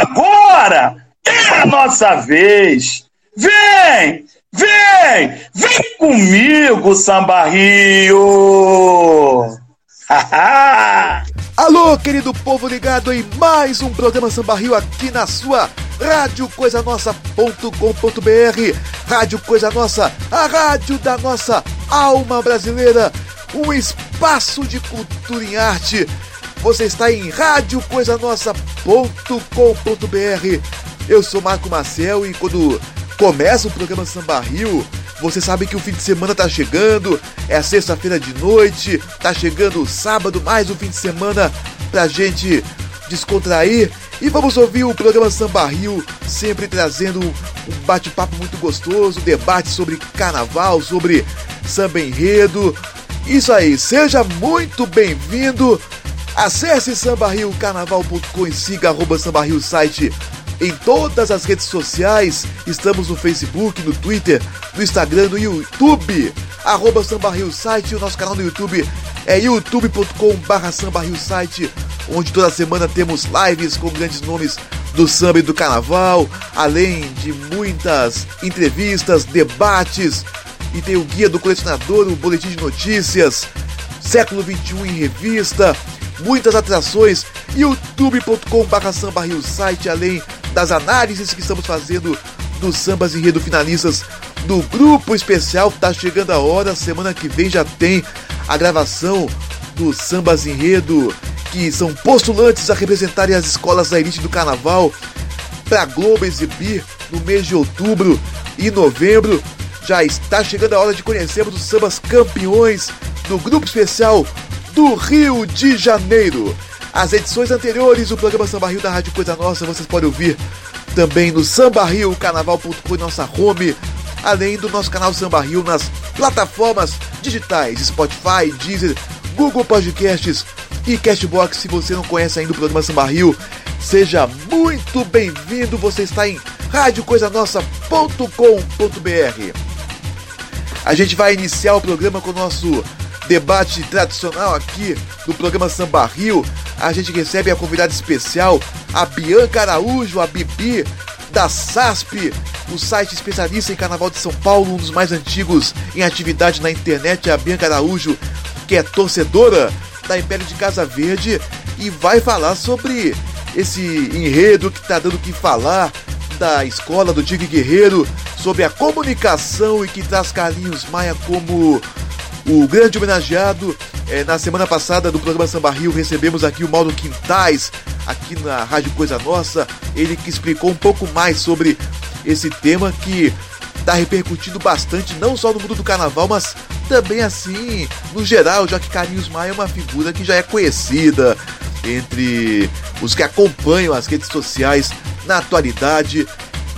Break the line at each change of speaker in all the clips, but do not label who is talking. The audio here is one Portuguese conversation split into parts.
Agora é a nossa vez. Vem, vem, vem comigo, Samba Rio.
Alô, querido povo ligado em mais um programa Samba Rio aqui na sua Rádio Coisa Nossa.com.br. Rádio Coisa Nossa, a rádio da nossa alma brasileira. Um espaço de cultura em arte. Você está em radiocoisanossa.com.br. Eu sou Marco Marcel e quando começa o programa Samba Rio, você sabe que o fim de semana tá chegando, é sexta-feira de noite, tá chegando o sábado, mais um fim de semana pra gente descontrair. E vamos ouvir o programa Samba Rio, sempre trazendo um bate-papo muito gostoso, debate sobre carnaval, sobre samba enredo. Isso aí, seja muito bem-vindo. Acesse sambarriocarnaval.com e siga arroba Samba Rio site em todas as redes sociais. Estamos no Facebook, no Twitter, no Instagram, no YouTube. Arroba Samba Rio Site. O nosso canal no YouTube é youtube.com barra Site, onde toda semana temos lives com grandes nomes do samba e do carnaval, além de muitas entrevistas, debates, e tem o guia do colecionador, o boletim de notícias, século 21 em revista, muitas atrações, youtube.com.br samba rio site, além das análises que estamos fazendo dos sambas enredo finalistas do grupo especial. Tá chegando a hora, semana que vem já tem a gravação dos sambas enredo que são postulantes a representarem as escolas da elite do carnaval para Globo exibir no mês de outubro e novembro. Já está chegando a hora de conhecermos os sambas campeões do grupo especial do Rio de Janeiro. As edições anteriores do programa Samba Rio da Rádio Coisa Nossa vocês podem ouvir também no sambarriocarnaval.com nossa home, além do nosso canal Samba Rio nas plataformas digitais Spotify, Deezer, Google Podcasts e Castbox. Se você não conhece ainda o programa Samba Rio, seja muito bem-vindo. Você está em radiocoisanossa.com.br. A gente vai iniciar o programa com o nosso debate tradicional aqui do programa Samba Rio. A gente recebe a convidada especial, a Bianca Araújo, a Bibi, da SASP, o site especialista em Carnaval de São Paulo, um dos mais antigos em atividade na internet, a Bianca Araújo, que é torcedora da Império de Casa Verde e vai falar sobre esse enredo que está dando que falar da escola do Digue Guerreiro, sobre a comunicação e que traz Carlinhos Maia como o grande homenageado. É, na semana passada do programa Samba Rio recebemos aqui o Mauro Quintais, aqui na Rádio Coisa Nossa, ele que explicou um pouco mais sobre esse tema que está repercutindo bastante, não só no mundo do carnaval, mas também assim, no geral, já que Carlinhos Maia é uma figura que já é conhecida entre os que acompanham as redes sociais na atualidade.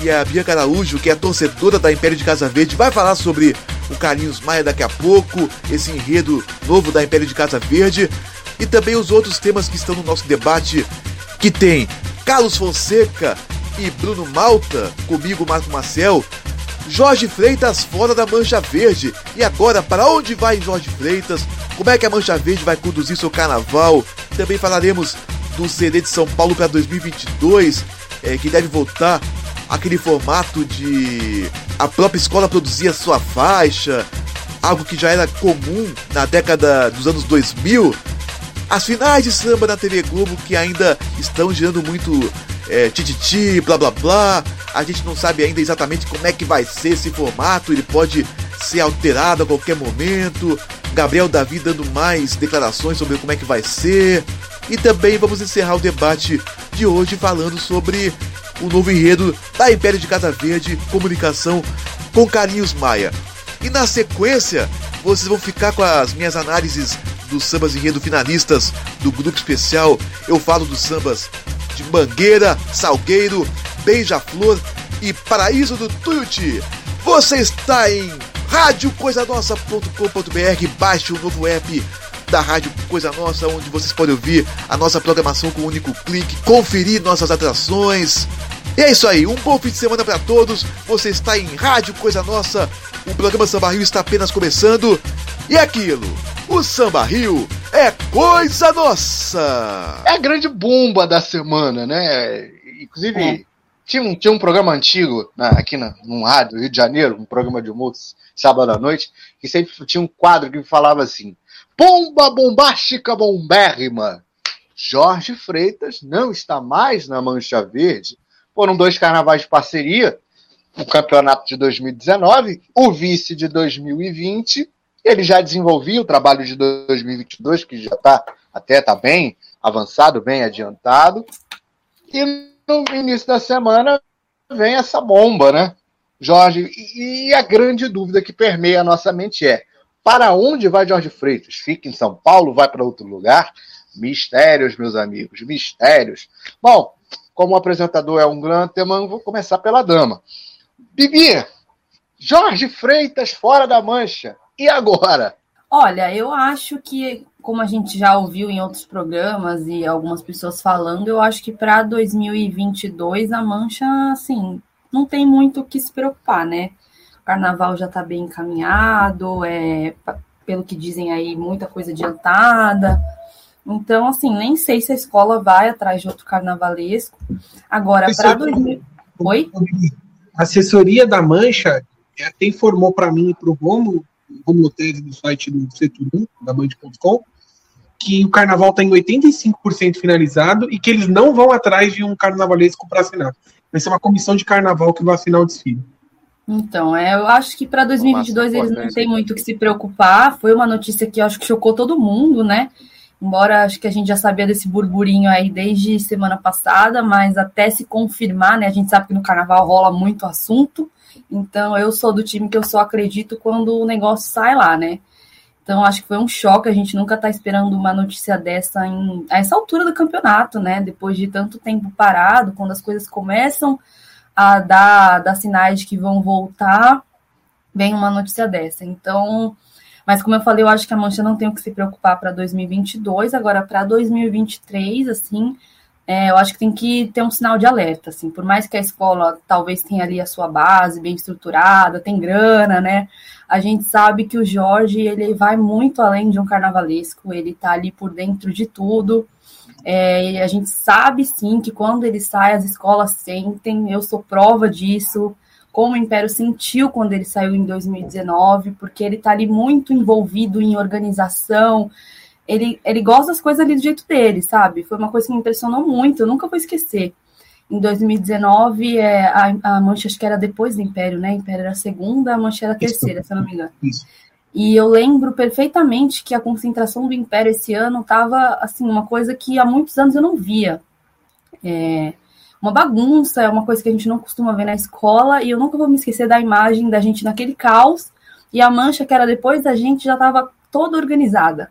E a Bianca Araújo, que é torcedora da Império de Casa Verde, vai falar sobre o Carlinhos Maia daqui a pouco, esse enredo novo da Império de Casa Verde e também os outros temas que estão no nosso debate, que tem Carlos Fonseca e Bruno Malta, comigo Marco Marcel, Jorge Freitas fora da Mancha Verde. E agora, para onde vai Jorge Freitas? Como é que a Mancha Verde vai conduzir seu carnaval? Também falaremos do CD de São Paulo para 2022, é, que deve voltar aquele formato de a própria escola produzir a sua faixa, algo que já era comum na década dos anos 2000. As finais de samba na TV Globo que ainda estão gerando muito é, tititi, blá blá blá. A gente não sabe ainda exatamente como é que vai ser esse formato, ele pode ser alterado a qualquer momento. Gabriel Davi dando mais declarações sobre como é que vai ser. E também vamos encerrar o debate de hoje falando sobre o novo enredo da Império de Casa Verde Comunicação com Carlinhos Maia. E na sequência, vocês vão ficar com as minhas análises dos sambas enredo finalistas do grupo especial. Eu falo dos sambas de Mangueira, Salgueiro, Beija-Flor e Paraíso do Tuiuti. Você está em radiocoisanossa.com.br, baixe o novo app da Rádio Coisa Nossa, onde vocês podem ouvir a nossa programação com um único clique, conferir nossas atrações. E é isso aí, um bom fim de semana para todos. Você está em Rádio Coisa Nossa. O programa Samba Rio está apenas começando. E aquilo, o Samba Rio é coisa nossa.
É a grande bomba da semana, né? inclusive, é. tinha, um, tinha um programa antigo né, aqui na, num rádio, Rio de Janeiro, um programa de humor, sábado à noite, que sempre tinha um quadro que falava assim: Bomba bombástica bombérrima! Jorge Freitas não está mais na Mancha Verde. Foram dois carnavais de parceria, o campeonato de 2019, o vice de 2020. Ele já desenvolvia o trabalho de 2022, que já está até tá bem avançado, bem adiantado. E no início da semana vem essa bomba, né? Jorge, e a grande dúvida que permeia a nossa mente é: para onde vai Jorge Freitas? Fica em São Paulo, vai para outro lugar? Mistérios, meus amigos, mistérios. Bom, como o apresentador é um grande tema, vou começar pela dama. Bibi, Jorge Freitas fora da mancha. E agora?
Olha, eu acho que, como a gente já ouviu em outros programas e algumas pessoas falando, eu acho que para 2022 a mancha, assim, não tem muito o que se preocupar, né? O carnaval já está bem encaminhado, é, pelo que dizem aí, muita coisa adiantada. Então, assim, nem sei se a escola vai atrás de outro carnavalesco. Agora, para 2000. Oi?
A assessoria da Mancha até informou para mim e para o Romulo, Romulo Tese do site do Setor 1, da Band.com, que o carnaval está em 85% finalizado e que eles não vão atrás de um carnavalesco para assinar. Vai ser uma comissão de carnaval que vai assinar o desfile.
Então, é, eu acho que para 2022 eles não têm muito o que se preocupar. Foi uma notícia que eu acho que chocou todo mundo, né? Embora acho que a gente já sabia desse burburinho aí desde semana passada, mas até se confirmar, né? A gente sabe que no carnaval rola muito assunto. Então, eu sou do time que eu só acredito quando o negócio sai lá, né? Então, acho que foi um choque. A gente nunca está esperando uma notícia dessa em, a essa altura do campeonato, né? Depois de tanto tempo parado, quando as coisas começam a dar, dar sinais de que vão voltar, vem uma notícia dessa. Então, mas como eu falei, eu acho que a Mancha não tem o que se preocupar para 2022. Agora, para 2023, assim, é, eu acho que tem que ter um sinal de alerta, assim, por mais que a escola talvez tenha ali a sua base bem estruturada, tem grana, né? A gente sabe que o Jorge ele vai muito além de um carnavalesco, ele tá ali por dentro de tudo. É, e a gente sabe sim que quando ele sai, as escolas sentem, eu sou prova disso, como o Império sentiu quando ele saiu em 2019, porque ele tá ali muito envolvido em organização, ele, ele gosta das coisas ali do jeito dele, sabe? Foi uma coisa que me impressionou muito, eu nunca vou esquecer. Em 2019, é, a, a Mancha acho que era depois do Império, né? Império era a segunda, a Mancha era a terceira, Isso. se eu não me engano. Isso. E eu lembro perfeitamente que a concentração do Império esse ano estava assim, uma coisa que há muitos anos eu não via. É uma bagunça, é uma coisa que a gente não costuma ver na escola, e eu nunca vou me esquecer da imagem da gente naquele caos, e a mancha que era depois da gente já estava toda organizada.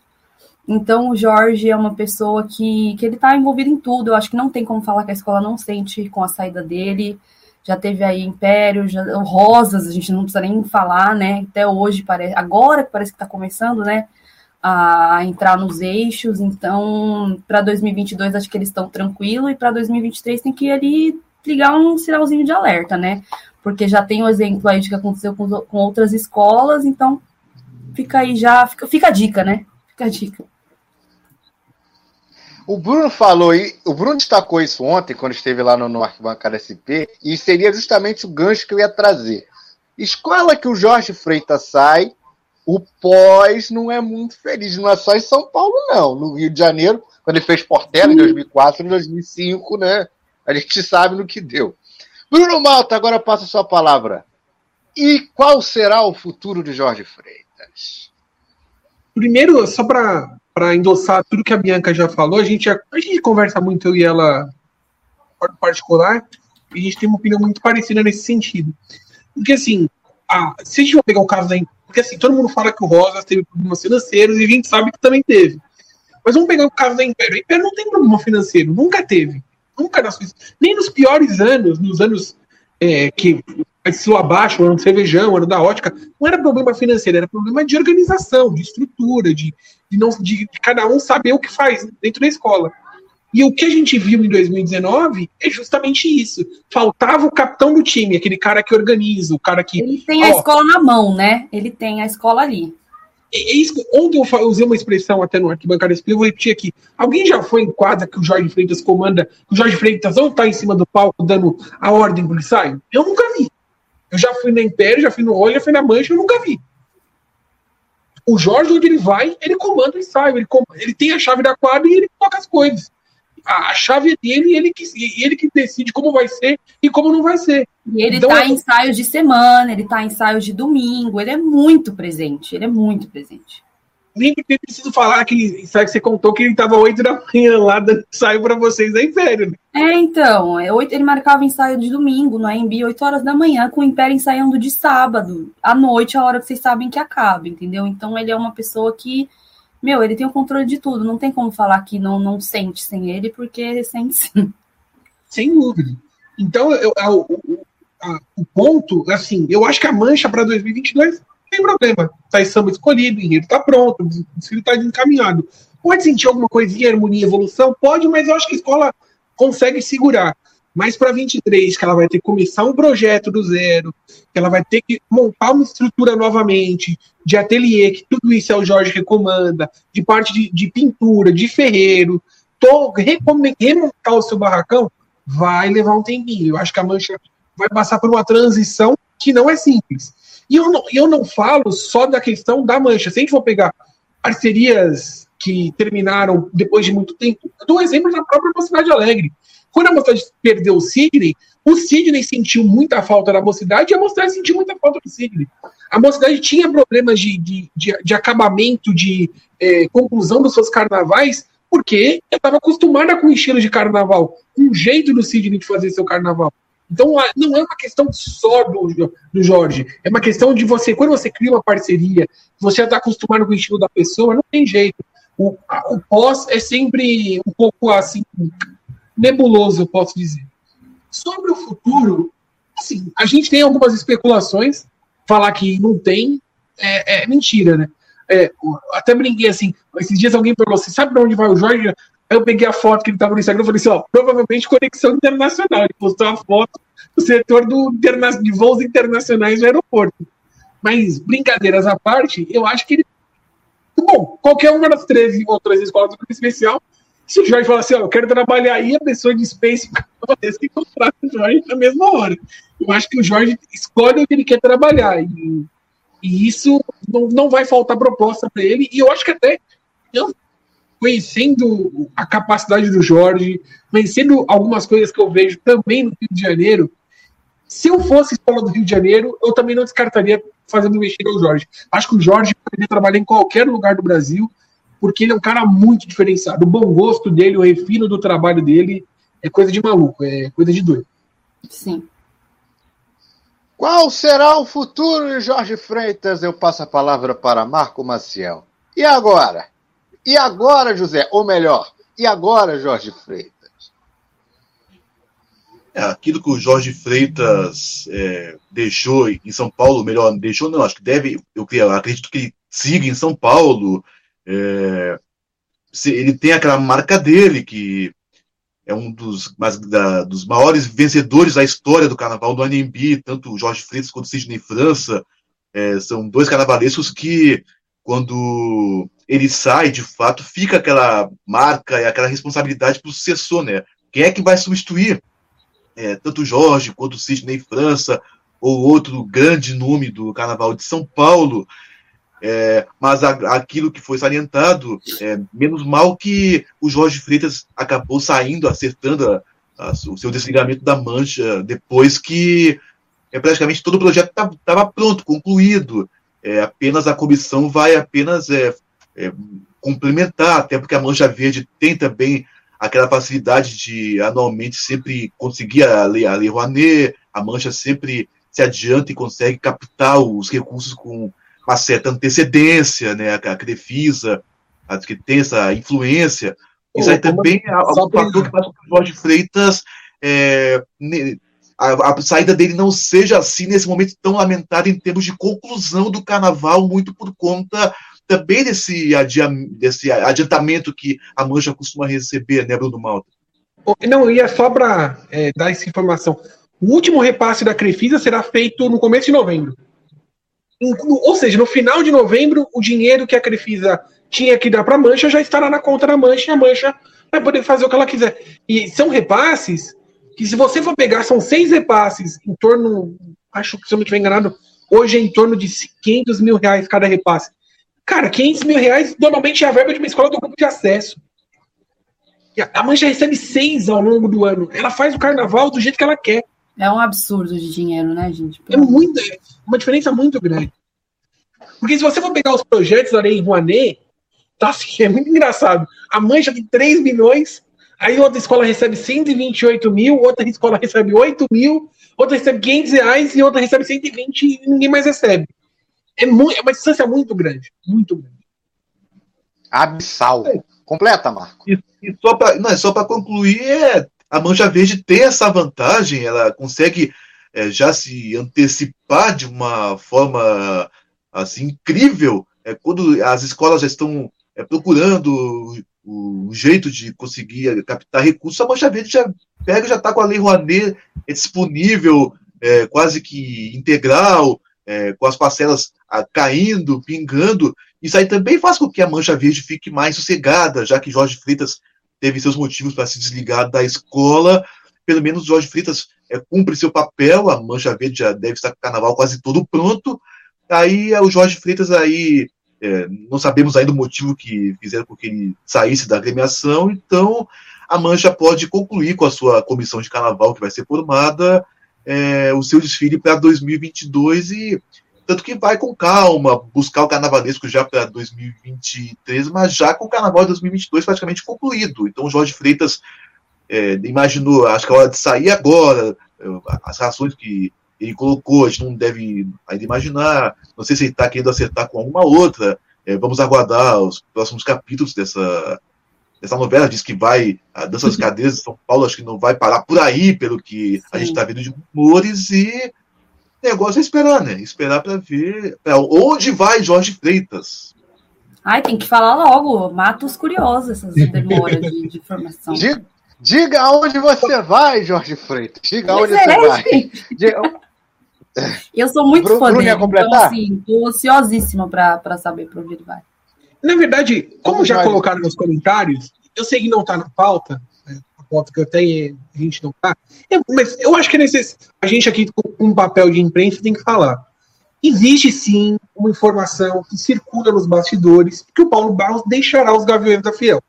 Então, o Jorge é uma pessoa que, que ele está envolvido em tudo. Eu acho que não tem como falar que a escola não sente com a saída dele. Já teve aí Império, já, Rosas, a gente não precisa nem falar, né? Até hoje, parece, agora que parece que está começando, né? A entrar nos eixos. Então, para 2022, acho que eles estão tranquilos. E para 2023, tem que ali ligar um sinalzinho de alerta, né? Porque já tem o exemplo aí de que aconteceu com, com outras escolas. Então, fica aí já, fica, fica a dica, né? Fica a dica.
O Bruno falou, e o Bruno destacou isso ontem, quando esteve lá no, no Arquibancada SP, e seria justamente o gancho que eu ia trazer. Escola que o Jorge Freitas sai, o pós não é muito feliz. Não é só em São Paulo, não. No Rio de Janeiro, quando ele fez Portela, em 2004, em 2005, né? A gente sabe no que deu. Bruno Malta, agora passa a sua palavra. E qual será o futuro de Jorge Freitas?
Primeiro, só para para endossar tudo que a Bianca já falou, a gente, a, a gente conversa muito, eu e ela, particular, e a gente tem uma opinião muito parecida nesse sentido. Porque, assim, a, se a gente for pegar o caso da. Porque, assim, todo mundo fala que o Rosas teve problemas financeiros e a gente sabe que também teve. Mas vamos pegar o caso da Império. A Império não tem problema financeiro, nunca teve. Nunca nas Nem nos piores anos, nos anos é, que se abaixo, o ano do cervejão, o ano da ótica, não era problema financeiro, era problema de organização, de estrutura, de, de, não, de, de cada um saber o que faz dentro da escola. E o que a gente viu em 2019 é justamente isso. Faltava o capitão do time, aquele cara que organiza, o cara que.
Ele tem ó, a escola na mão, né? Ele tem a escola ali.
é, é isso, ontem eu usei uma expressão até no arquibancada eu vou repetir aqui. Alguém já foi em quadra que o Jorge Freitas comanda, que o Jorge Freitas não está em cima do palco dando a ordem para o ensaio? Eu nunca vi. Eu já fui na Império, já fui no Olho, já fui na Mancha, eu nunca vi. O Jorge, onde ele vai, ele comanda o ensaio, ele, ele tem a chave da quadra e ele toca as coisas a, chave é dele e ele que, ele que decide como vai ser e como não vai ser.
E ele então, tá em ensaios de semana, ele tá em ensaios de domingo, ele é muito presente, ele é muito presente.
Nem porque preciso falar que sabe que você contou que ele estava 8 da manhã lá dando ensaio para vocês aí, velho. Né?
É, então, é ele marcava ensaio de domingo no AMB, 8 horas da manhã, com o Império ensaiando de sábado, à noite, a hora que vocês sabem que acaba, entendeu? Então ele é uma pessoa que meu, ele tem o controle de tudo. Não tem como falar que não, não sente sem ele, porque sente sim.
Sem dúvida. Então, eu, o, a, o ponto, assim, eu acho que a mancha para 2022 não tem problema. Tá samba escolhido, o enredo tá pronto, o filho tá encaminhado. Pode sentir alguma coisinha, harmonia, evolução? Pode, mas eu acho que a escola consegue segurar. Mas para 23, que ela vai ter que começar um projeto do zero, que ela vai ter que montar uma estrutura novamente, de ateliê, que tudo isso é o Jorge recomanda, de parte de, de pintura, de ferreiro, to, remontar o seu barracão, vai levar um tempinho. Eu acho que a Mancha vai passar por uma transição que não é simples. E eu não, eu não falo só da questão da Mancha. Se a gente for pegar parcerias que terminaram depois de muito tempo, eu dou um exemplo da própria Mocidade Alegre. Quando a Mocidade perdeu o Sidney, o Sidney sentiu muita falta da Mocidade e a Mocidade sentiu muita falta do Sidney. A Mocidade tinha problemas de, de, de, de acabamento, de é, conclusão dos seus carnavais, porque estava acostumada com o estilo de carnaval, com o jeito do Sidney de fazer seu carnaval. Então, não é uma questão só do, do Jorge, é uma questão de você, quando você cria uma parceria, você está acostumado com o estilo da pessoa, não tem jeito. O, o pós é sempre um pouco assim, nebuloso, eu posso dizer. Sobre o futuro, assim, a gente tem algumas especulações. Falar que não tem é, é mentira, né? É, até brinquei assim, esses dias alguém perguntou assim, sabe para onde vai o Jorge? Eu peguei a foto que ele estava no Instagram e falei assim, ó, provavelmente conexão internacional. Ele postou a foto do setor do de voos internacionais do aeroporto. Mas, brincadeiras à parte, eu acho que ele. Bom, qualquer uma das 13 outras escolas do especial se o Jorge falar assim, ó, eu quero trabalhar aí, a pessoa de Space contrata o Jorge na mesma hora. Eu acho que o Jorge escolhe o que ele quer trabalhar. E, e isso não, não vai faltar proposta para ele. E eu acho que até eu, conhecendo a capacidade do Jorge, conhecendo algumas coisas que eu vejo também no Rio de Janeiro, se eu fosse escola do Rio de Janeiro, eu também não descartaria fazendo mexer ao Jorge. Acho que o Jorge poderia trabalhar em qualquer lugar do Brasil porque ele é um cara muito diferenciado. O bom gosto dele, o refino do trabalho dele é coisa de maluco, é coisa de doido.
Sim.
Qual será o futuro de Jorge Freitas? Eu passo a palavra para Marco Maciel. E agora? E agora, José? Ou melhor, e agora, Jorge Freitas?
É, aquilo que o Jorge Freitas é, deixou em São Paulo, melhor, deixou não, acho que deve, eu acredito que ele siga em São Paulo, é, ele tem aquela marca dele, que é um dos, mais, da, dos maiores vencedores da história do carnaval do ANB, tanto o Jorge Freitas quanto o Sidney França. É, são dois carnavalescos que, quando ele sai, de fato, fica aquela marca e aquela responsabilidade para o sucessor, né? Quem é que vai substituir é, tanto Jorge quanto Sidney França, ou outro grande nome do Carnaval de São Paulo? É, mas a, aquilo que foi salientado, é, menos mal que o Jorge Freitas acabou saindo, acertando a, a, o seu desligamento da mancha, depois que é, praticamente todo o projeto estava pronto, concluído. É, apenas a comissão vai apenas é, é, complementar, até porque a Mancha Verde tem também aquela facilidade de anualmente sempre conseguir a lei, a lei Rouanet, a Mancha sempre se adianta e consegue captar os recursos com uma certa antecedência, né? A Crefisa, a que tem essa influência. Isso aí também é um fator que faz com que o Jorge Freitas é, a, a, saída dele não seja assim nesse momento tão lamentado em termos de conclusão do carnaval, muito por conta também desse, adia, desse adiantamento que a Mancha costuma receber, né, Bruno Malta?
Não, ia só para é, dar essa informação. O último repasse da Crefisa será feito no começo de novembro. ou seja, no final de novembro, o dinheiro que a Crefisa tinha que dar para a Mancha já estará na conta da Mancha e a Mancha vai poder fazer o que ela quiser. E são repasses que, se você for pegar, são seis repasses em torno, acho que se eu não estiver enganado, hoje é em torno de 500 mil reais cada repasse. Cara, 500 mil reais normalmente é a verba de uma escola do grupo de acesso. A Mancha recebe seis ao longo do ano. Ela faz o carnaval do jeito que ela quer.
É um absurdo de dinheiro, né, gente?
É muito, é uma diferença muito grande. Porque se você for pegar os projetos da Lei Rouanet, tá assim, é muito engraçado. A mancha tem 3 milhões, aí outra escola recebe 128 mil, outra escola recebe 8 mil, outra recebe 500 reais e outra recebe 120 e ninguém mais recebe. É, muito, é uma distância muito grande, muito grande.
Abissal. É. Completa, Marco.
E, e só para só para concluir, é, a Mancha Verde tem essa vantagem, ela consegue é, já se antecipar de uma forma assim incrível é, quando as escolas já estão é, procurando o, jeito de conseguir captar recursos, a Mancha Verde já pega, já está com a Lei Rouanet é disponível, é, quase que integral, é, com as parcelas a, caindo, pingando. Isso aí também faz com que a Mancha Verde fique mais sossegada, já que Jorge Freitas teve seus motivos para se desligar da escola. Pelo menos Jorge Freitas é, cumpre seu papel, a Mancha Verde já deve estar com o carnaval quase todo pronto. Aí o Jorge Freitas aí é, não sabemos ainda o motivo que fizeram com que ele saísse da agremiação, então a Mancha pode concluir com a sua comissão de carnaval que vai ser formada é, o seu desfile para 2022 e tanto que vai com calma buscar o carnavalesco já para 2023, mas já com o carnaval de 2022 praticamente concluído. Então o Jorge Freitas é, imaginou, acho que é hora de sair agora, as razões que ele colocou, a gente não deve ainda imaginar. Não sei se ele está querendo acertar com alguma outra. É, vamos aguardar os próximos capítulos dessa, dessa novela. Diz que vai, a Dança das Cadeiras de São Paulo, acho que não vai parar por aí, pelo que Sim. a gente está vendo de rumores. E o negócio é esperar, né? Esperar para ver pra onde vai Jorge Freitas.
Ai, tem que falar logo. Mata os curiosos essas demoras de, de informação.
Diga, diga aonde você vai, Jorge Freitas. Diga aonde é, você vai. Diga,
eu sou muito Bruno, fã dele, então assim, tô ansiosíssima para saber para onde ele vai.
Na verdade, como já colocaram nos comentários, eu sei que não está na pauta, né, a pauta que eu tenho a gente não tá, mas eu acho que é necessário, a gente aqui com um papel de imprensa tem que falar. Existe sim uma informação que circula nos bastidores que o Paulo Barros deixará os Gaviões da Fiel.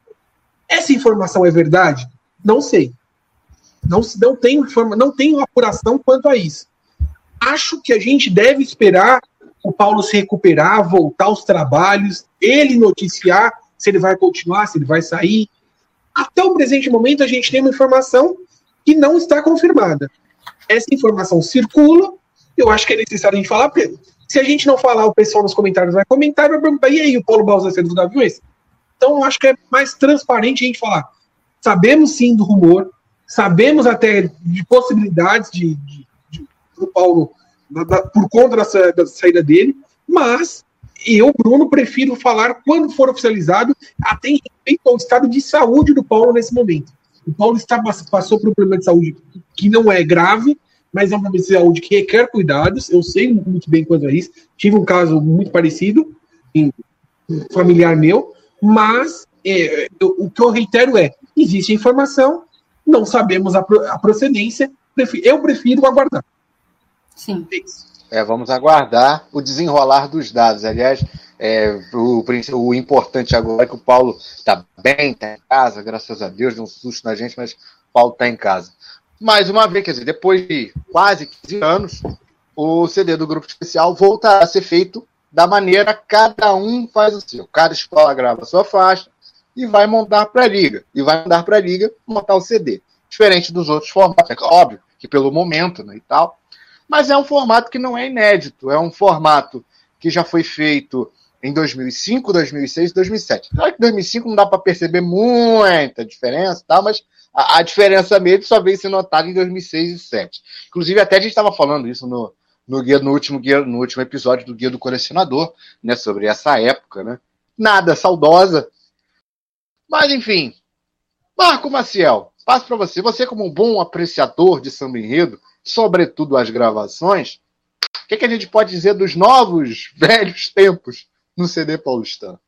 Essa informação é verdade? Não sei. Não, não, tenho, não tenho apuração quanto a isso acho que a gente deve esperar o Paulo se recuperar, voltar aos trabalhos, ele noticiar se ele vai continuar, se ele vai sair. Até o presente momento, a gente tem uma informação que não está confirmada. Essa informação circula, eu acho que é necessário a gente falar, se a gente não falar, o pessoal nos comentários vai comentar vai perguntar, e aí, o Paulo ser dos Gaviões? Então, eu acho que é mais transparente a gente falar. Sabemos sim do rumor, sabemos até de possibilidades de, de do Paulo por conta da, da saída dele, mas eu, Bruno, prefiro falar quando for oficializado, até em respeito ao estado de saúde do Paulo nesse momento. O Paulo está, passou por um problema de saúde que não é grave, mas é um problema de saúde que requer cuidados. Eu sei muito bem quanto é isso. Tive um caso muito parecido, em um familiar meu, mas é, eu, o que eu reitero é: existe informação, não sabemos a, a procedência, eu prefiro aguardar.
Sim.
É, vamos aguardar o desenrolar dos dados. Aliás, é, o, o, importante agora é que o Paulo está bem, está em casa, graças a Deus, deu um susto na gente, mas o Paulo está em casa. Mais uma vez, quer dizer, depois de quase 15 anos, o CD do Grupo Especial volta a ser feito da maneira cada um faz o seu. Cada escola grava a sua faixa e vai montar para a liga. E vai mandar para a liga montar o CD. Diferente dos outros formatos. É óbvio que pelo momento né, e tal, mas é um formato que não é inédito, é um formato que já foi feito em 2005, 2006 2007. Claro que 2005 não dá para perceber muita diferença, tá? mas a, a, diferença mesmo só veio ser notada em 2006 e 2007. Inclusive, até a gente estava falando isso no, no, guia, no, último guia, no último episódio do Guia do Colecionador, né, sobre essa época. Né? Nada saudosa. Mas, enfim. Marco Maciel, passo para você. Você, como um bom apreciador de samba enredo, sobretudo as gravações, O que, que a gente pode dizer dos novos, velhos tempos no CD paulistano?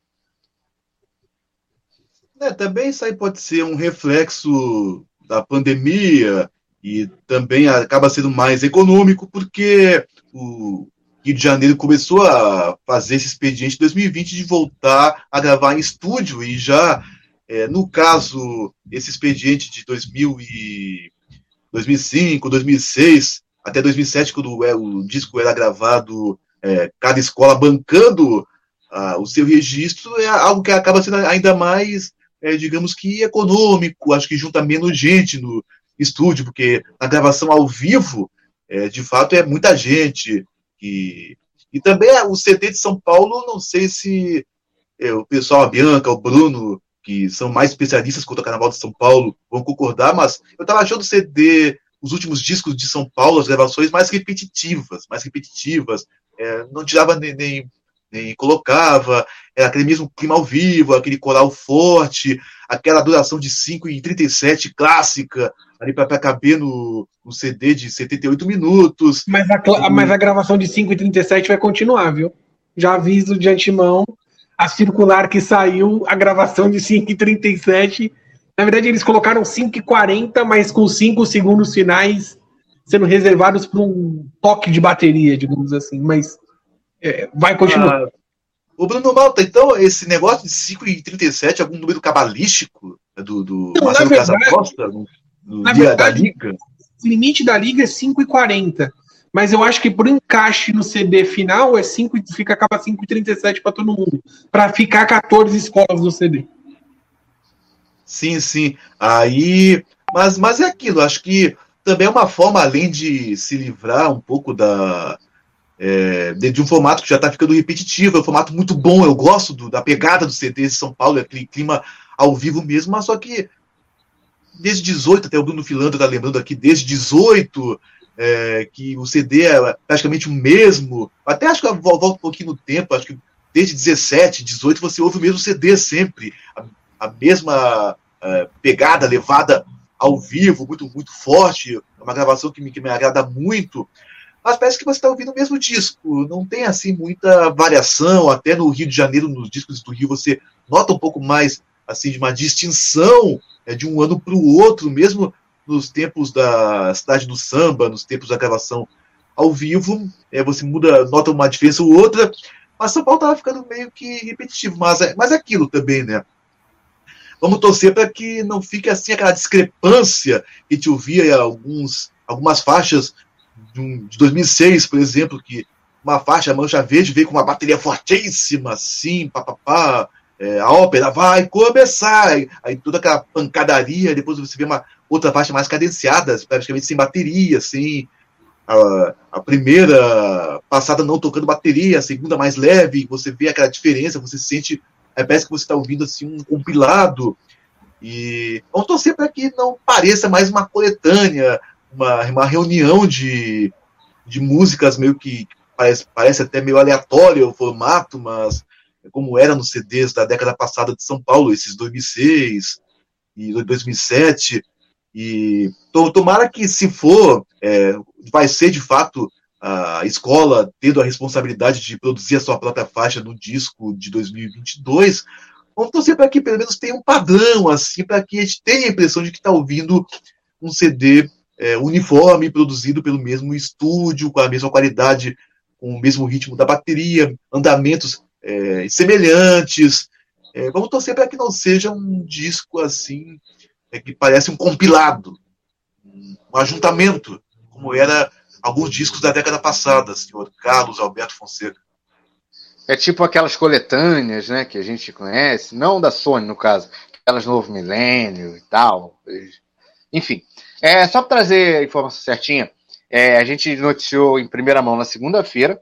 É, também isso aí pode ser um reflexo da pandemia e também acaba sendo mais econômico porque o Rio de Janeiro começou a fazer esse expediente em 2020 de voltar a gravar em estúdio e já, é, no caso, esse expediente de 2000 e 2005, 2006, até 2007, quando é, o disco era gravado, é, cada escola bancando ah, o seu registro, é algo que acaba sendo ainda mais é, digamos que econômico, acho que junta menos gente no estúdio, porque na gravação ao vivo, é, de fato, é muita gente. E, e também o CD de São Paulo, não sei se é, o pessoal, a Bianca, o Bruno, que são mais especialistas quanto ao Carnaval de São Paulo, vão concordar, mas eu estava achando o CD, os últimos discos de São Paulo, as gravações mais repetitivas, mais repetitivas, é, não tirava nem, nem e colocava, era aquele mesmo clima ao vivo, aquele coral forte, aquela duração de 5 e 37 clássica, ali para caber no, no, CD de 78 minutos.
Mas a, mas a gravação de 5 e 37 vai continuar, viu? Já aviso de antemão, a circular que saiu, a gravação de 5 e 37. Na verdade, eles colocaram 5 e 40, mas com 5 segundos finais sendo reservados para um toque de bateria, digamos assim. Mas é, vai continuar. Ah,
o Bruno Malta, então, esse negócio de 5 e 37, algum número cabalístico do, do
Não, Marcelo Casacosta no, no dia verdade, da Liga? O limite da Liga é 5 e 40. Mas eu acho que por encaixe no CD final é 5 fica acaba 5 e 37 para todo mundo. Para ficar 14 escolas no CD.
Sim, sim. Aí. Mas, mas é aquilo, acho que também é uma forma, além de se livrar um pouco da, é, de um formato que já está ficando repetitivo, é um formato muito bom, eu gosto do, da pegada do CD de São Paulo, é aquele clima ao vivo mesmo, mas só que desde 18, até o Bruno Filando está lembrando aqui, desde 18, é, que o CD é praticamente o mesmo, até acho que eu volto um pouquinho no tempo, acho que desde 17, 18 você ouve o mesmo CD sempre, a, a mesma é, pegada levada ao vivo, muito, muito forte, uma gravação que me, que me agrada muito, mas parece que você está ouvindo o mesmo disco. Não tem assim muita variação. Até no Rio de Janeiro, nos discos do Rio, você nota um pouco mais assim de uma distinção é, de um ano para o outro, mesmo nos tempos da cidade do samba, nos tempos da gravação ao vivo, é, você muda, nota uma diferença ou outra. Mas São Paulo estava ficando meio que repetitivo. Mas é, mas é aquilo também, né? Vamos torcer para que não fique assim aquela discrepância que te ouvia alguns, algumas faixas de, um, de 2006, por exemplo, que uma faixa Mancha Verde veio com uma bateria fortíssima, assim, papapá, é, a ópera vai começar, aí, toda aquela pancadaria, depois você vê uma outra faixa mais cadenciada, praticamente sem bateria, assim, a, a primeira passada não tocando bateria, a segunda mais leve, você vê aquela diferença, você sente, é, parece que você está ouvindo assim um compilado, e vamos torcer para que não pareça mais uma coletânea, uma, uma reunião de, de músicas meio que parece, parece até meio aleatório o formato, mas como era nos CDs da década passada de São Paulo, esses 2006 e 2007. E tomara que, se for, é, vai ser de fato a escola tendo a responsabilidade de produzir a sua própria faixa no disco de 2022. Vamos torcer para que pelo menos tenha um padrão, assim, para que a gente tenha a impressão de que está ouvindo um CD é, uniforme, produzido pelo mesmo estúdio, com a mesma qualidade, com o mesmo ritmo da bateria, andamentos é, semelhantes. É, vamos torcer para que não seja um disco assim, é, que parece um compilado, um ajuntamento, como era alguns discos da década passada, senhor Carlos Alberto Fonseca.
É tipo aquelas coletâneas, né, que a gente conhece, não da Sony, no caso, aquelas Novo Milênio e tal. Enfim, é, só para trazer a informação certinha, é, a gente noticiou em primeira mão na segunda-feira.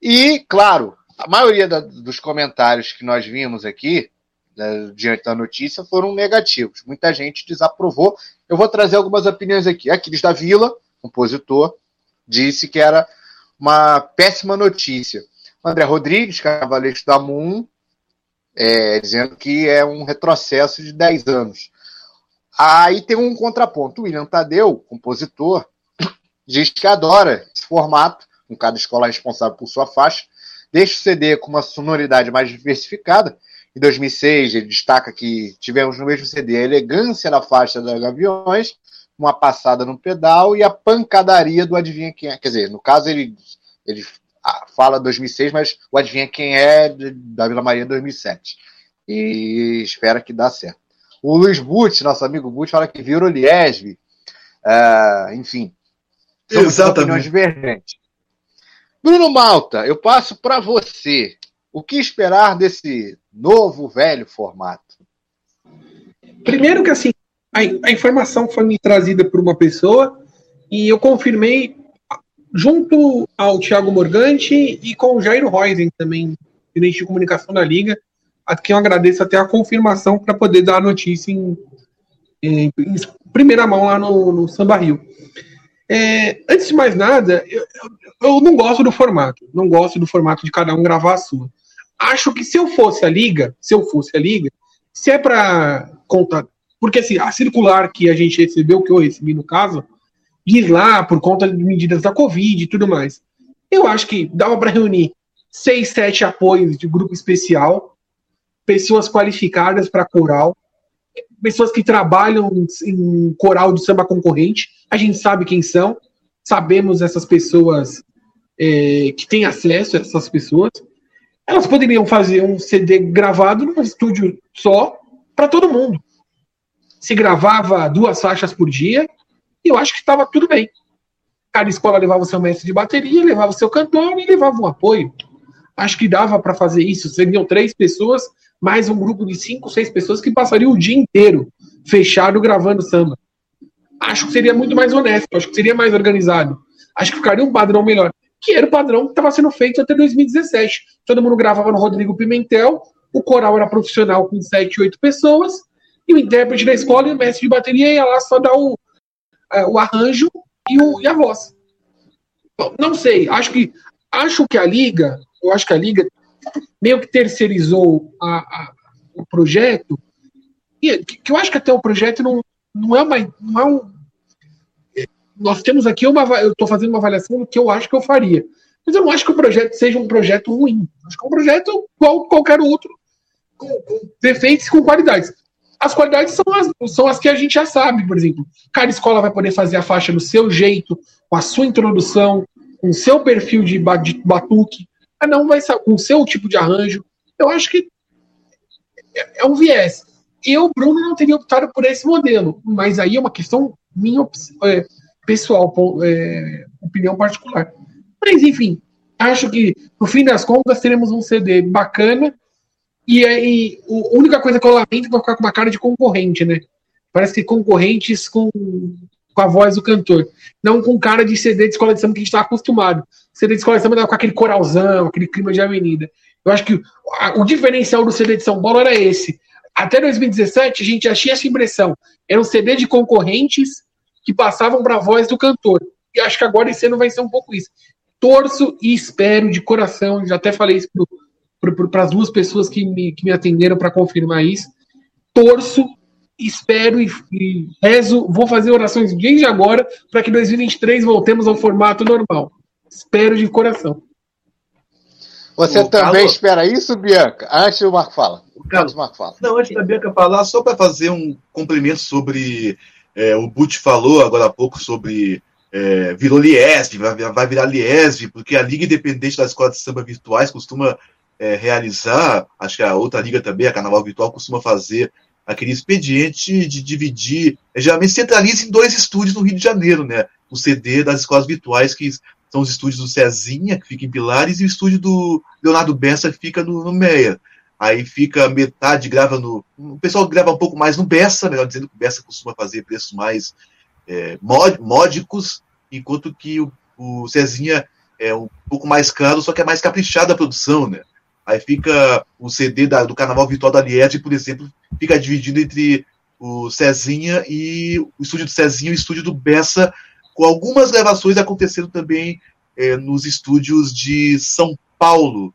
E, claro, a maioria da, dos comentários que nós vimos aqui, né, diante da notícia, foram negativos. Muita gente desaprovou. Eu vou trazer algumas opiniões aqui. Aquiles da Vila, compositor, disse que era uma péssima notícia. André Rodrigues, cavaleiro da Moon, é, dizendo que é um retrocesso de 10 anos. Aí tem um contraponto. William Tadeu, compositor, diz que adora esse formato, com cada escola responsável por sua faixa, deixa o CD com uma sonoridade mais diversificada. Em 2006, ele destaca que tivemos no mesmo CD a elegância da faixa da Gaviões, uma passada no pedal e a pancadaria do Adivinha Quem é. Quer dizer, no caso ele, ele fala 2006, mas o Adivinha Quem é da Vila Maria 2007. E espera que dá certo. O Luiz Butch, nosso amigo Butch, fala que virou Liesbe. Uh, enfim,
Exatamente. opiniões divergentes.
Bruno Malta, eu passo para você. O que esperar desse novo, velho formato?
Primeiro que assim, a, a informação foi me trazida por uma pessoa e eu confirmei junto ao Thiago Morgante e com o Jairo Roisen também, gerente de comunicação da Liga, a quem eu agradeço até a confirmação para poder dar a notícia em, em, em, primeira mão lá no, no Samba Rio. É, antes de mais nada, eu, eu, não gosto do formato. Não gosto do formato de cada um gravar a sua. Acho que se eu fosse a liga, se eu fosse a liga, se é para contar. Porque assim, a circular que a gente recebeu, que eu recebi no caso, diz lá por conta de medidas da Covid e tudo mais. Eu acho que dava para reunir seis, sete apoios de grupo especial, pessoas qualificadas para coral, pessoas que trabalham em coral de samba concorrente, a gente sabe quem são, sabemos essas pessoas é, que têm acesso a essas pessoas. Elas poderiam fazer um CD gravado num estúdio só para todo mundo. Se gravava duas faixas por dia, e eu acho que estava tudo bem. Cada escola levava o seu mestre de bateria, levava o seu cantor e levava um apoio. Acho que dava para fazer isso. Seriam três pessoas mais um grupo de cinco, seis pessoas que passaria o dia inteiro fechado gravando samba. Acho que seria muito mais honesto, acho que seria mais organizado. Acho que ficaria um padrão melhor, que era o padrão que estava sendo feito até 2017. Todo mundo gravava no Rodrigo Pimentel, o coral era profissional com sete, oito pessoas, e o intérprete da escola e o mestre de bateria ia lá só dar o, é, o arranjo e, o, e a voz. Não sei, acho que acho que a liga, eu acho que a liga meio que terceirizou a, a, o projeto, e que eu acho que até o projeto não, não é uma. Não é um, nós temos aqui uma. Eu estou fazendo uma avaliação do que eu acho que eu faria. Mas eu não acho que o projeto seja um projeto ruim. Acho que é um projeto igual qualquer outro, com, com defeitos e com qualidades. As qualidades são as, são as que a gente já sabe, por exemplo. Cada escola vai poder fazer a faixa do seu jeito, com a sua introdução, com o seu perfil de, batuque cada um vai com o seu tipo de arranjo. Eu acho que é, é um viés. Eu, Bruno, não teria optado por esse modelo, mas aí é uma questão minha é, pessoal, é, opinião particular. Mas, enfim, acho que, no fim das contas, teremos um CD bacana e aí a única coisa que eu lamento é ficar com uma cara de concorrente, né? Parece que concorrentes com com a voz do cantor. Não com cara de CD de escola de samba que a gente está acostumado. CD de escola de samba com aquele coralzão, aquele clima de avenida. Eu acho que o, o diferencial do CD de São Paulo era esse. Até 2017 a gente já tinha essa impressão. Era um CD de concorrentes que passavam para a voz do cantor. E acho que agora esse ano vai ser um pouco isso. Torço e espero de coração, já até falei isso para as duas pessoas que me, que me atenderam para confirmar isso. Torço espero e, e rezo, vou fazer orações desde agora para que 2023 voltemos ao formato normal. Espero de coração.
Você o também Carlos... espera isso, Bianca? Antes o Marco fala. O
Carlos Marco fala. Não, antes da Bianca falar, só para fazer um cumprimento sobre. É, o Butch falou agora há pouco sobre. É, virou Liesv, vai, vai virar Liesv, porque a Liga Independente das Escolas de Samba Virtuais costuma é, realizar, acho que a outra liga também, a Carnaval Virtual, costuma fazer aquele expediente de dividir, é, geralmente centraliza em dois estúdios no Rio de Janeiro, né? O CD das escolas virtuais, que são os estúdios do Cezinha, que fica em Pilares, e o estúdio do Leonardo Bessa, que fica no, no Meia. Aí fica metade, grava no. O pessoal grava um pouco mais no Bessa, melhor dizendo que o Bessa costuma fazer preços mais é, módicos, enquanto que o, o Cezinha é um pouco mais caro, só que é mais caprichado a produção, né? Aí fica o CD da, do Carnaval Virtual da Liege, por exemplo, fica dividido entre o Cezinha e o estúdio do Cezinha e o estúdio do Bessa, com algumas gravações acontecendo também é, nos estúdios de São Paulo,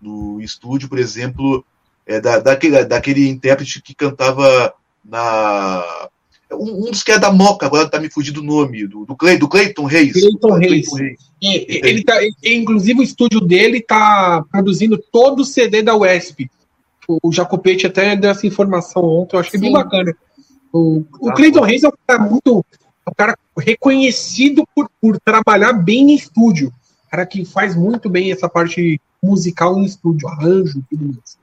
no estúdio, por exemplo, é, da, daquele, daquele intérprete que cantava na Um, um, dos que é da Moca, agora tá me fugindo o nome, do, do, Clay, do Clayton Reis.
Clayton Reis. Reis. É, ele tá, inclusive o estúdio dele tá produzindo todo o CD da UESP. O Jacopete até deu essa informação ontem, eu que é bem bacana. O, o Clayton Reis é um cara muito. Um cara reconhecido por, por trabalhar bem em estúdio. Cara que faz muito bem essa parte musical em estúdio, arranjo e tudo mais.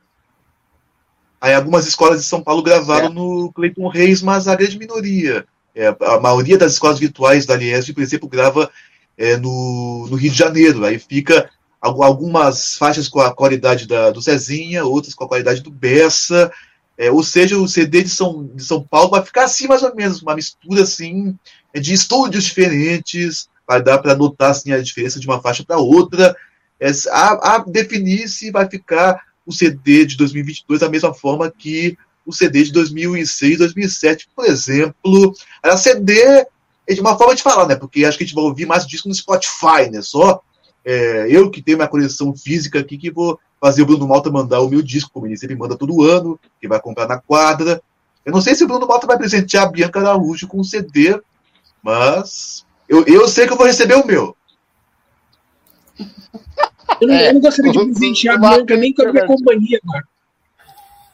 Aí algumas escolas de São Paulo gravaram é. no Cleiton Reis, mas a grande minoria. É, a maioria das escolas virtuais da Liesb, por exemplo, grava é, no, no, Rio de Janeiro. Aí fica algumas faixas com a qualidade da, do Cezinha, outras com a qualidade do Bessa. É, ou seja, o CD de São, de São Paulo vai ficar assim mais ou menos, uma mistura assim de estúdios diferentes, vai dar para notar assim, a diferença de uma faixa para outra. É, a, a definir se vai ficar o CD de 2022 da mesma forma que o CD de 2006, 2007, por exemplo. Era CD é de uma forma de falar, né? Porque acho que a gente vai ouvir mais disco no Spotify, né? Só é, eu que tenho minha coleção física aqui que vou fazer o Bruno Malta mandar o meu disco, como ele sempre manda todo ano, que vai comprar na quadra. Eu não sei se o Bruno Malta vai presentear a Bianca Araújo com um CD, mas eu, eu sei que eu vou receber o meu.
Eu não, é, eu não gostaria de presentear a Bianca nem com a minha companhia, mano.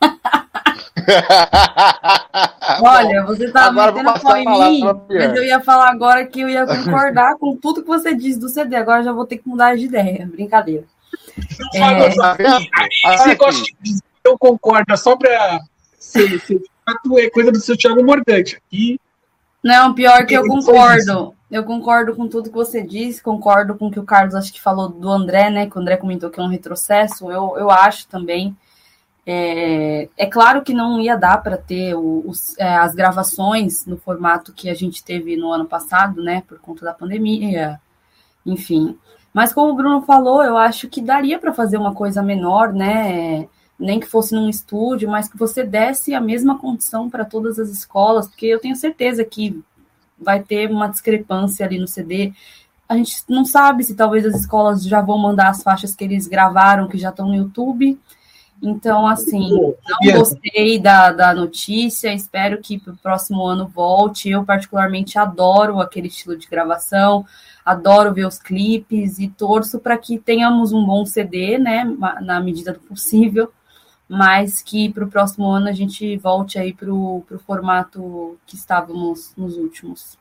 Olha, você tá metendo pau em mim, mas eu ia falar agora que eu ia concordar com tudo que você disse do CD. Agora já vou ter que mudar de ideia. Brincadeira.
É... Você gosta de eu concordo, só pra ser, ser é coisa do seu Thiago Mordante. Aqui.
Não, pior que eu concordo. Eu concordo com tudo que você disse, concordo com o que o Carlos acho que falou do André, né? Que o André comentou que é um retrocesso. Eu, eu acho também. É, é claro que não ia dar para ter os, é, as gravações no formato que a gente teve no ano passado, né? Por conta da pandemia, enfim. Mas como o Bruno falou, eu acho que daria para fazer uma coisa menor, né? Nem que fosse num estúdio, mas que você desse a mesma condição para todas as escolas, porque eu tenho certeza que vai ter uma discrepância ali no CD. A gente não sabe se talvez as escolas já vão mandar as faixas que eles gravaram, que já estão no YouTube. Então, assim, não gostei da, da notícia, espero que para o próximo ano volte. Eu, particularmente, adoro aquele estilo de gravação, adoro ver os clipes e torço para que tenhamos um bom CD, né, na medida do possível mas que para o próximo ano a gente volte aí para o formato que estávamos nos últimos.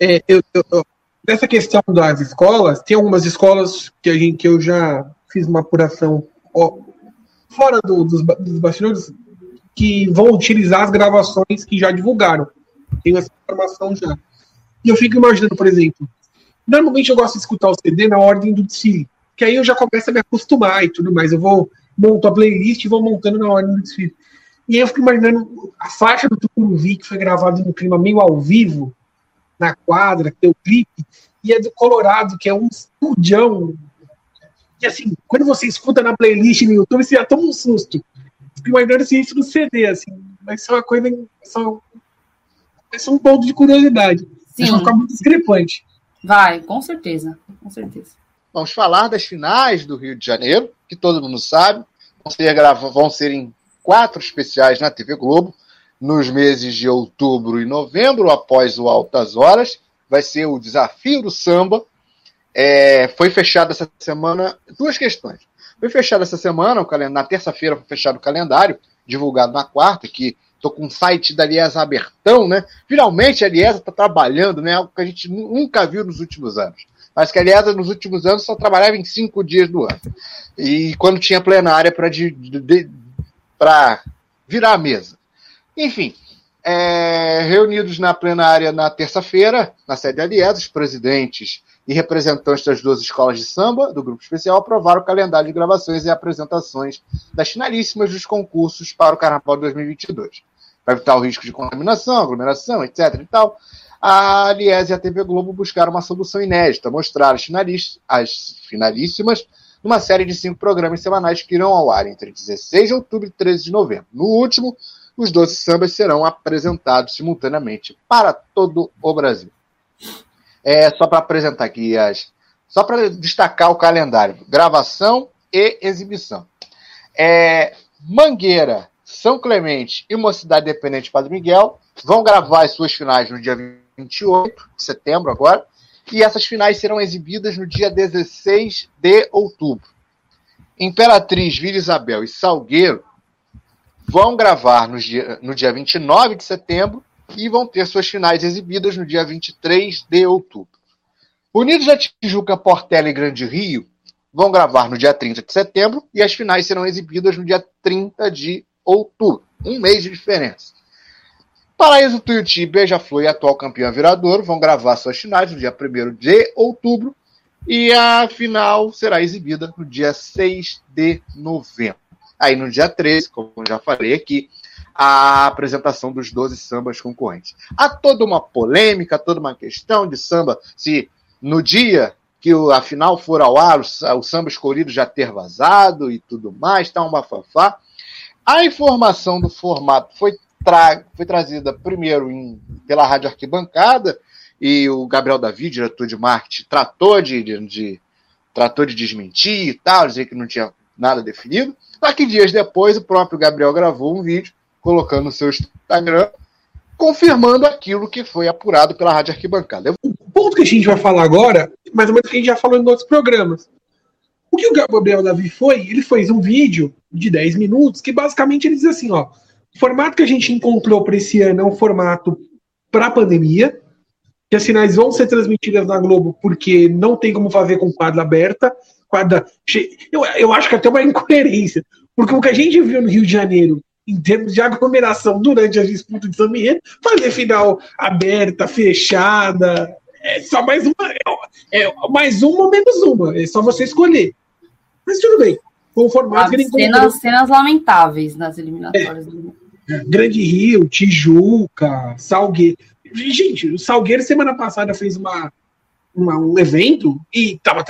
É, eu, eu, nessa questão das escolas, tem algumas escolas que, a gente, que eu já fiz uma apuração ó, fora do, dos, dos bastidores que vão utilizar as gravações que já divulgaram. Tenho essa informação já. E eu fico imaginando, por exemplo, normalmente eu gosto de escutar o CD na ordem do desfile, que aí eu já começo a me acostumar e tudo mais. Eu vou monto a playlist e vou montando na ordem do desfile. E aí eu fico imaginando a faixa do Tucuruvi, que foi gravada no clima meio ao vivo, na quadra, que tem o clipe, e é do Colorado, que é um estudião. E assim, quando você escuta na playlist no YouTube, você já toma um susto. Fico imaginando se isso no CD, assim, vai ser uma coisa. Só, vai ser um ponto de curiosidade. Sim. Vai ficar muito discrepante.
Vai, com certeza, com certeza.
Vamos falar das finais do Rio de Janeiro, que todo mundo sabe. Vão ser, vão ser em quatro especiais na TV Globo, nos meses de outubro e novembro, após o Altas Horas. Vai ser o Desafio do Samba. É, foi fechado essa semana. Duas questões. Foi fechado essa semana, na terça-feira foi fechado o calendário, divulgado na quarta, que estou com o site da Liesa abertão, né? Finalmente a Liesa está trabalhando, né? Algo que a gente nunca viu nos últimos anos mas que, aliás, nos últimos anos só trabalhava em cinco dias do ano. E quando tinha plenária para virar a mesa. Enfim, é, reunidos na plenária na terça-feira, na sede da Aliás, os presidentes e representantes das duas escolas de samba do grupo especial aprovaram o calendário de gravações e apresentações das finalíssimas dos concursos para o Carnaval de 2022. Para evitar o risco de contaminação, aglomeração, etc. e tal, a Aliás e a TV Globo buscaram uma solução inédita, mostrar as, as finalíssimas numa série de cinco programas semanais que irão ao ar entre 16 de outubro e 13 de novembro. No último, os 12 sambas serão apresentados simultaneamente para todo o Brasil. É só para apresentar aqui as. Só para destacar o calendário: gravação e exibição. É, Mangueira, São Clemente e Mocidade Dependente Padre Miguel vão gravar as suas finais no dia 28 de setembro agora, e essas finais serão exibidas no dia 16 de outubro. Imperatriz, Vila Isabel e Salgueiro vão gravar no dia, no dia 29 de setembro e vão ter suas finais exibidas no dia 23 de outubro. Unidos da Tijuca, Portela e Grande Rio vão gravar no dia 30 de setembro e as finais serão exibidas no dia 30 de outubro. Um mês de diferença. Paraíso Tuiuti, Beija-Flor e atual campeão Viradouro vão gravar suas finais no dia 1 de outubro e a final será exibida no dia 6 de novembro. Aí no dia 13, como já falei aqui, a apresentação dos 12 sambas concorrentes. Há toda uma polêmica, toda uma questão de samba, se no dia que a final for ao ar, o, samba escolhido já ter vazado e tudo mais, tá um bafafá. A informação do formato foi, tra foi trazida primeiro em, pela Rádio Arquibancada, e o Gabriel Davi, diretor de marketing, tratou de, de, de, tratou de desmentir e tal, dizer que não tinha nada definido. Só que dias depois, o próprio Gabriel gravou um vídeo colocando no seu Instagram, confirmando aquilo que foi apurado pela Rádio Arquibancada.
O ponto que a gente vai falar agora, mais ou menos que a gente já falou em outros programas. O que o Gabriel Davi foi? Ele fez um vídeo de 10 minutos que basicamente ele diz assim: ó, o formato que a gente encontrou para esse ano é um formato para a pandemia, que as finais vão ser transmitidas na Globo porque não tem como fazer com quadra aberta. Quadra... Eu, eu acho que até uma incoerência, porque o que a gente viu no Rio de Janeiro em termos de aglomeração durante a disputa de Miguel, fazer final aberta, fechada, é só mais uma, é, é mais uma ou menos uma, é só você escolher. Mas tudo bem,
com o formato ah, que ele cenas, cenas lamentáveis nas eliminatórias.
É, Grande Rio, Tijuca, Salgueiro. Gente, o Salgueiro semana passada fez uma, uma um evento e tava. A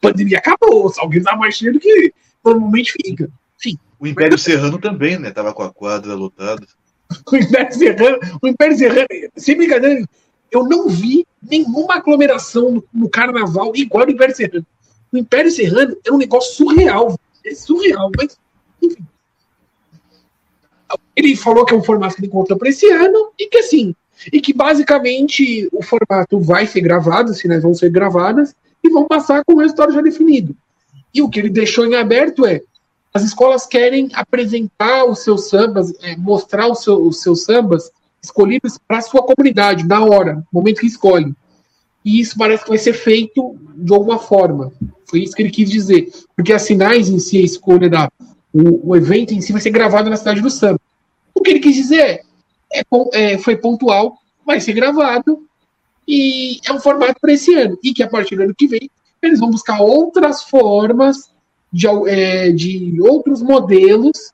pandemia acabou. O Salgueiro tá mais cheio do que normalmente fica. Sim.
O Império Serrano também, né? Tava com a quadra lotada.
o Império Serrano, o Império Serrano, sem brincadeira, eu não vi nenhuma aglomeração no, no carnaval igual ao Império Serrano. O Império Serrano é um negócio surreal. É surreal, mas, enfim. Ele falou que é um formato que ele encontrou para esse ano e que assim, e que basicamente o formato vai ser gravado, as finais vão ser gravadas e vão passar com o resultado já definido. E o que ele deixou em aberto é as escolas querem apresentar os seus sambas, é, mostrar os, seu, os seus sambas escolhidos para a sua comunidade, na hora, no momento que escolhe. E isso parece que vai ser feito de alguma forma. Foi isso que ele quis dizer. Porque as finais em si, a escolha da. O, o evento em si vai ser gravado na cidade do samba. O que ele quis dizer é, é, foi pontual, vai ser gravado e é um formato para esse ano. E que a partir do ano que vem eles vão buscar outras formas de, é, de outros modelos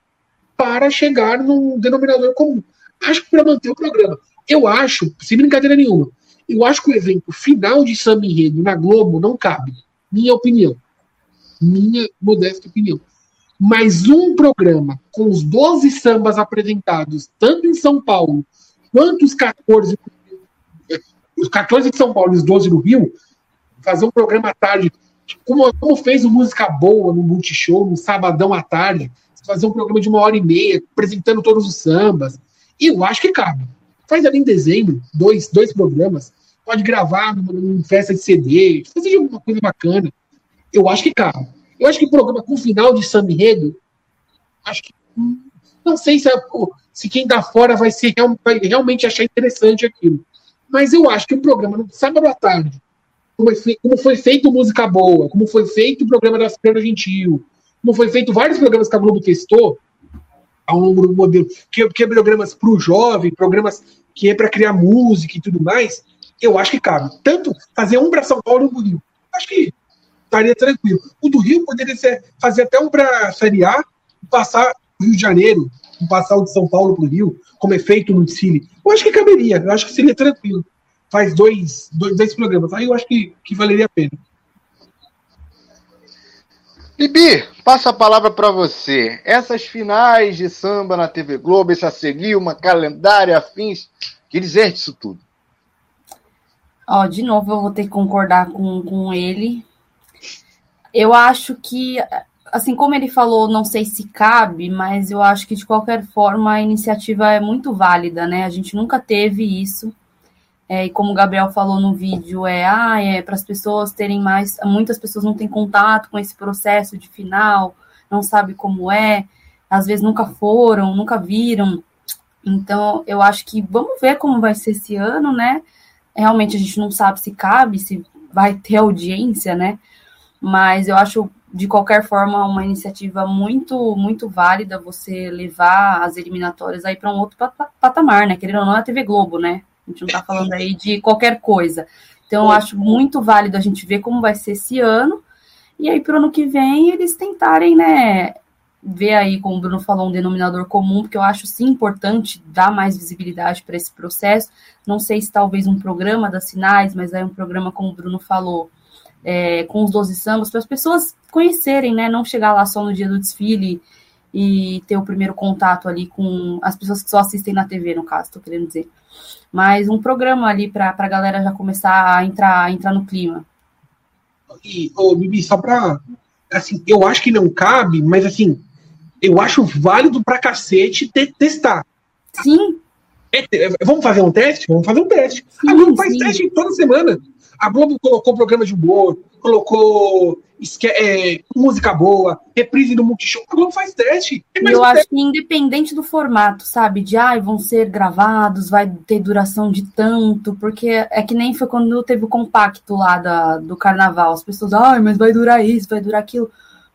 para chegar num denominador comum. Acho que para manter o programa. Eu acho, sem brincadeira nenhuma, eu acho que o evento final de samba enredo na Globo não cabe. Minha opinião. Minha modesta opinião mais um programa com os 12 sambas apresentados, tanto em São Paulo quanto os 14, os 14 de São Paulo e os 12 do Rio, fazer um programa à tarde, como, como fez o Música Boa no Multishow, no sabadão à tarde, fazer um programa de uma hora e meia, apresentando todos os sambas. E eu acho que cabe. Faz ali em dezembro, dois, dois programas, pode gravar numa, festa de CD, fazer alguma coisa bacana. Eu acho que cabe. Eu acho que o programa com final de Sam Enredo, acho que. Não sei se, se quem tá fora vai, ser, vai realmente achar interessante aquilo. Mas eu acho que o programa, no sábado à tarde, como, foi, como foi feito Música Boa, como foi feito o programa da Feira Gentil, como foi feito vários programas que a Globo testou, ao longo do modelo, que, que é programas para o jovem, programas que é para criar música e tudo mais, eu acho que cabe. Tanto fazer um para São Paulo e um Rio. Acho que estaria tranquilo. O do Rio poderia ser, fazer até um para Série A e passar o Rio de Janeiro, passar o de São Paulo para o Rio, como é feito no Chile. Eu acho que caberia, eu acho que seria tranquilo. Faz dois, dois, dois programas, aí eu acho que, que valeria a pena.
Bibi, passa a palavra para você. Essas finais de samba na TV Globo, essa seguir uma calendário, afins, que dizer disso tudo?
Ó, de novo eu vou ter que concordar com, com ele. Eu acho que assim, como ele falou, não sei se cabe, mas eu acho que de qualquer forma a iniciativa é muito válida, né? A gente nunca teve isso. É, e como o Gabriel falou no vídeo, é, ah, é para as pessoas terem mais. Muitas pessoas não têm contato com esse processo de final, não sabe como é, às vezes nunca foram, nunca viram. Então, eu acho que vamos ver como vai ser esse ano, né? Realmente a gente não sabe se cabe, se vai ter audiência, né? Mas eu acho, de qualquer forma, uma iniciativa muito, muito válida você levar as eliminatórias aí para um outro patamar, né? Querendo ou não, é a TV Globo, né? A gente não está falando aí de qualquer coisa. Então, eu acho muito válido a gente ver como vai ser esse ano. E aí, para o ano que vem, eles tentarem, né? Ver aí, como o Bruno falou, um denominador comum, porque eu acho sim importante dar mais visibilidade para esse processo. Não sei se talvez um programa das sinais, mas é um programa, como o Bruno falou, é, com os 12 sambas, para as pessoas conhecerem, né? Não chegar lá só no dia do desfile e ter o primeiro contato ali com as pessoas que só assistem na TV, no caso, estou querendo dizer. Mas um programa ali para a galera já começar a entrar, a entrar no clima.
E, ô, Bibi, só para. Assim, eu acho que não cabe, mas assim, eu acho válido pra cacete te, testar.
Sim.
É, vamos fazer um teste? Vamos fazer um teste. Sim, a Globo faz sim. teste toda semana. A Globo colocou programa de humor, colocou é, música boa, reprise no Multishow, a Globo faz teste.
eu acho que independente do formato, sabe? De ai, ah, vão ser gravados, vai ter duração de tanto, porque é que nem foi quando teve o compacto lá da, do carnaval. As pessoas, ai, mas vai durar isso, vai durar aquilo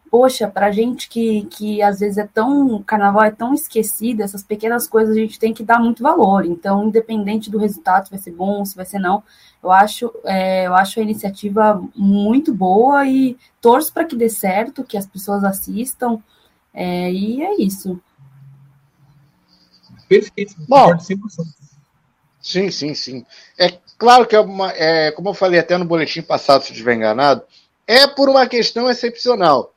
poxa, pra gente que, que às vezes é tão. O carnaval é tão esquecido, essas pequenas coisas a gente tem que dar muito valor. Então, independente do resultado, se vai ser bom, se vai ser não, eu acho, é, eu acho a iniciativa muito boa e torço para que dê certo, que as pessoas assistam. É, e é isso.
Perfeito. Bom, sim, sim, sim. É claro que é uma. É, como eu falei até no boletim passado, se estiver enganado, é por uma questão excepcional.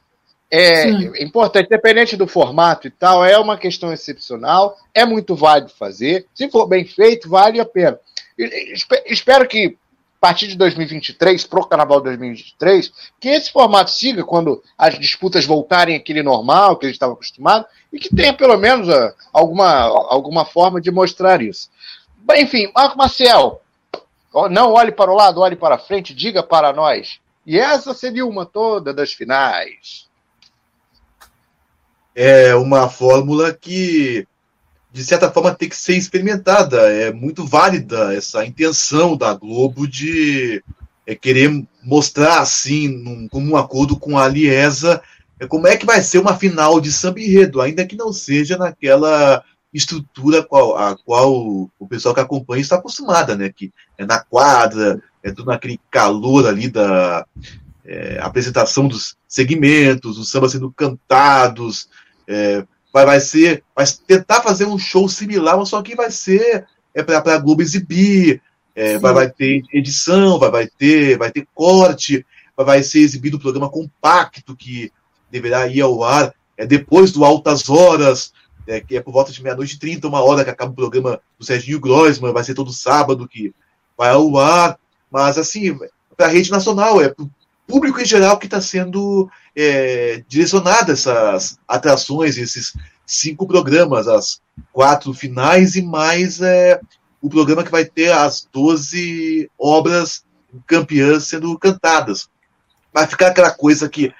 É Sim. importante, independente do formato e tal, é uma questão excepcional, é muito válido fazer. Se for bem feito, vale a pena. Espero que a partir de 2023, pro Carnaval 2023, que esse formato siga quando as disputas voltarem àquele normal que a gente estava acostumado e que tenha pelo menos alguma, alguma forma de mostrar isso. Enfim, Marco Marcel, não olhe para o lado, olhe para frente, diga para nós. E essa seria uma toda das finais
é uma fórmula que, de certa forma, tem que ser experimentada. É muito válida essa intenção da Globo de é, querer mostrar, assim, num, como um acordo com a Liesa, é, como é que vai ser uma final de samba enredo, ainda que não seja naquela estrutura qual, a qual o pessoal que acompanha está acostumada, né? Que é na quadra, é tudo naquele calor ali da é, apresentação dos segmentos, os sambas sendo cantados, é, vai, vai ser, vai tentar fazer um show similar, mas só que vai ser é para a Globo exibir, é, vai, vai ter edição, vai, vai ter, vai ter corte, vai, vai ser exibido o um programa compacto que deverá ir ao ar é depois do Altas Horas, é, que é por volta de meia-noite e trinta, uma hora que acaba o programa do Serginho Grossman, vai ser todo sábado que vai ao ar, mas assim, para a rede nacional, é público em geral que está sendo é, direcionada essas atrações, esses cinco programas, as quatro finais e mais é, o programa que vai ter as 12 obras campeãs sendo cantadas. Vai ficar aquela coisa que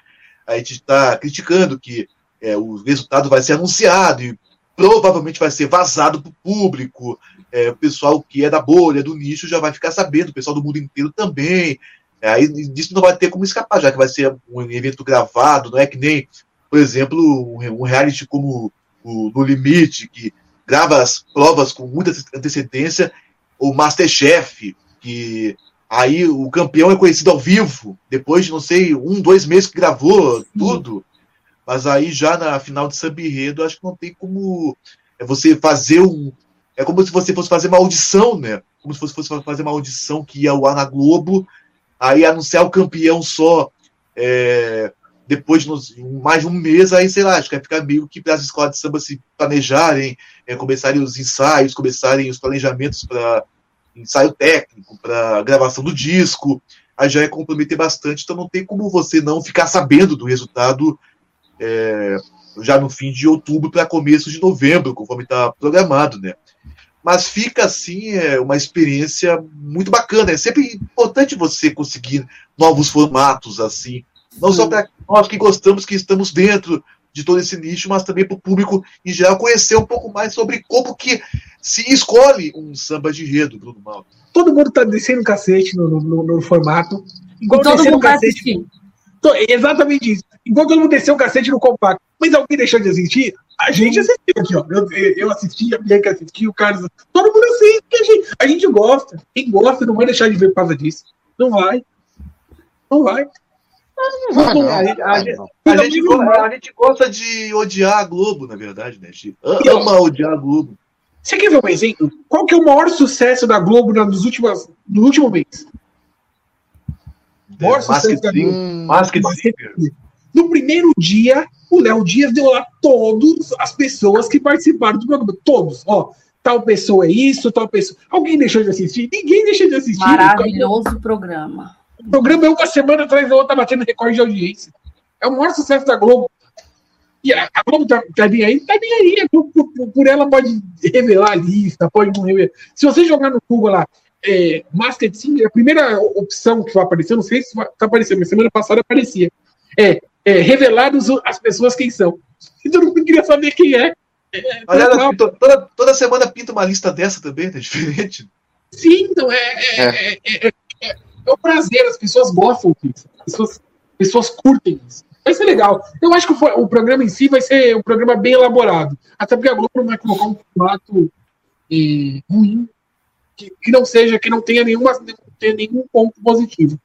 a gente está criticando, que é, o resultado vai ser anunciado e provavelmente vai ser vazado para o público. É, o pessoal que é da bolha, do nicho, já vai ficar sabendo, o pessoal do mundo inteiro também. É, aí disso não vai ter como escapar, já que vai ser um evento gravado, não é que nem, por exemplo, um reality como o No Limite, que grava as provas com muita antecedência, ou Masterchef, que aí o campeão é conhecido ao vivo, depois de, não sei, um, dois meses que gravou tudo, mas aí já na final de Samba Enredo, acho que não tem como é você fazer um... É como se você fosse fazer uma audição, né? Como se fosse, fosse fazer uma audição que ia ao ar na Globo, aí anunciar o campeão só é, depois de mais de um mês, aí sei lá, acho que vai ficar meio que as escolas de samba se planejarem, é, começarem os ensaios, começarem os planejamentos para ensaio técnico, para gravação do disco, aí já é comprometer bastante, então não tem como você não ficar sabendo do resultado é, já no fim de outubro para começo de novembro, conforme está programado, né? Mas fica assim é, uma experiência muito bacana. É sempre importante você conseguir novos formatos assim, não só para nós que gostamos, que estamos dentro de todo esse nicho, mas também para o público em geral conhecer um pouco mais sobre como que se escolhe um samba de enredo, Bruno Mal.
Todo mundo está descendo cacete no, no, no formato.
Igual todo mundo cacete.
Exatamente isso. Igual todo mundo desceu o cacete no compacto. Mas alguém deixou de assistir? A gente assistiu aqui, ó. Eu, eu assisti, a Bianca assistiu, o Carlos. Todo mundo assiste. A gente, a gente gosta. Quem gosta não vai deixar de ver por causa disso. Não vai. Não vai.
A gente gosta de odiar a Globo, na verdade, né? A gente ama odiar a Globo.
Você quer ver um exemplo? Qual que é o maior sucesso da Globo nos últimos, no último mês?
O maior sucesso da Globo. Masked Singer.
No primeiro dia, o Léo Dias deu lá todas as pessoas que participaram do programa. Todos. Ó, tal pessoa é isso, tal pessoa. Alguém deixou de assistir? Ninguém deixou de assistir.
Maravilhoso programa.
O programa é uma semana atrás da outra batendo recorde de audiência. É o maior sucesso da Globo. E a, a Globo tá, tá nem aí, tá nem aí. Por, por, por, ela pode revelar a lista, pode não revelar. Se você jogar no Google lá, é, Masked Singer, a primeira opção que vai aparecer, não sei se vai tá aparecendo, mas semana passada aparecia. É, é revelar as pessoas quem são. E todo mundo queria saber quem é.
é Aliás, toda, toda semana pinta uma lista dessa também, tá diferente.
Sim, então é, é, é, é é o prazer, as pessoas gostam disso, as pessoas, pessoas curtem isso. Vai ser legal. Eu acho que o, o, programa em si vai ser um programa bem elaborado. Até porque a Globo não vai colocar um formato eh, ruim, que, que, não seja, que não tenha, nenhuma, não tenha nenhum ponto positivo.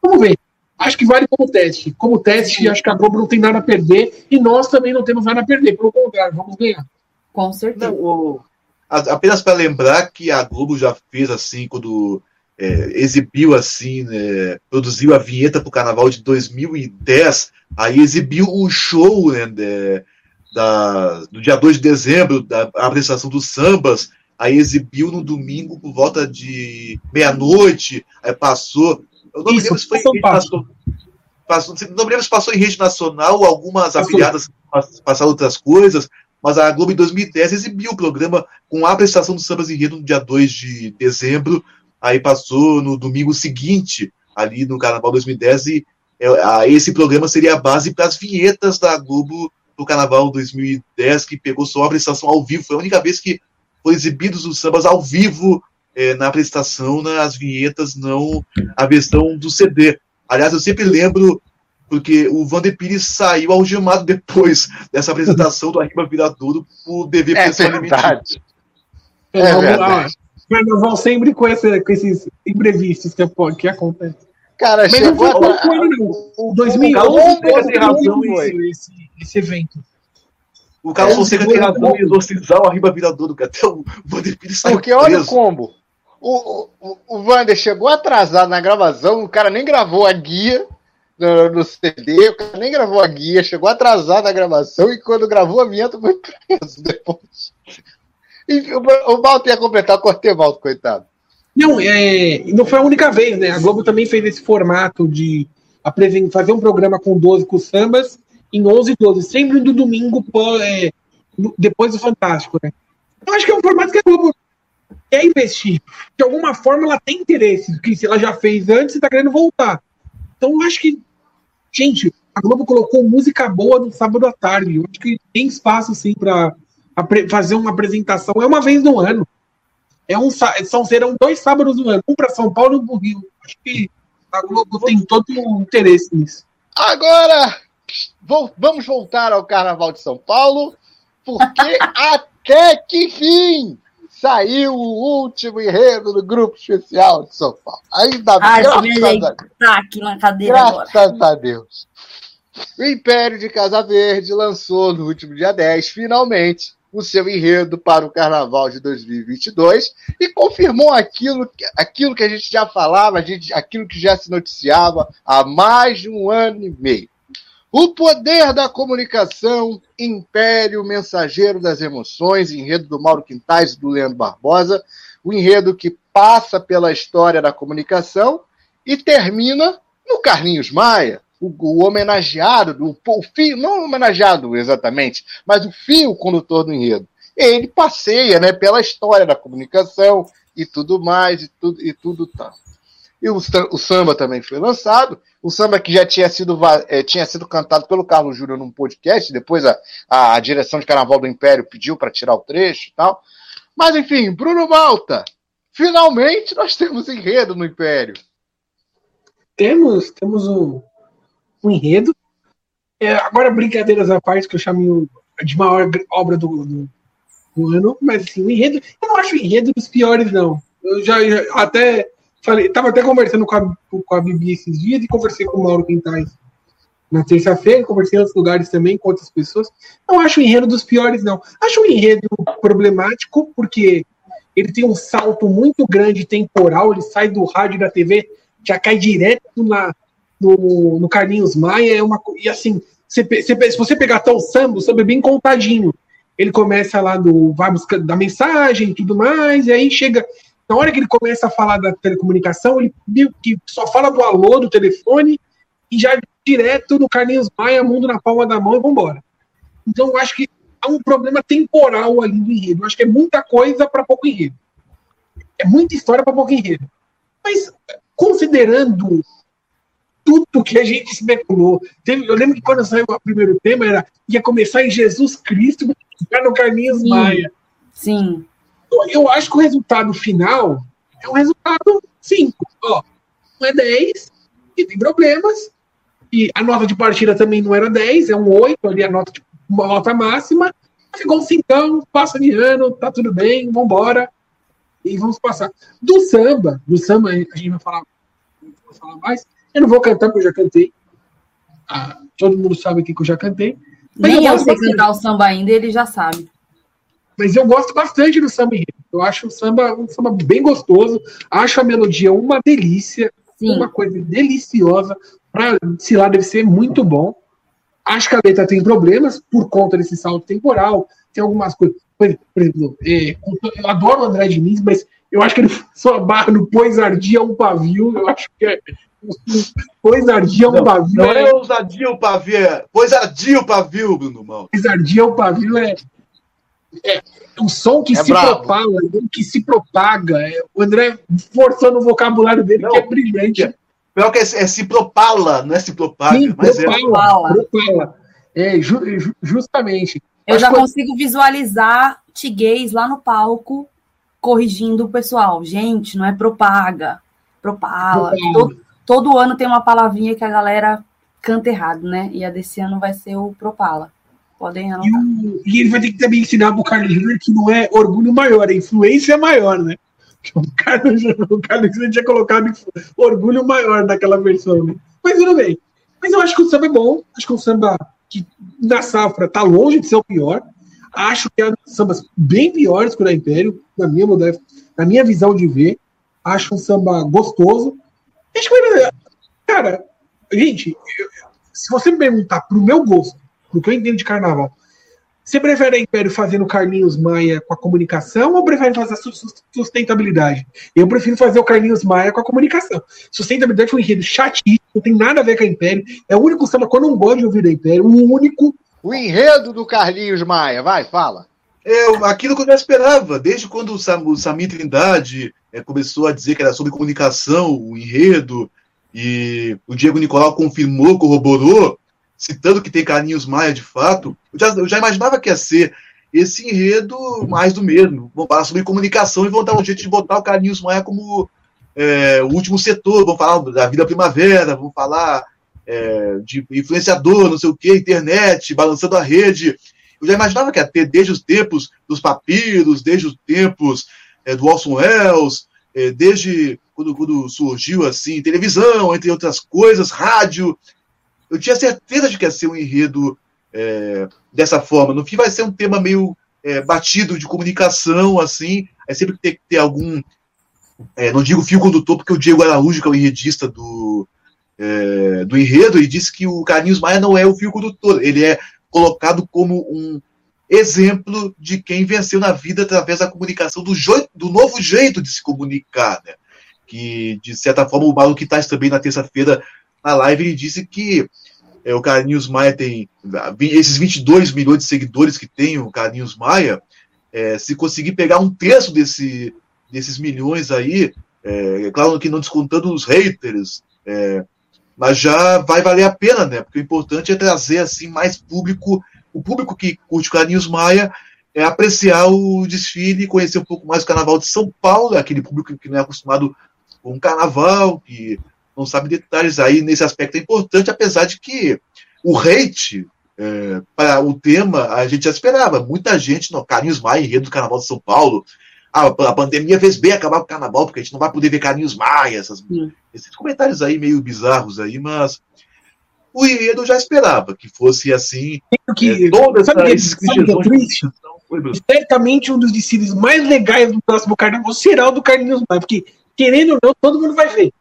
Vamos ver. Acho que vale como teste. Como teste, acho que a Globo não tem nada a perder e nós também não temos nada a perder. Pelo contrário, vamos ganhar.
Com certeza. Não,
o, apenas para lembrar que a Globo já fez assim, quando é, exibiu assim, né, produziu a vinheta para o Carnaval de 2010, aí exibiu um show né, de, da, do dia 2 de dezembro, da apresentação dos sambas, aí exibiu no domingo por volta de meia-noite, aí passou. Eu não Isso, lembro se foi. Passou, se passou em rede nacional, algumas passou. afiliadas passaram outras coisas, mas a Globo em 2010 exibiu o programa com a apresentação dos sambas em rede no dia 2 de dezembro, aí passou no domingo seguinte, ali no Carnaval 2010, e é, esse programa seria a base para as vinhetas da Globo do Carnaval 2010, que pegou só a apresentação ao vivo. Foi a única vez que foi exibidos os sambas ao vivo é, na apresentação, nas vinhetas, não a versão do CD. Aliás, eu sempre lembro, porque o Vander Pires saiu algemado depois dessa apresentação do Arriba Viradouro por dever
é verdade.
É, é verdade. Carnaval sempre com, esse, com esses imprevistos que, que acontecem.
Cara, Mas chegou não foi a...
o 2011 teve razão esse, esse, esse evento.
O Carlos é, Fonseca tem razão em exorcizar o Arriba Viradouro, que até o Vander Pires
saiu Porque olha o combo. O, o, o Vander chegou atrasado na gravação, o cara nem gravou a guia no, no, CD, o cara nem gravou a guia, chegou atrasado na gravação e quando gravou a vinheta foi preso depois. E o Malto ia completar, cortei o Malto, coitado.
Não, é, não foi a única vez, né? A Globo também fez esse formato de fazer um programa com 12 com sambas em 11 e 12, sempre do domingo é, depois do Fantástico, né? Eu acho que é um formato que a Globo quer investir. De alguma forma ela tem interesse, que se ela já fez antes e está querendo voltar. Então eu acho que, gente, a Globo colocou música boa no sábado à tarde. Eu acho que tem espaço, sim, para fazer uma apresentação é uma vez no ano. É um, são, serão dois sábados no ano, um para São Paulo e um para o Rio. Acho que a Globo tem todo o interesse nisso.
Agora, vou, vamos voltar ao Carnaval de São Paulo, porque até que fim saiu o último enredo do grupo especial de São Paulo. Ainda
bem, graças a Deus. Tá aqui na cadeira
graças agora. a Deus. O Império de Casa Verde lançou no último dia 10, finalmente, o seu enredo para o Carnaval de 2022 e confirmou aquilo, aquilo que a gente já falava, a gente, aquilo que já se noticiava há mais de um ano e meio. O poder da comunicação, império mensageiro das emoções, enredo do Mauro Quintais e do Leandro Barbosa, o enredo que passa pela história da comunicação e termina no Carlinhos Maia, o, o homenageado, o, o fio, não homenageado exatamente, mas o fio condutor do enredo. Ele passeia né, pela história da comunicação e tudo mais, e tudo, e tudo tal. E o, o, samba também foi lançado. O samba que já tinha sido, é, tinha sido cantado pelo Carlos Júnior num podcast, depois a, a, a direção de Carnaval do Império pediu para tirar o trecho e tal. Mas enfim, Bruno Malta, finalmente nós temos enredo no Império.
Temos, temos um, um enredo. É, agora, brincadeiras à parte, que eu chamo de maior obra do, do, do, ano, mas assim, o enredo, eu não acho o enredo dos piores, não. Eu já, já até falei, tava até conversando com a, com a Bibi esses dias e conversei com o Mauro Quintais na terça-feira, conversei em outros lugares também com outras pessoas. Não acho o enredo dos piores, não. Acho o enredo problemático, porque ele tem um salto muito grande temporal, ele sai do rádio da TV, já cai direto na, no, no Carlinhos Maia, é uma e assim, você, você, se você pegar até o samba, o samba é bem contadinho. Ele começa lá do vai buscando da mensagem e tudo mais, e aí chega na hora que ele começa a falar da telecomunicação, ele que só fala do alô do telefone e já direto no Carlinhos Maia, mundo na palma da mão e vambora. Então eu acho que há um problema temporal ali do enredo. Eu acho que é muita coisa para pouco enredo. É muita história para pouco enredo. Mas considerando tudo que a gente especulou. Teve, eu lembro que quando saiu o primeiro tema, era ia começar em Jesus Cristo no Carlinhos. Maia.
Sim.
Eu, acho que o resultado final é um resultado 5. Ó, não é 10, e tem problemas. E a nota de partida também não era 10, é um 8 ali, a nota, tipo, uma nota máxima. Ficou um 5, passa de ano, tá tudo bem, vambora. E vamos passar. Do samba, do samba, a gente vai falar, vai falar mais eu não vou cantar porque eu já cantei. Ah, todo mundo sabe aqui que eu já cantei.
Mas Nem eu sei cantar o samba ainda, ele já sabe.
Mas eu gosto bastante do samba enredo. Eu acho o samba um samba bem gostoso. Acho a melodia uma delícia. Sim. Uma coisa deliciosa. Pra se lá deve ser muito bom. Acho que a letra tem problemas por conta desse salto temporal. Tem algumas coisas. Por exemplo, é, eu adoro o André Diniz, mas eu acho que ele só barra no Pois Ardia um Pavio. Eu acho que é, Pois ardia o pavio.
Não é, é ousadia o pavio, é pois ardia o pavio, Bruno Mal.
Pois ardia o pavio é, é um som que é se bravo. propaga, que se propaga. É, o André forçando o vocabulário dele, não, que é brilhante.
Pior que é, é, se propala, não é se propaga. Sim,
mas é. propala, é. propala. É, ju, justamente.
Eu já consigo visualizar Tiguês lá no palco corrigindo o pessoal. Gente, não é propaga. Propala. propala. Todo, todo ano tem uma palavrinha que a galera canta errado, né? E a desse ano vai ser o Propala. Podem anotar.
E, o, e ele vai ter que também ensinar pro Carlos Júnior que não é orgulho maior, é influência maior, né? O Carlos, o Carlos Júnior tinha colocado orgulho maior naquela versão, né? Mas tudo bem. Mas eu acho que o samba é bom. Acho que o samba que na safra tá longe de ser o pior. Acho que há sambas bem piores que o da Império, na minha, na minha visão de ver. Acho um samba gostoso. Acho que, cara, gente, se você me perguntar pro meu gosto, pro que eu entendo de carnaval, você prefere a Império fazendo Carlinhos Maia com a comunicação ou prefere fazer a sustentabilidade? Eu prefiro fazer o Carlinhos Maia com a comunicação. Sustentabilidade foi um enredo chatíssimo, não tem nada a ver com a Império. É o único samba que eu não gosto de ouvir da Império, o único.
O enredo do Carlinhos Maia, vai, fala.
É aquilo que eu já esperava, desde quando o, Sam, o Samir Trindade é, começou a dizer que era sobre comunicação, o enredo, e o Diego Nicolau confirmou, corroborou, citando que tem Carlinhos Maia de fato, eu já, eu já imaginava que ia ser esse enredo mais do mesmo. Vão falar sobre comunicação e vão dar um jeito de botar o Carlinhos Maia como é, o último setor, vão falar da vida primavera, vão falar é, de influenciador, não sei o que, internet, balançando a rede. Eu já imaginava que ia ter desde os tempos dos papiros, desde os tempos é, do Orson Welles, é, desde quando, quando, surgiu assim, televisão, entre outras coisas, rádio. Eu tinha certeza de que ia ser um enredo é, dessa forma. No fim, vai ser um tema meio é, batido de comunicação, assim. É sempre tem que ter algum. É, não digo fio condutor, porque o Diego Araújo, que é o enredista do, é, do enredo, e disse que o Carlinhos Maia não é o fio condutor, ele é colocado como um exemplo de quem venceu na vida através da comunicação, do, do novo jeito de se comunicar, né? Que, de certa forma, o Maluquitais também na terça-feira na live ele disse que é, o Carlinhos Maia tem esses 22 milhões de seguidores que tem o Carlinhos Maia, é, se conseguir pegar um terço desse, desses milhões aí, é, claro que não descontando os haters, é, mas já vai valer a pena, né? Porque o importante é trazer assim mais público, o público que curte Carlinhos Maia é apreciar o desfile, conhecer um pouco mais o Carnaval de São Paulo, aquele público que não é acostumado com o Carnaval, que não sabe detalhes aí nesse aspecto é importante, apesar de que o hate é, para o tema a gente já esperava. Muita gente no Carlinhos Maia, enredo do Carnaval de São Paulo, a, a pandemia fez bem acabar com o carnaval, porque a gente não vai poder ver Carlinhos Maia, essas, esses comentários aí meio bizarros aí, mas o enredo já esperava que fosse assim.
Que, é, todas sabe essas que, sabe que é triste? Certamente um dos desfiles mais legais do próximo carnaval será o do Carlinhos Maia, porque, querendo ou não, todo mundo vai ver.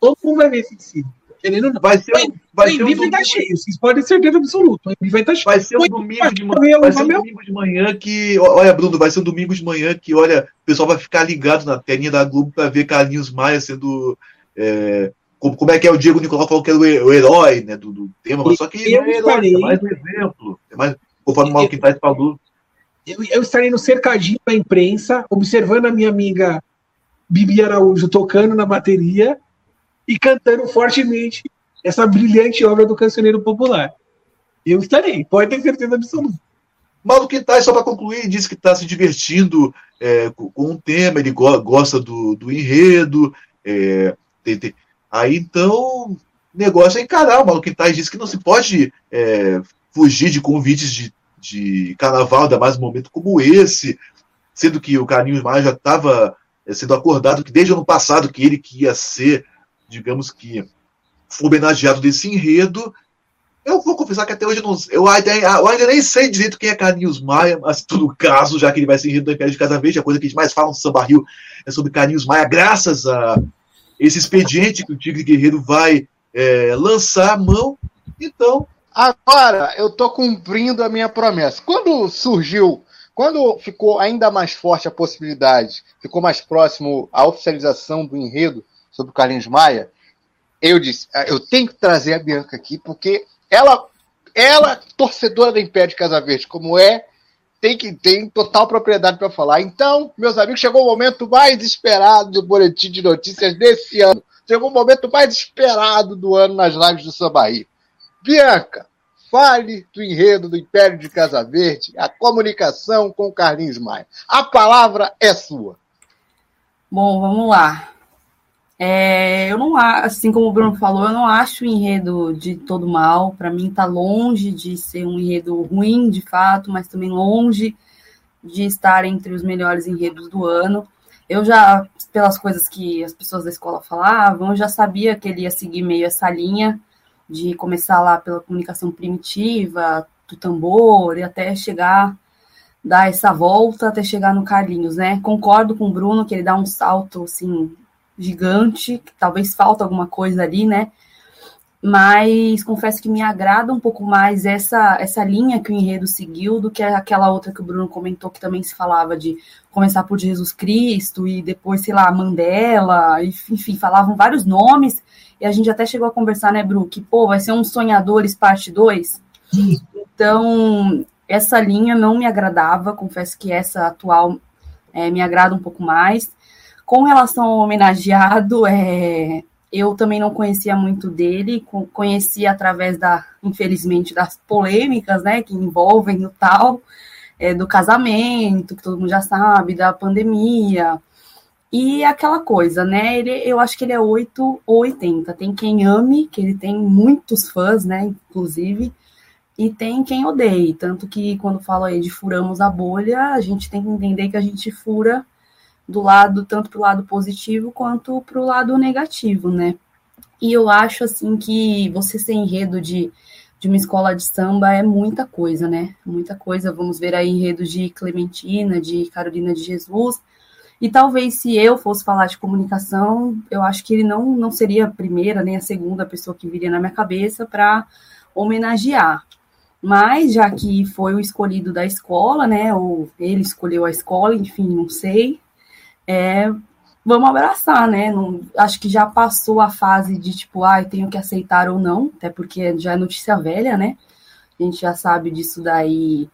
Todo mundo vai ver esse desfile. Querendo não. Vai ser, vai, vai ser um vai estar cheio, vocês podem ter certeza absoluta.
Vai estar cheio. Vai ser um domingo de manhã. Vai ser um domingo de manhã que. Olha, Bruno, vai ser um domingo de manhã que, olha, o pessoal vai ficar ligado na telinha da Globo para ver Carlinhos Maia sendo. É, como, como, é que é o Diego Nicolau falou que era o, herói né, do, do tema, mas só que
eu é herói,
é mais um exemplo. É mais, conforme o Mauro Quintais falou.
Eu, eu estarei no cercadinho da imprensa, observando a minha amiga Bibi Araújo tocando na bateria e cantando fortemente essa brilhante obra do cancioneiro popular. Eu estarei, pode ter certeza absoluta.
Mauro Quintais, só para concluir, disse que está se divertindo é, com, com, o tema, ele go gosta do, do enredo. É, tem, tem. Aí então, negócio é encarar. O Mauro Quintais disse que não se pode é, fugir de convites de, de carnaval, ainda mais um momento como esse, sendo que o Carlinhos Maia já estava é, sendo acordado que desde o ano passado que ele que ia ser, digamos que homenageado desse enredo. Eu vou confessar que até hoje eu, não, eu, ainda, eu ainda nem sei direito quem é Carlinhos Maia, mas todo caso, já que ele vai ser enredo do Império de Casa Verde, a coisa que a gente mais fala no Samba Rio é sobre Carlinhos Maia, graças a esse expediente que o Tigre Guerreiro vai é, lançar a mão. Então.
Agora, eu estou cumprindo a minha promessa. Quando surgiu, quando ficou ainda mais forte a possibilidade, ficou mais próximo a oficialização do enredo sobre o Carlinhos Maia, eu disse, ah, eu tenho que trazer a Bianca aqui, porque ela, ela torcedora da Império de Casa Verde, como é, tem que tem total propriedade para falar. Então, meus amigos, chegou o momento mais esperado do boletim de notícias desse ano. Chegou o momento mais esperado do ano nas lives do Sambaí. Bianca, fale do enredo do Império de Casa Verde, a comunicação com Carlinhos Maia. A palavra é sua.
Bom, vamos lá. É, eu não assim como o Bruno falou, eu não acho o enredo de todo mal. Para mim, está longe de ser um enredo ruim, de fato, mas também longe de estar entre os melhores enredos do ano. Eu já, pelas coisas que as pessoas da escola falavam, eu já sabia que ele ia seguir meio essa linha de começar lá pela comunicação primitiva, do tambor, e até chegar, dar essa volta até chegar no Carlinhos, né? Concordo com o Bruno que ele dá um salto, assim, gigante, que talvez falta alguma coisa ali, né? Mas confesso que me agrada um pouco mais essa, essa linha que o enredo seguiu do que aquela outra que o Bruno comentou, que também se falava de começar por Jesus Cristo e depois, sei lá, Mandela, enfim, falavam vários nomes. E a gente até chegou a conversar, né, Bru, que, pô, vai ser um Sonhadores parte 2. Então, essa linha não me agradava, confesso que essa atual é, me agrada um pouco mais. Com relação ao homenageado, é, eu também não conhecia muito dele, conheci através da, infelizmente, das polêmicas, né, que envolvem o tal, é, do casamento, que todo mundo já sabe, da pandemia, e aquela coisa, né, ele, eu acho que ele é 8 ou 80, tem quem ame, que ele tem muitos fãs, né, inclusive, e tem quem odeie, tanto que quando falo aí de furamos a bolha, a gente tem que entender que a gente fura do lado, tanto para o lado positivo quanto para o lado negativo, né? E eu acho, assim, que você ser enredo de, de uma escola de samba é muita coisa, né? Muita coisa. Vamos ver aí enredos de Clementina, de Carolina de Jesus. E talvez se eu fosse falar de comunicação, eu acho que ele não, não seria a primeira nem a segunda pessoa que viria na minha cabeça para homenagear. Mas já que foi o escolhido da escola, né? Ou ele escolheu a escola, enfim, não sei é, vamos abraçar, né? Não, acho que já passou a fase de tipo, ah, tenho que aceitar ou não, até porque já é notícia velha, né? A gente já sabe disso daí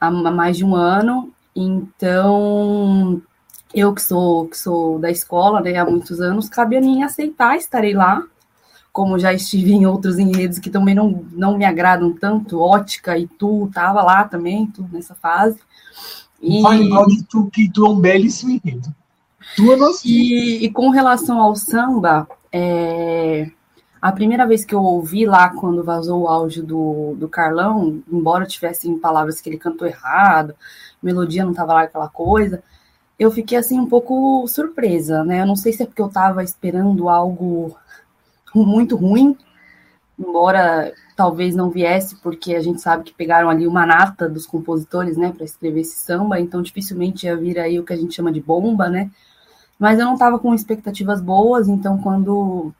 há mais de um ano. Então, eu que sou que sou da escola, né, há muitos anos, cabe a mim aceitar, estarei lá, como já estive em outros enredos que também não, não me agradam tanto, ótica e tu tava lá também, tu nessa fase.
E... Fale mal de tu, que tu é um belíssimo enredo.
E, e com relação ao samba, é... a primeira vez que eu ouvi lá, quando vazou o áudio do, do Carlão, embora tivessem palavras que ele cantou errado, melodia não tava lá aquela coisa, eu fiquei assim um pouco surpresa, né? Eu não sei se é porque eu tava esperando algo muito ruim, embora talvez não viesse, porque a gente sabe que pegaram ali uma nata dos compositores, né, para escrever esse samba, então dificilmente ia vir aí o que a gente chama de bomba, né? Mas eu não tava com expectativas boas, então quando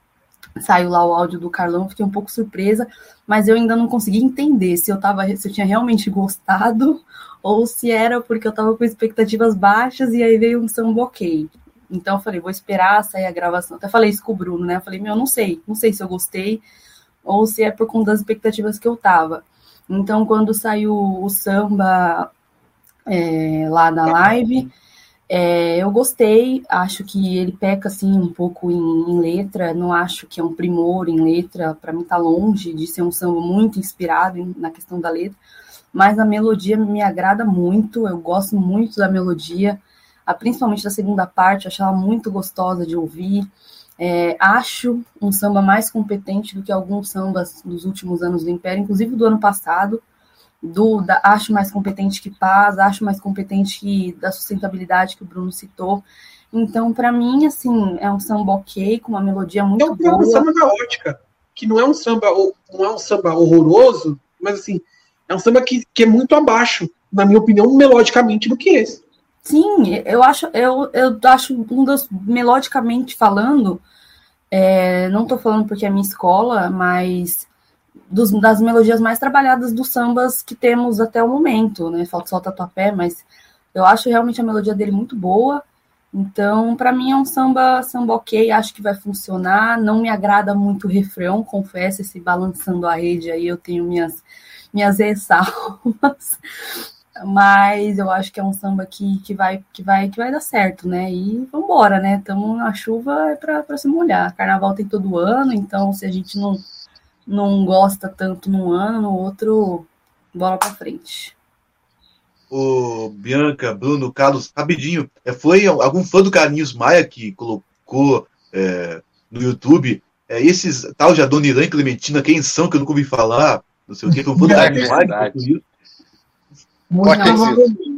saiu lá o áudio do Carlão, fiquei um pouco surpresa, mas eu ainda não consegui entender se eu tava, se eu tinha realmente gostado ou se era porque eu tava com expectativas baixas e aí veio um ok. Então eu falei, vou esperar sair a gravação. Até falei isso com o Bruno, né? Eu falei, meu, não sei, não sei se eu gostei ou se é por conta das expectativas que eu tava. Então, quando saiu o samba é, lá na live, é, eu gostei, acho que ele peca assim um pouco em, em letra, não acho que é um primor em letra, para mim tá longe de ser um samba muito inspirado em, na questão da letra, mas a melodia me agrada muito, eu gosto muito da melodia, a, principalmente da segunda parte, acho ela muito gostosa de ouvir. É, acho um samba mais competente do que alguns sambas dos últimos anos do Império, inclusive do ano passado do da, acho mais competente que Paz, acho mais competente que da sustentabilidade que o Bruno citou. Então, para mim, assim, é um samba ok, com uma melodia muito é um, boa. É um
samba da ótica, que não é um samba, não é um samba horroroso, mas assim, é um samba que, que é muito abaixo, na minha opinião, melodicamente do que esse.
Sim, eu acho, eu, eu acho um dos melodicamente falando, é, não estou falando porque é minha escola, mas dos, das melodias mais trabalhadas dos sambas que temos até o momento, né? Falta só tatuapé, mas eu acho realmente a melodia dele muito boa. Então, para mim é um samba, samba ok, acho que vai funcionar. Não me agrada muito o refrão, confesso, esse balançando a rede aí eu tenho minhas, minhas ressalvas. Mas eu acho que é um samba que, que, vai, que, vai, que vai dar certo, né? E vambora, né? Estamos na chuva é para se molhar. Carnaval tem todo ano, então se a gente não não gosta tanto num ano, no outro, bola para frente.
O Bianca, Bruno, Carlos, rapidinho, é, foi algum fã do Carlinhos Maia que colocou é, no YouTube é, esses tal de Adoniran e Clementina, quem são que eu nunca ouvi falar, não sei o que, foi um fã do é Carlinhos Maia que
Pode ter sido.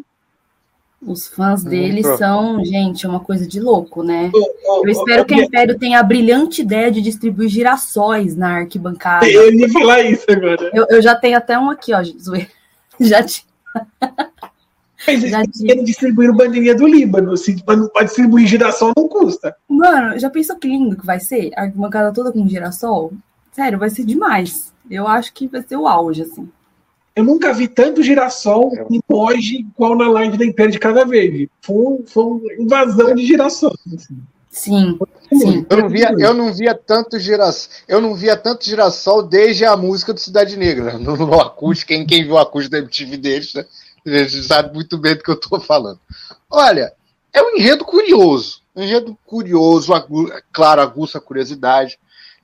Os fãs dele são, gente, é uma coisa de louco, né? Eu espero que a Império tenha a brilhante ideia de distribuir girassóis na arquibancada.
Eu ia falar isso agora.
Eu, eu já tenho até um aqui, ó, zoeira. Já tinha.
Mas já tinha. distribuir bandeirinha do Líbano. Se para distribuir girassol não custa.
Mano, já pensou que lindo que vai ser? A arquibancada toda com girassol? Sério, vai ser demais. Eu acho que vai ser o auge, assim.
Eu nunca vi tanto girassol é. em emoji igual na live da Império de cada vez. Foi, foi uma invasão de girassol.
Assim. Sim, sim.
Eu não via, eu não via tanto girassol, eu não via tanto girassol desde a música do Cidade Negra, no, no acústico, quem, quem viu o acústico da MTV deles, né? Sabe muito bem do que eu estou falando. Olha, é um enredo curioso, um enredo curioso, agu, claro, aguça a curiosidade,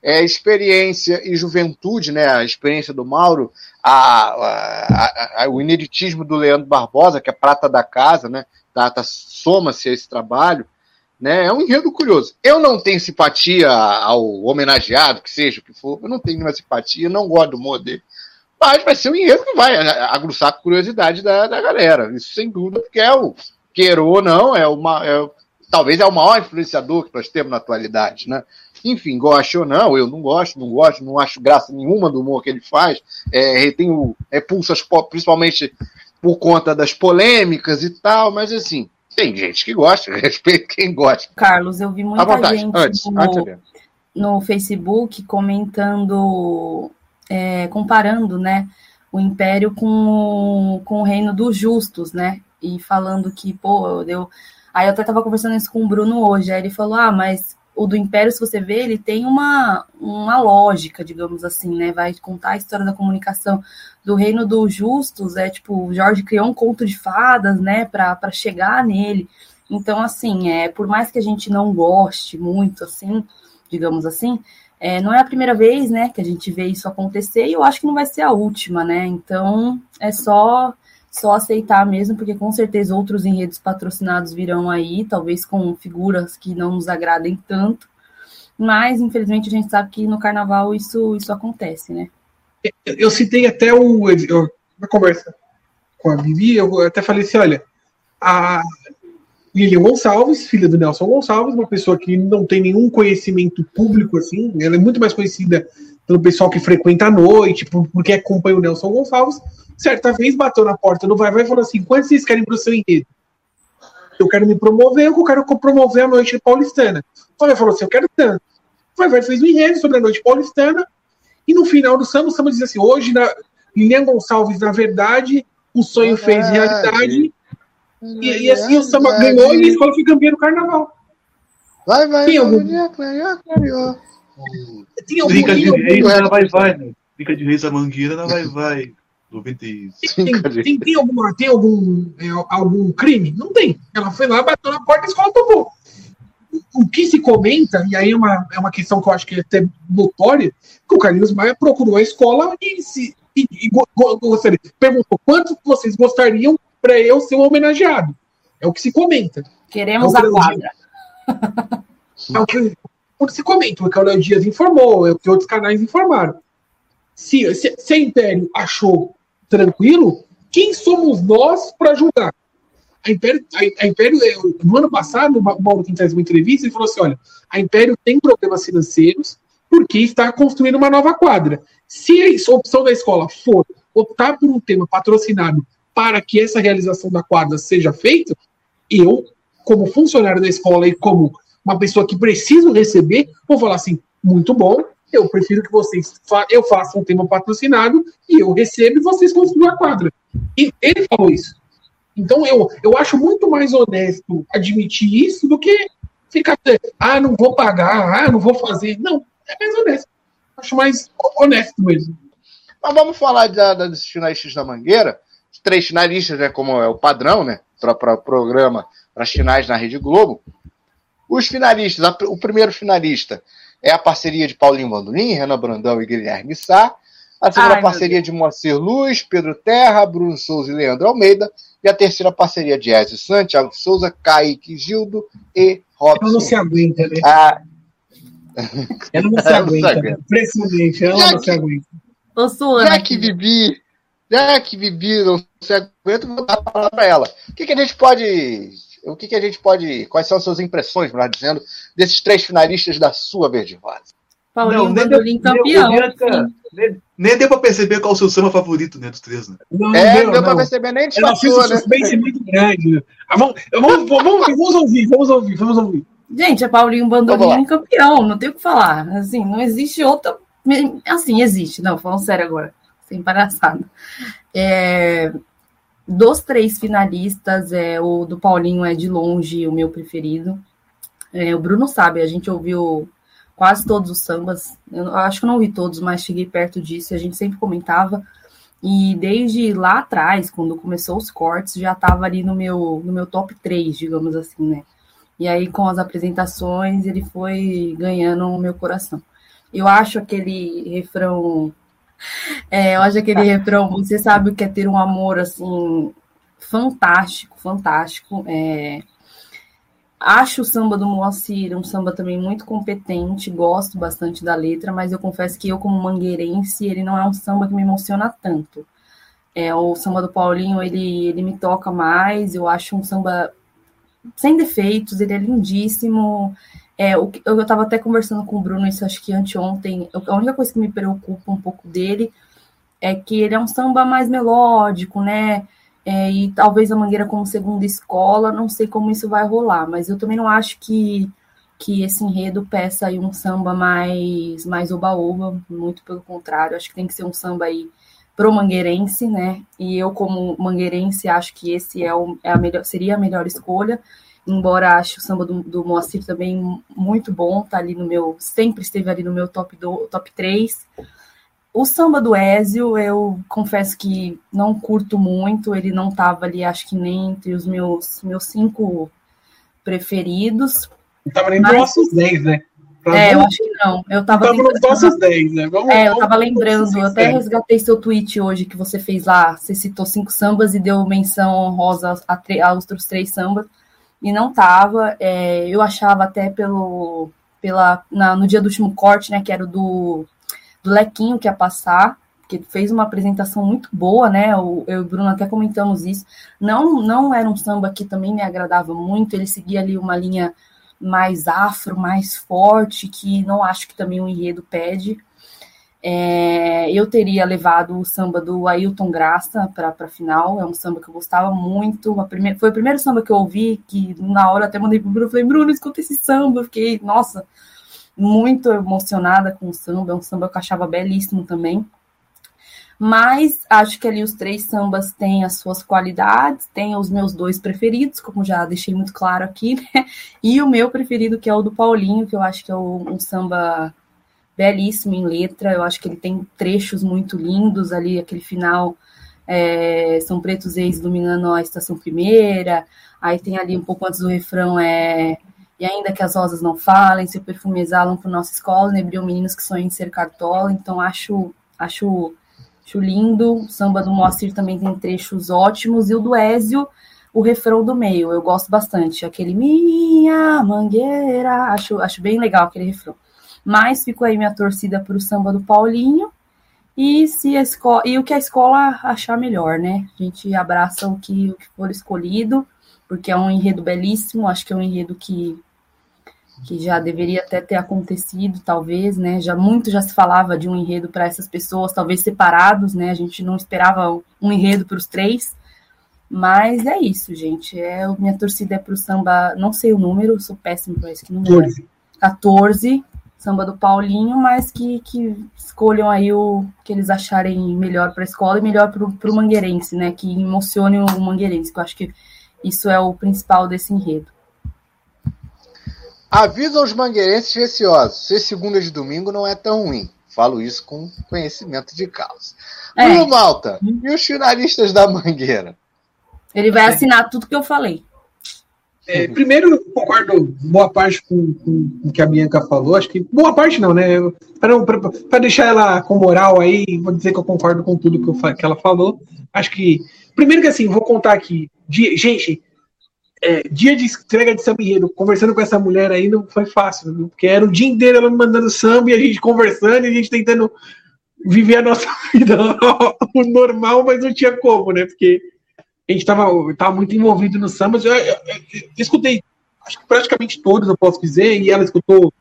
é experiência e juventude, né? A experiência do Mauro a, a, a, o ineditismo do Leandro Barbosa, que é prata da casa, né? Tá, tá Soma-se a esse trabalho. Né? É um enredo curioso. Eu não tenho simpatia ao homenageado, que seja o que for, eu não tenho nenhuma simpatia, não gosto do humor dele. Mas vai ser um enredo que vai aguçar a curiosidade da, da galera. Isso sem dúvida, porque é o, queira ou não, é uma. É, talvez é o maior influenciador que nós temos na atualidade, né? Enfim, goste ou não, eu não gosto, não gosto, não acho graça nenhuma do humor que ele faz. É, tem repulsas, principalmente por conta das polêmicas e tal, mas assim, tem gente que gosta, respeito quem gosta.
Carlos, eu vi muita vontade, gente antes, no, antes no Facebook comentando, é, comparando, né, o Império com, com o Reino dos Justos, né, e falando que, pô, eu Aí eu até tava conversando isso com o Bruno hoje, aí ele falou, ah, mas o do Império, se você ver, ele tem uma, uma lógica, digamos assim, né? Vai contar a história da comunicação do Reino dos Justos, é tipo, Jorge criou um conto de fadas, né, para chegar nele. Então, assim, é, por mais que a gente não goste muito, assim, digamos assim, é, não é a primeira vez, né, que a gente vê isso acontecer e eu acho que não vai ser a última, né? Então, é só só aceitar mesmo, porque com certeza outros enredos patrocinados virão aí, talvez com figuras que não nos agradem tanto. Mas, infelizmente, a gente sabe que no carnaval isso, isso acontece, né?
Eu, citei até o. Eu, na conversa com a Vivi, eu até falei assim: olha, a Lilian Gonçalves, filha do Nelson Gonçalves, uma pessoa que não tem nenhum conhecimento público, assim, ela é muito mais conhecida pelo pessoal que frequenta a noite, porque acompanha o Nelson Gonçalves. Certa vez bateu na porta do Vai Vai e falou assim: quantos vocês querem para o seu enredo? Eu quero me promover, eu quero promover a noite paulistana. O Vai falou assim: eu quero tanto. O Vai Vai fez um enredo sobre a noite paulistana, e no final do samba, o samba diz assim: hoje, na, Lilian Gonçalves, na verdade, o sonho fez realidade e, e assim o samba ganhou e a escola foi campeã do carnaval.
Vai, vai,
Tem algum- Tem algum,
Brinca de
tem algum-
reis na vai vai, né? De reis a mangueira na vai vai. 95.
tem, tem, tem alguma, tem algum, é, algum crime? Não tem. Ela foi lá, bateu na porta e a escola tomou. O que se comenta, e aí é uma, é uma questão que eu acho que é até notória, que o Carlinhos Maia procurou a escola e se e, e go- go- gostaria- perguntou quanto vocês gostariam para eu ser o homenageado. É o que se comenta.
Queremos
É
a quadra.
É o que, o que se comenta, o que o Léo Dias informou, é o que outros canais informaram. Se, se, se a Império achou tranquilo, quem somos nós para julgar? A Império, a, a Império, é, no ano passado, o Ma- Mauro fez uma entrevista e falou assim: olha, a Império tem problemas financeiros porque está construindo uma nova quadra. Se a opção da escola for optar por um tema patrocinado para que essa realização da quadra seja feita, eu, como funcionário da escola e como uma pessoa que preciso receber, vou falar assim, muito bom, eu prefiro que vocês fa eu faça um tema patrocinado e eu recebo e vocês construam a quadra. E ele falou isso. Então eu, eu acho muito mais honesto admitir isso do que ficar, ah, não vou pagar, ah, não vou fazer. Não, é mais honesto. Acho mais honesto mesmo.
Mas vamos falar da, da, dos finalistas da Mangueira. Três finalistas, né, como é o padrão, né, para programa, para as finais na Rede Globo. Os finalistas, a- o primeiro finalista é a parceria de Paulinho Bandolim, Renan Brandão e Guilherme Sá. A segunda
Ai,
parceria de Moacir Luz, Pedro Terra, Bruno Souza e Leandro Almeida. E a terceira parceria de Ezio Santos, Thiago Souza, Kaique Gildo e
Ela não
Robson.
se aguenta, né?
Ah,
Ela não se
não
aguenta.
aguenta.
Impressionante, ela
Já
não se aguenta.
Já que Bibi, já que Bibi não se aguenta, vou dar a palavra para ela. O que, que a gente pode. O que, que a gente pode. Quais são as suas impressões, melhor dizendo, desses três finalistas da sua Verde Rosa?
Paulinho
nem
Bandolim
deu-
campeão.
nem- nem- nem- Nem deu pra perceber qual o seu samba favorito, né, dos três, né?
Não,
É,
não,
não deu pra
não.
perceber nem
um
disfarçou, né?
suspense muito grande. Ah, vamos, vamos, vamos, vamos ouvir, vamos ouvir, vamos ouvir.
Gente, é Paulinho Bandolim campeão, não tem o que falar. Assim, não existe outra. Assim, existe, não, falando sério agora, sem palhaçada. É, dos três finalistas, é, o do Paulinho é de longe o meu preferido. É, o Bruno sabe, a gente ouviu quase todos os sambas. Eu acho que não ouvi todos, mas cheguei perto disso, a gente sempre comentava. E desde lá atrás, quando começou os cortes, já estava ali no meu, no meu top 3, digamos assim, né? E aí, com as apresentações, ele foi ganhando o meu coração. Eu acho aquele refrão. É, eu acho aquele refrão, você sabe o que é ter um amor assim fantástico, fantástico. É, acho o samba do Moacir um samba também muito competente, gosto bastante da letra, mas eu confesso que eu, como mangueirense, ele não é um samba que me emociona tanto. É, o samba do Paulinho, ele, ele me toca mais, eu acho um samba sem defeitos, ele é lindíssimo. É, o eu estava até conversando com o Bruno, isso acho que anteontem. A única coisa que me preocupa um pouco dele é que ele é um samba mais melódico, né? É, e talvez a Mangueira como segunda escola, não sei como isso vai rolar, mas eu também não acho que, que esse enredo peça aí um samba mais, mais oba-oba, muito pelo contrário, acho que tem que ser um samba aí pro mangueirense, né? E eu, como mangueirense, acho que esse é, o, é a melhor, seria a melhor escolha. Embora ache o samba do, do Moacir também muito bom, tá ali no meu, sempre esteve ali no meu top, do, top 3. O samba do Ézio, eu confesso que não curto muito, ele não tava ali, acho que nem entre os meus, meus cinco preferidos.
Tava nem nos nossos 10, né?
Pra é, eu acho que não. Eu tava,
tava nos nossos 10, né?
Vamos, é, eu tava lembrando, eu até resgatei seu tweet hoje que você fez lá. Você citou cinco sambas e deu menção honrosa a, a outros três sambas. E não tava. É, eu achava até pelo. Pela, na, no dia do último corte, né? Que era o do, do Lequinho que ia passar que fez uma apresentação muito boa, né? Eu, eu e o Bruno até comentamos isso. Não, não era um samba que também me agradava muito. Ele seguia ali uma linha mais afro, mais forte, que não acho que também o enredo pede. É, eu teria levado o samba do Ailton Graça para a final, é um samba que eu gostava muito. Primeira, foi o primeiro samba que eu ouvi, que na hora até mandei pro Bruno, falei, Bruno, escuta esse samba. Eu fiquei, nossa, muito emocionada com o samba, é um samba que eu achava belíssimo também. Mas acho que ali os três sambas têm as suas qualidades, tem os meus dois preferidos, como já deixei muito claro aqui, né? E o meu preferido, que é o do Paulinho, que eu acho que é um samba belíssimo em letra. Eu acho que ele tem trechos muito lindos ali, aquele final. É, São Pretos Ex iluminando a estação primeira. Aí tem ali um pouco antes do refrão é e ainda que as rosas não falem, seu perfume exalam por nossa escola, nebriam meninos que sonham em ser cartola. Então acho acho Acho lindo. O samba do Moacir também tem trechos ótimos. E o do Ézio, o refrão do meio. Eu gosto bastante. Aquele Minha Mangueira. Acho, acho bem legal aquele refrão. Mas fico aí minha torcida para o samba do Paulinho. E, se a escola, e o que a escola achar melhor, né? A gente abraça o que, o que for escolhido, porque é um enredo belíssimo. Acho que é um enredo que que já deveria até ter acontecido, talvez, né? Já muito já se falava de um enredo para essas pessoas, talvez separados, né? A gente não esperava um enredo para os três, mas é isso, gente. É minha torcida é para o samba, não sei o número, sou péssimo para esse número. 14. 14, samba do Paulinho, mas que, que escolham aí o que eles acharem melhor para a escola e melhor para o mangueirense, né? Que emocione o mangueirense, que eu acho que isso é o principal desse enredo.
Avisa aos mangueirenses receosos. Ser segunda de domingo não é tão ruim. Falo isso com conhecimento de causa. É. Bruno Malta, e os finalistas da Mangueira?
Ele vai assinar tudo que eu falei.
É, primeiro, concordo boa parte com, com, com, o que a Bianca falou. Acho que boa parte não, né? Para deixar ela com moral aí, vou dizer que eu concordo com tudo que, eu, que ela falou. Acho que. Primeiro que assim, vou contar aqui. De, gente, é, dia de entrega de samba conversando com essa mulher aí não foi fácil, viu? porque era o dia inteiro ela me mandando samba e a gente conversando e a gente tentando viver a nossa vida normal, mas não tinha como, né? Porque a gente estava tava muito envolvido no samba. Eu, eu, eu, escutei, acho que praticamente todos, eu posso dizer, e ela escutou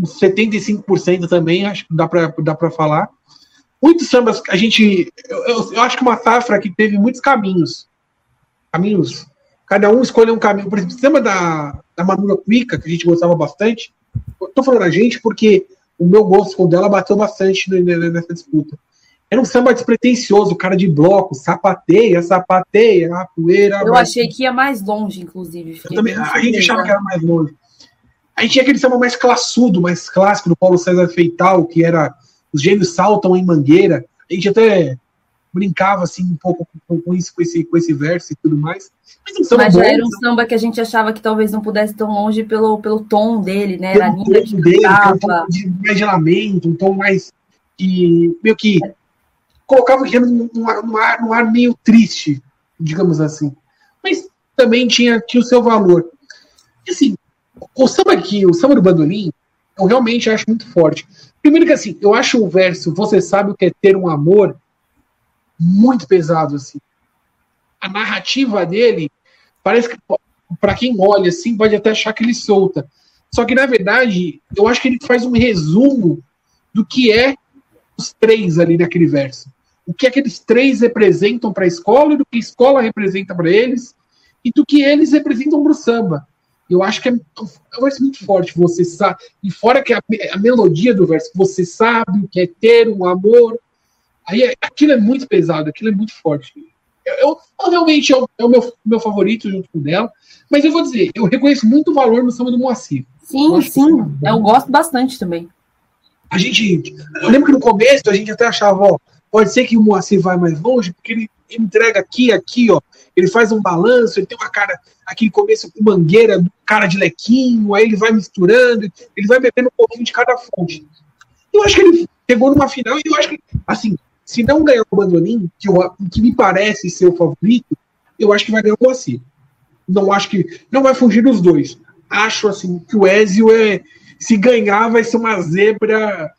75% também, acho que dá para dá falar. Muitos sambas, a gente. Eu, eu acho que uma safra que teve muitos caminhos. Caminhos cada um escolhe um caminho. Por exemplo, o sistema da, da Manula Cuica, que a gente gostava bastante, estou falando a gente porque o meu gosto com dela bateu bastante nessa disputa. Era um samba despretensioso, cara de bloco, sapateia, sapateia, a poeira.
Eu achei que ia mais longe, inclusive.
Também, a gente achava que era mais longe. A gente tinha aquele samba mais classudo, mais clássico, do Paulo César Feital, que era Os Gêmeos Saltam em Mangueira. A gente até brincava assim um pouco com, com isso, com esse, com esse verso e tudo mais.
Mas, Mas já era um samba que a gente achava que talvez não pudesse tão longe pelo, pelo tom dele, né? Linda que dele,
que um tom de, mais de lamento, um tom mais que meio que colocava o gênero num, ar, num ar meio triste, digamos assim. Mas também tinha, tinha o seu valor. E, assim, o samba aqui, o samba do bandolim, eu realmente acho muito forte. Primeiro que assim, eu acho o verso Você sabe o que é ter um amor muito pesado, assim. A narrativa dele parece que, para quem olha assim, pode até achar que ele solta. Só que, na verdade, eu acho que ele faz um resumo do que é os três ali naquele verso. O que aqueles três representam para a escola, do que a escola representa para eles, e do que eles representam para o samba. Eu acho que é, é um verso muito forte. Você sabe, e fora que a, a melodia do verso, você sabe o que é ter um amor Aí aquilo é muito pesado, aquilo é muito forte. Eu, eu realmente é o, é o, meu, meu favorito junto com dela. Mas eu vou dizer, eu reconheço muito valor no samba do Moacir.
Sim, eu sim. Eu gosto bastante também.
A gente. Eu lembro que no começo a gente até achava, ó, pode ser que o Moacir vai mais longe, porque ele, entrega aqui, aqui, ó. Ele faz um balanço, ele tem uma cara, aquele começo com mangueira, cara de lequinho, aí ele vai misturando, ele vai bebendo um pouquinho de cada fonte. Eu acho que ele chegou numa final e eu acho que, assim, se não ganhar o Bandolim, que, que me parece ser o favorito, eu acho que vai ganhar o Moacir. Não acho que. Não vai fugir dos dois. Acho, assim, que o Ezio é. Se ganhar, vai ser uma zebra.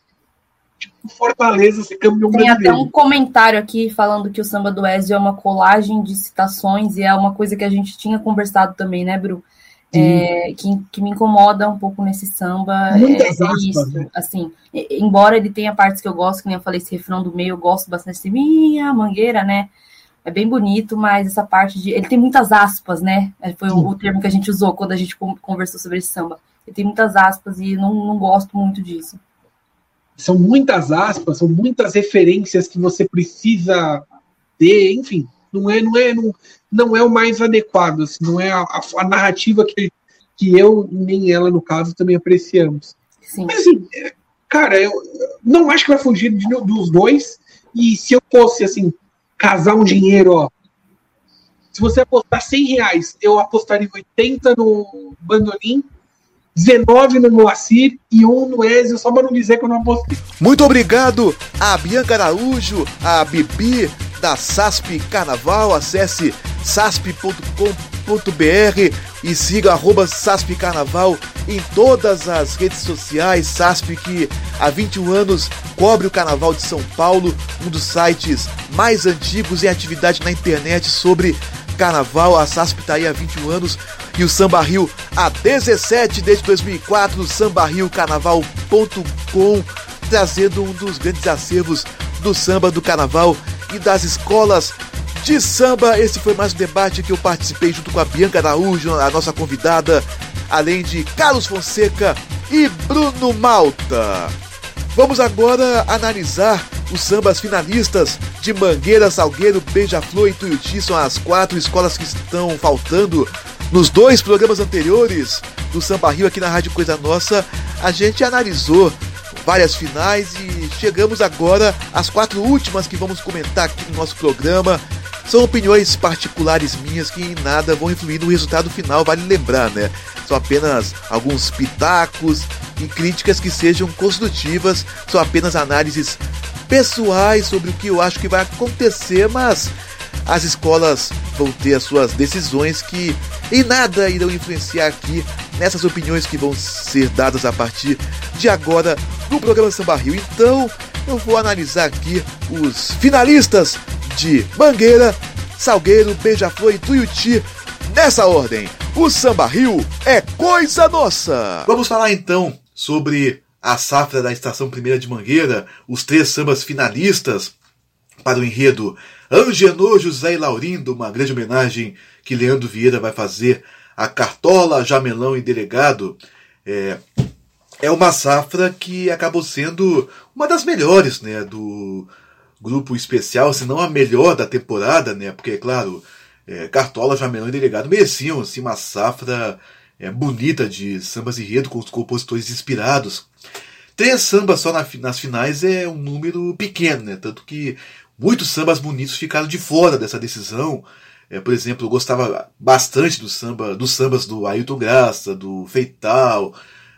Tipo, Fortaleza ser campeão
Tem brasileiro. até um comentário aqui falando que o samba do Ezio é uma colagem de citações e é uma coisa que a gente tinha conversado também, né, Bru? É, que, que, me incomoda um pouco nesse samba é, é, isso, né? assim, embora ele tenha partes que eu gosto, que nem eu falei, esse refrão do meio, eu gosto bastante de minha mangueira, né, é bem bonito, mas essa parte de, ele tem muitas aspas, né, é, foi o, o, termo que a gente usou quando a gente conversou sobre esse samba, ele tem muitas aspas e não, não gosto muito disso.
São muitas aspas, são muitas referências que você precisa ter, enfim, não é, não é, não, não é o mais adequado, assim, não é a, a, narrativa que, que eu nem ela, no caso, também apreciamos. Sim. Mas assim, é, cara, eu não acho que vai fugir de, dos dois. E se eu fosse assim, casar um dinheiro, ó. Se você apostar 100 reais, eu apostaria 80 no Bandolim, 19 no Moacir e 1 no Ezio, só para não dizer que eu não apostei.
Muito obrigado a Bianca Araújo, a Bibi, da SASP Carnaval. Acesse sasp.com.br e siga arroba SASP Carnaval em todas as redes sociais. SASP que há 21 anos cobre o Carnaval de São Paulo, um dos sites mais antigos em atividade na internet sobre Carnaval. A SASP está aí há 21 anos e o Samba Rio há 17 desde 2004. sambarriocarnaval.com trazendo um dos grandes acervos do samba do carnaval e das escolas de samba. Esse foi mais um debate que eu participei junto com a Bianca Araújo, a nossa convidada, além de Carlos Fonseca e Bruno Malta. Vamos agora analisar os sambas finalistas de Mangueira, Salgueiro, Beija-Flor e Tuiuti. São as quatro escolas que estão faltando nos dois programas anteriores do Samba Rio aqui na Rádio Coisa Nossa. A gente analisou várias finais e chegamos agora às quatro últimas que vamos comentar aqui no nosso programa. São opiniões particulares minhas que em nada vão influir no resultado final, vale lembrar, né? São apenas alguns pitacos e críticas que sejam construtivas, são apenas análises pessoais sobre o que eu acho que vai acontecer, mas as escolas vão ter as suas decisões que em nada irão influenciar aqui nessas opiniões que vão ser dadas a partir de agora no programa Samba Rio. Então, eu vou analisar aqui os finalistas de Mangueira, Salgueiro, Beija-Flor e Tuiuti nessa ordem. O Samba Rio é coisa nossa! Vamos falar então sobre a safra da Estação Primeira de Mangueira, os três sambas finalistas para o enredo Angenor, José e Laurindo, uma grande homenagem que Leandro Vieira vai fazer a Cartola, Jamelão e Delegado. É, é uma safra que acabou sendo uma das melhores né, do grupo especial, se não a melhor da temporada, né? Porque, é claro, é, Cartola, Jamelão e Delegado mereciam assim, uma safra é, bonita de sambas e enredo com os compositores inspirados. Três sambas só na, nas finais é um número pequeno, né? Tanto que Muitos sambas bonitos ficaram de fora dessa decisão. É, por exemplo, eu gostava bastante do samba, dos sambas do Ailton Graça, do Feital,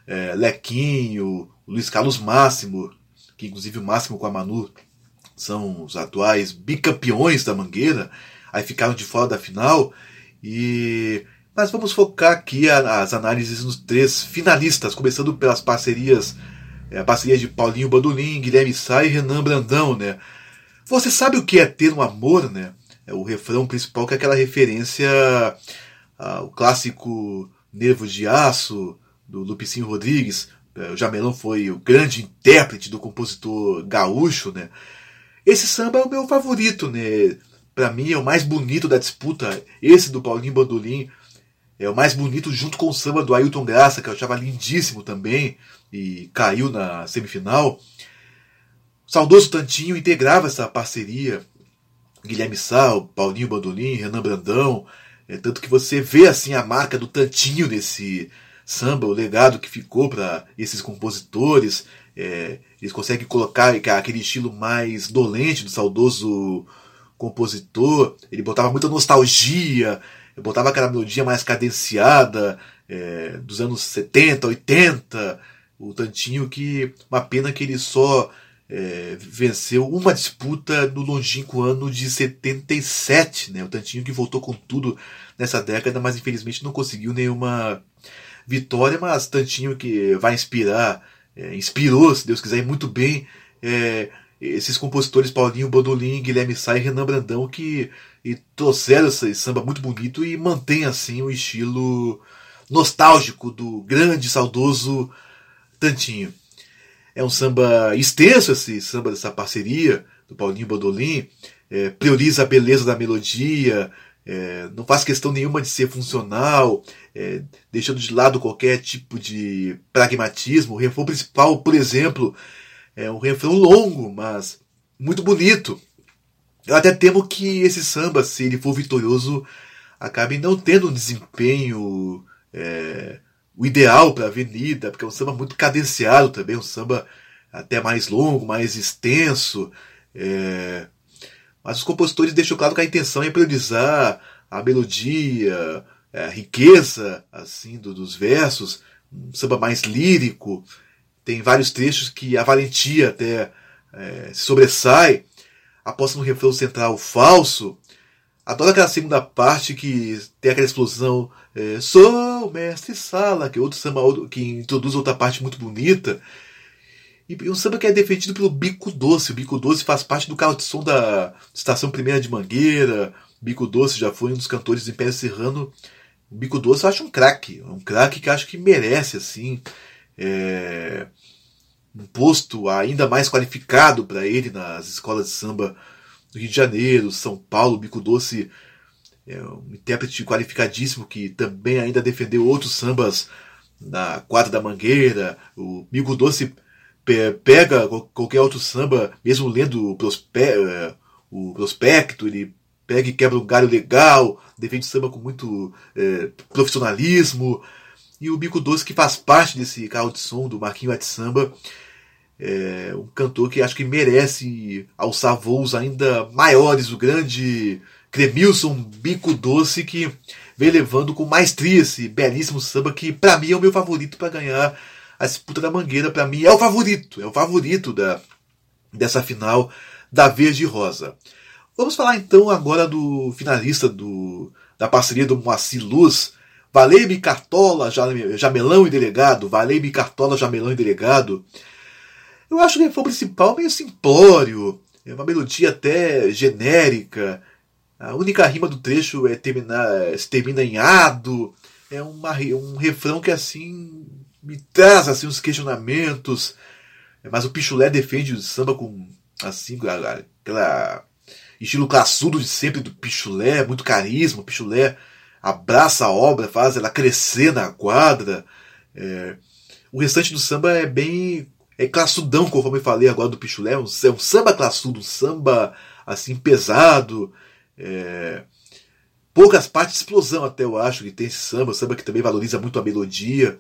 é, Lequinho, Luiz Carlos Máximo, que inclusive o Máximo com a Manu são os atuais bicampeões da Mangueira, aí ficaram de fora da final. E mas vamos focar aqui as análises nos três finalistas, começando pelas parcerias, é, a parceria de Paulinho Bandolim, Guilherme Sá e Renan Brandão, né? Você sabe o que é ter um amor, né? É o refrão principal que é aquela referência ao clássico Nervo de Aço, do Lupicinho Rodrigues. É, o Jamelão foi o grande intérprete do compositor gaúcho, né? Esse samba é o meu favorito, né? Para mim é o mais bonito da disputa. Esse do Paulinho Bandolim é o mais bonito junto com o samba do Ailton Graça, que eu achava lindíssimo também e caiu na semifinal saudoso Tantinho integrava essa parceria Guilherme Sal, Paulinho Bandolim, Renan Brandão, é, tanto que você vê assim a marca do tantinho desse samba, o legado que ficou para esses compositores. É, eles conseguem colocar aquele estilo mais dolente do saudoso compositor. Ele botava muita nostalgia, botava aquela melodia mais cadenciada é, dos anos 70, 80. O Tantinho que. Uma pena que ele só é, venceu uma disputa no longínquo ano de 77. Né? O Tantinho que voltou com tudo nessa década, mas infelizmente não conseguiu nenhuma vitória. Mas Tantinho que vai inspirar, é, inspirou, se Deus quiser, muito bem. É, esses compositores Paulinho Bandolim, Guilherme Sá e Renan Brandão que trouxeram esse samba muito bonito e mantém assim o estilo nostálgico do grande saudoso Tantinho. É um samba extenso esse samba dessa parceria do Paulinho Bandolim, é, prioriza a beleza da melodia, é, não faz questão nenhuma de ser funcional, é, deixando de lado qualquer tipo de pragmatismo. O refrão principal, por exemplo, é um refrão longo, mas muito bonito. Eu até temo que esse samba, se ele for vitorioso, acabe não tendo um desempenho é, o ideal para a avenida, porque é um samba muito cadenciado também, um samba até mais longo, mais extenso. É, mas os compositores deixam claro que a intenção é priorizar a melodia, a riqueza assim do, dos versos, um samba mais lírico, tem vários trechos que a valentia até é, se sobressai. Aposta no refrão central falso. Adoro aquela segunda parte que tem aquela explosão. É, Sou o mestre Sala, que é outro samba que introduz outra parte muito bonita. E um samba que é defendido pelo Bico Doce. O Bico Doce faz parte do carro de som da Estação Primeira de Mangueira. Bico Doce já foi um dos cantores do Império Serrano. O Bico Doce eu acho um craque. Um craque que acho que merece, assim é, um posto ainda mais qualificado para ele nas escolas de samba do Rio de Janeiro, São Paulo, Bico Doce, é um intérprete qualificadíssimo que também ainda defendeu outros sambas na quadra da Mangueira. O Bico Doce pega qualquer outro samba, mesmo lendo o, é, o prospecto, ele pega e quebra um galho legal, defende samba com muito é, profissionalismo. E o Bico Doce, que faz parte desse carro de som do Marquinho Samba, é um cantor que acho que merece alçar voos ainda maiores. O grande Cremilson Bico Doce, que vem levando com maestria esse belíssimo samba, que para mim é o meu favorito para ganhar a disputa da Mangueira. Para mim é o favorito, é o favorito da, dessa final da Verde Rosa. Vamos falar então agora do finalista do, da parceria do Moacir Luz Valei-me Cartola, Jamelão e Delegado, Valei-me Cartola, Jamelão e Delegado. Eu acho o refrão principal meio simplório, é uma melodia até genérica. A única rima do trecho é terminar, se termina em ado. É uma, um refrão que assim me traz assim uns questionamentos. Mas o Pichulé defende o samba com assim aquela estilo classudo de sempre do Pichulé, muito carisma. O Pichulé abraça a obra, faz ela crescer na quadra. É, o restante do samba é bem é classudão, conforme eu falei agora do Pichulé, é um, é um samba classudo, um samba assim pesado. É, poucas partes de explosão até eu acho que tem esse samba, samba que também valoriza muito a melodia.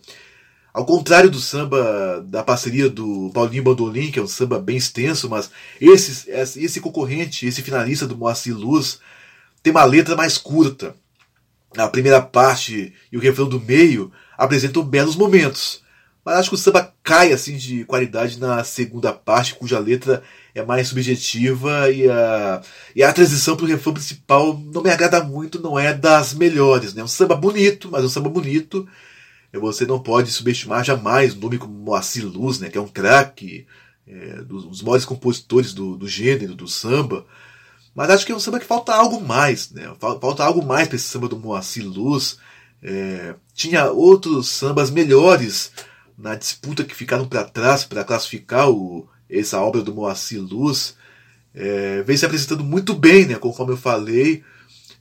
Ao contrário do samba da parceria do Paulinho Bandolim, que é um samba bem extenso, mas esse, esse concorrente, esse finalista do Moacir Luz, tem uma letra mais curta a primeira parte e o refrão do meio apresentam belos momentos. Mas acho que o samba cai assim de qualidade na segunda parte, cuja letra é mais subjetiva e a, e a transição para o refrão principal não me agrada muito, não é das melhores. É né? um samba bonito, mas é um samba bonito. Você não pode subestimar jamais um nome como Moacir Luz, né, que é um craque, é, dos maiores compositores do, do gênero, do samba. Mas acho que é um samba que falta algo mais, né? Falta algo mais para esse samba do Moacir Luz. É, tinha outros sambas melhores na disputa que ficaram para trás para classificar o, essa obra do Moacir Luz. É, vem se apresentando muito bem, né? Conforme eu falei,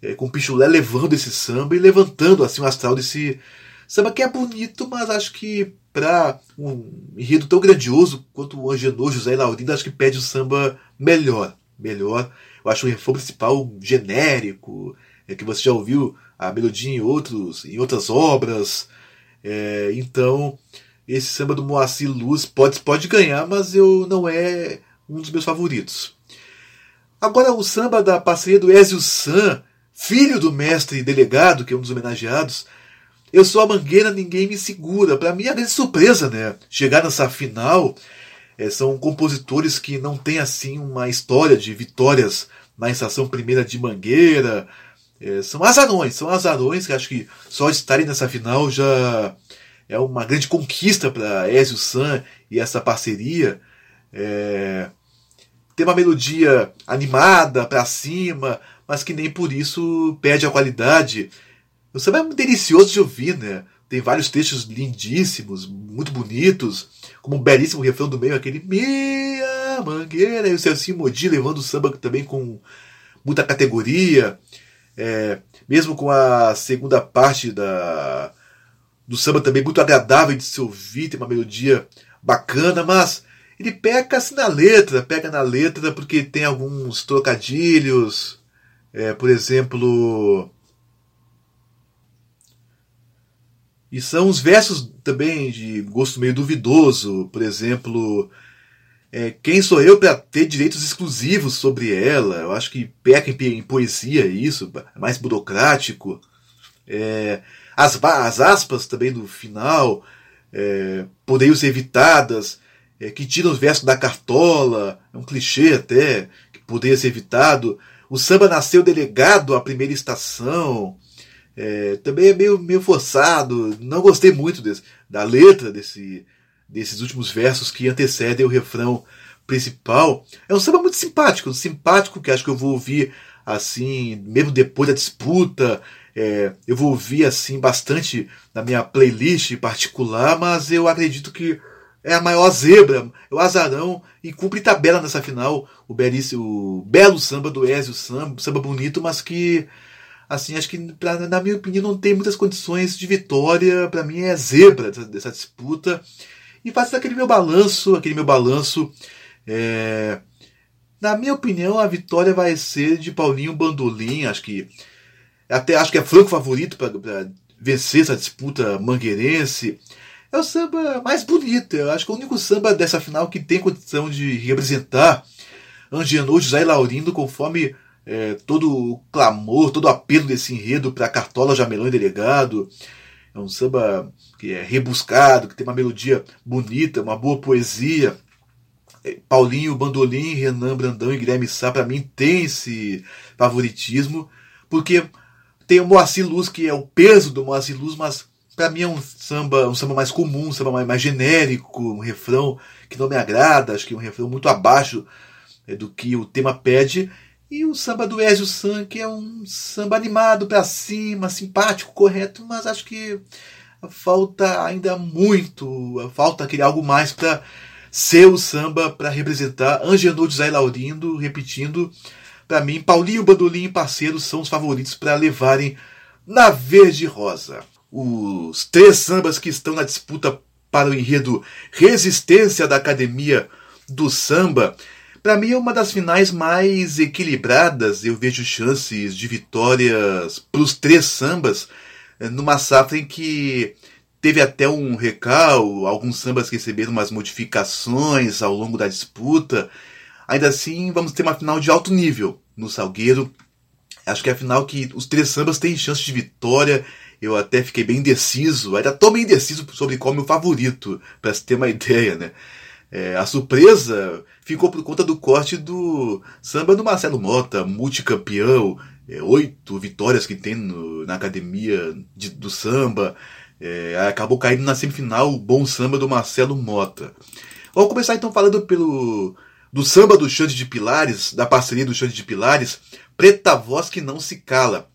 é, com o Pichulé levando esse samba e levantando assim o astral desse samba que é bonito, mas acho que para um enredo tão grandioso quanto o Angenor, José e Laurindo, acho que pede o samba melhor melhor. Eu acho o refrão principal genérico, é que você já ouviu a melodia em, outros, em outras obras. É, então, esse samba do Moacir Luz pode, pode ganhar, mas eu não é um dos meus favoritos. Agora, o samba da parceria do Ezio San, filho do mestre delegado, que é um dos homenageados. Eu sou a mangueira, ninguém me segura. Para mim é grande surpresa, né? Chegar nessa final. É, são compositores que não têm assim uma história de vitórias na estação primeira de Mangueira. É, são azarões, são azarões que acho que só estarem nessa final já é uma grande conquista para Ezio San e essa parceria. É, tem uma melodia animada para cima, mas que nem por isso perde a qualidade. O samba é muito delicioso de ouvir, né? Tem vários textos lindíssimos, muito bonitos, como um belíssimo refrão do meio, aquele Meia Mangueira, e o Celcinho Modi levando o samba também com muita categoria. É, mesmo com a segunda parte da, do samba também muito agradável de se ouvir, tem uma melodia bacana, mas ele peca assim na letra, pega na letra porque tem alguns trocadilhos, é, por exemplo, E são os versos também de gosto meio duvidoso, por exemplo, é, quem sou eu para ter direitos exclusivos sobre ela? Eu acho que peca em, poesia isso, é mais burocrático. É, as, as aspas também do final é, poderiam ser evitadas, é, que tiram os versos da cartola, é um clichê até, que poderia ser evitado. O samba nasceu delegado à primeira estação. É, também é meio, meio forçado. Não gostei muito desse, da letra desse, desses últimos versos que antecedem o refrão principal. É um samba muito simpático, simpático que acho que eu vou ouvir assim, mesmo depois da disputa. É, eu vou ouvir assim bastante na minha playlist particular, mas eu acredito que é a maior zebra, é o azarão e cumpre tabela nessa final. O, o belo samba do Ezio, samba, samba bonito, mas que assim, acho que, pra, na minha opinião, não tem muitas condições de vitória. Para mim é zebra dessa, dessa, disputa. E faço aquele meu balanço, aquele meu balanço. É... Na minha opinião, a vitória vai ser de Paulinho Bandolim. Acho que até acho que é franco favorito para vencer essa disputa mangueirense. É o samba mais bonito. Eu acho que é o único samba dessa final que tem condição de representar Angiano, José e Laurindo conforme é, todo o clamor, todo o apelo desse enredo para Cartola, Jamelão e Delegado. É um samba que é rebuscado, que tem uma melodia bonita, uma boa poesia. É, Paulinho, Bandolim, Renan Brandão e Guilherme Sá, para mim, tem esse favoritismo, porque tem o Moacir Luz, que é o peso do Moacir Luz, mas para mim é um samba, um samba mais comum, um samba mais, mais genérico, um refrão que não me agrada, acho que é um refrão muito abaixo é, do que o tema pede. E o samba do Ezio San, que é um samba animado para cima, simpático, correto, mas acho que falta ainda muito, falta aquele algo mais para ser o samba para representar Angenor José Laurindo, repetindo, para mim, Paulinho Bandolim e parceiros são os favoritos para levarem na verde rosa. Os três sambas que estão na disputa para o enredo Resistência da Academia do Samba para mim é uma das finais mais equilibradas. Eu vejo chances de vitórias para os três sambas eh, numa safra em que teve até um recal, alguns sambas receberam umas modificações ao longo da disputa. Ainda assim, vamos ter uma final de alto nível no Salgueiro. Acho que é a final que os três sambas têm chance de vitória. Eu até fiquei bem indeciso, ainda estou bem indeciso sobre qual é o meu favorito, para se ter uma ideia, né? É, a surpresa ficou por conta do corte do samba do Marcelo Mota, multicampeão, é, oito vitórias que tem no, na academia de, do samba. É, acabou caindo na semifinal o bom samba do Marcelo Mota. Vamos começar então falando pelo do samba do Xande de Pilares, da parceria do Xande de Pilares, Preta Voz que não se cala.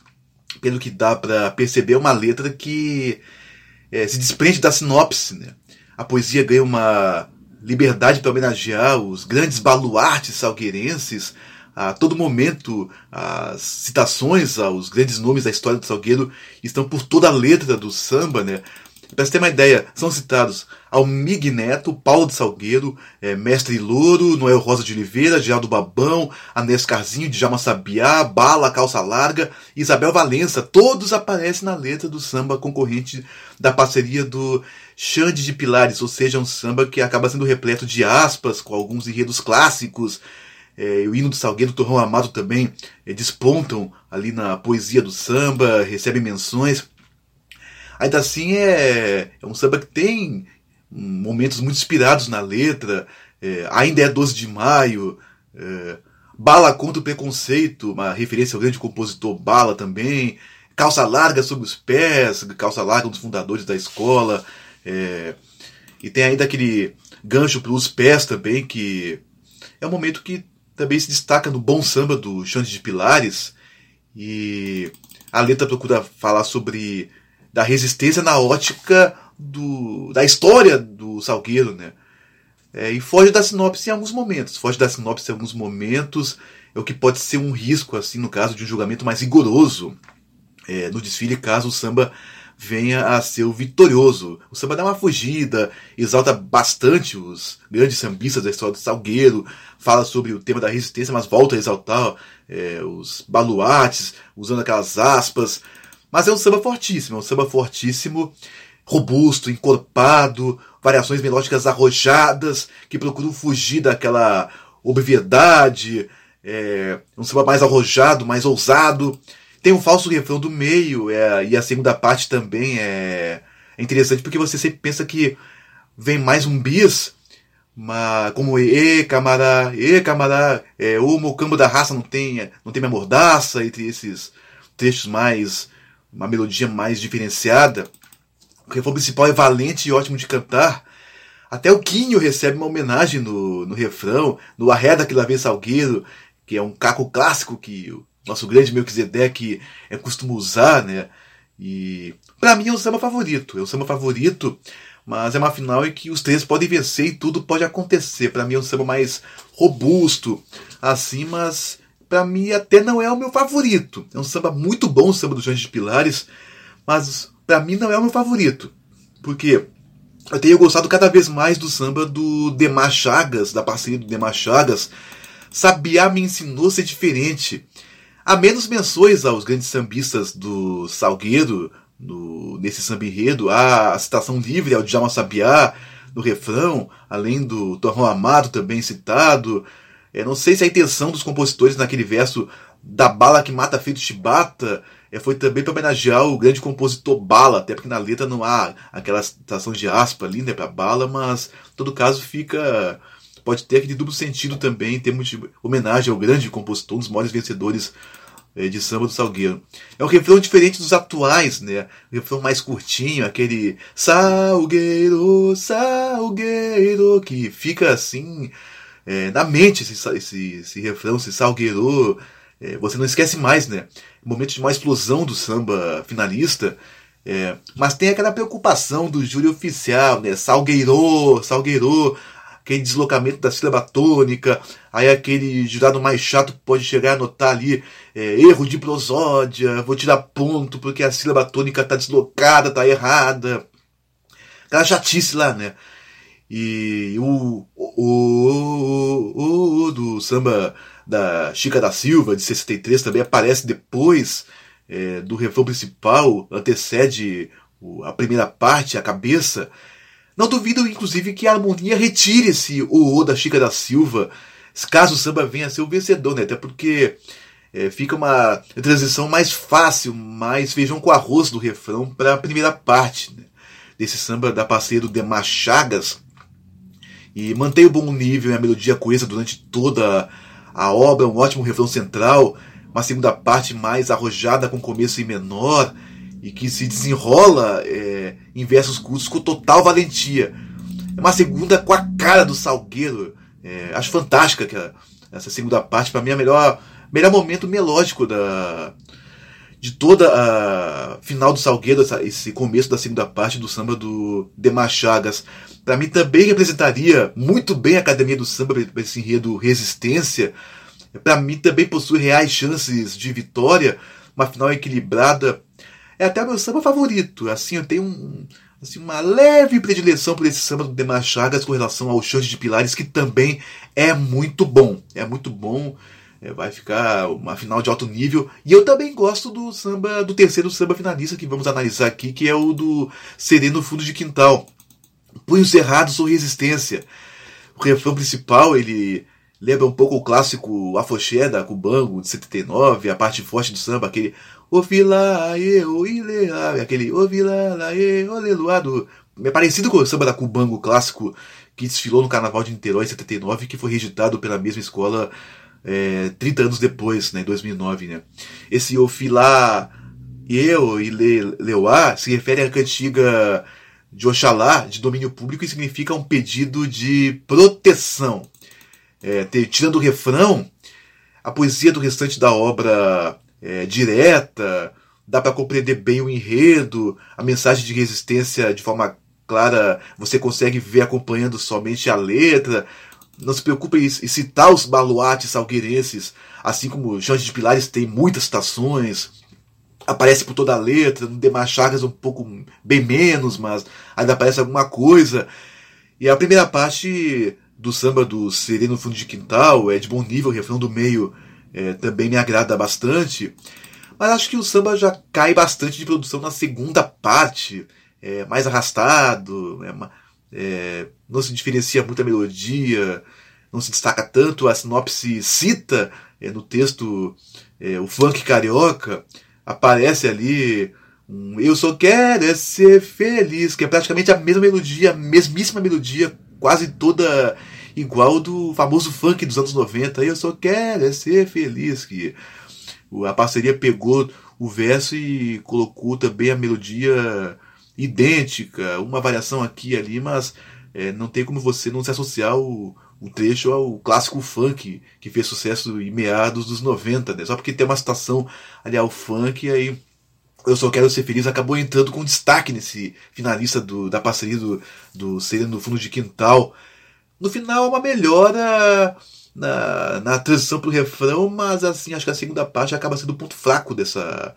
Pelo que dá para perceber, uma letra que é, se desprende da sinopse. Né? A poesia ganha uma liberdade para homenagear os grandes baluartes salgueirenses. A todo momento, as citações aos grandes nomes da história do Salgueiro estão por toda a letra do samba, né? Para você ter uma ideia, são citados Almig Neto, Paulo de Salgueiro, é, Mestre Louro, Noel Rosa de Oliveira, Geraldo Babão, Anés Carzinho, Djalma Sabiá, Bala, Calça Larga Isabel Valença. Todos aparecem na letra do samba concorrente da parceria do Xande de Pilares, ou seja, um samba que acaba sendo repleto de aspas, com alguns enredos clássicos. É, o hino do Salgueiro, Torrão Amado também é, despontam ali na poesia do samba, recebem menções. Ainda assim, é, é um samba que tem momentos muito inspirados na letra. É, ainda é 12 de maio. É, Bala contra o preconceito, uma referência ao grande compositor Bala também. Calça larga sobre os pés, calça larga um dos fundadores da escola. É, e tem ainda aquele gancho para os pés também, que é um momento que também se destaca no bom samba do Xande de Pilares. E a letra procura falar sobre da resistência na ótica do, da história do Salgueiro, né? É, e foge da sinopse em alguns momentos. Foge da sinopse em alguns momentos, é o que pode ser um risco, assim, no caso de um julgamento mais rigoroso é, no desfile, caso o samba venha a ser o vitorioso. O samba dá uma fugida, exalta bastante os grandes sambistas da história do Salgueiro, fala sobre o tema da resistência, mas volta a exaltar é, os baluartes, usando aquelas aspas, mas é um samba fortíssimo, é um samba fortíssimo, robusto, encorpado, variações melódicas arrojadas, que procuram fugir daquela obviedade, é um samba mais arrojado, mais ousado. Tem um falso refrão do meio, é, e a segunda parte também é, é interessante porque você sempre pensa que vem mais um bis, mas como e camará, e camará, é, o mocambo da raça não tem, não tem minha mordaça, entre esses trechos mais uma melodia mais diferenciada. O refrão principal é valente e ótimo de cantar. Até o Quinho recebe uma homenagem no, no refrão, no Arreda que lá vem Salgueiro, que é um caco clássico que o nosso grande Melquisedeque é, costuma usar, né? E para mim é o samba favorito, é o samba favorito, mas é uma final em que os três podem vencer e tudo pode acontecer. Para mim é um samba mais robusto, assim, mas para mim até não é o meu favorito. É um samba muito bom, o samba dos Anjos de Pilares, mas para mim não é o meu favorito. Porque eu tenho gostado cada vez mais do samba do Demar Chagas, da parceria do Demar Chagas. Sabiá me ensinou a ser diferente. Há menos menções aos grandes sambistas do Salgueiro, no, nesse samba enredo. A citação livre ao Djalma Sabiá no refrão, além do Torrão Amado também citado. Não sei se a intenção dos compositores naquele verso da bala que mata feito chibata é, foi também para homenagear o grande compositor Bala, até porque na letra não há aquela citação de aspa ali né, para bala, mas em todo caso fica. pode ter aquele duplo sentido também, em termos de homenagem ao grande compositor, um dos maiores vencedores é, de samba do Salgueiro. É um refrão diferente dos atuais, né? Um refrão mais curtinho, aquele Salgueiro, Salgueiro, que fica assim é, na mente esse, esse, esse refrão, esse salgueiro. É, você não esquece mais, né? Momento de uma explosão do samba finalista. É, mas tem aquela preocupação do júri oficial, né? Salgueiro, salgueiro, aquele deslocamento da sílaba tônica, aí aquele jurado mais chato pode chegar a notar ali é, erro de prosódia, vou tirar ponto porque a sílaba tônica tá deslocada, tá errada. Aquela chatice lá, né? E o, o, o, o, do samba da Chica da Silva, de 63, também aparece depois é, do refrão principal, antecede a primeira parte, a cabeça. Não duvido, inclusive, que a harmonia retire esse o, o da Chica da Silva, caso o samba venha a ser o vencedor, né? Até porque é, fica uma transição mais fácil, mais feijão com arroz do refrão para a primeira parte né? desse samba da parceria do Demar Chagas, e mantém o bom nível e a melodia coesa durante toda a obra, um ótimo refrão central, uma segunda parte mais arrojada com começo em menor e que se desenrola é, em versos curtos com total valentia. É uma segunda com a cara do Salgueiro. É, acho fantástica que essa segunda parte, para mim, é o melhor, melhor momento melódico da, de toda a final do Salgueiro, essa, esse começo da segunda parte do samba do Demar Chagas para mim também representaria muito bem a Academia do Samba para esse enredo Resistência. Para mim também possui reais chances de vitória, uma final equilibrada. É até meu samba favorito. Assim, eu tenho um, assim, uma leve predileção por esse samba do Demar Chagas com relação ao Xande de Pilares, que também é muito bom. É muito bom. É, vai ficar uma final de alto nível. E eu também gosto do samba, do terceiro samba finalista que vamos analisar aqui, que é o do Sereno Fundo de Quintal. Punhos Cerrados ou Resistência. O refrão principal, ele lembra um pouco o clássico Afoxé da Cubango, de 79, a parte forte do samba, aquele O Vilaê, O Ileá, aquele O Vilaê, O Leluado. É parecido com o samba da Cubango clássico que desfilou no Carnaval de Niterói em 79, que foi reeditado pela mesma escola é, 30 anos depois, né, em 2009. Né. Esse Ofilá eu e Le, Leuá se refere à cantiga de Oxalá, de domínio público, e significa um pedido de proteção. É, tirando o refrão, a poesia do restante da obra é direta, dá para compreender bem o enredo, a mensagem de resistência de forma clara, você consegue ver acompanhando somente a letra. Não se preocupe em citar os baluartes salgueirenses, assim como Jorge de Pilares tem muitas citações, aparece por toda a letra, no Demar Chagas um pouco bem menos, mas ainda aparece alguma coisa. E a primeira parte do samba do Sereno Fundo de Quintal é de bom nível, o refrão do meio é, também me agrada bastante. Mas acho que o samba já cai bastante de produção na segunda parte, é, mais arrastado, é, é, não se diferencia muito a melodia, não se destaca tanto, a sinopse cita é, no texto é, o funk carioca, aparece ali um Eu Só Quero é Ser Feliz, que é praticamente a mesma melodia, a mesmíssima melodia, quase toda igual do famoso funk dos anos 90. Eu Só Quero é Ser Feliz, que a parceria pegou o verso e colocou também a melodia idêntica, uma variação aqui e ali, mas é, não tem como você não se associar o, o trecho ao clássico funk que fez sucesso em meados dos 90, né? Só porque tem uma citação ali ao funk, aí eu só quero ser feliz acabou entrando com destaque nesse finalista do, da parceria do, do no Fundo de Quintal. No final, uma melhora na, na transição pro refrão, mas assim, acho que a segunda parte acaba sendo o ponto fraco dessa,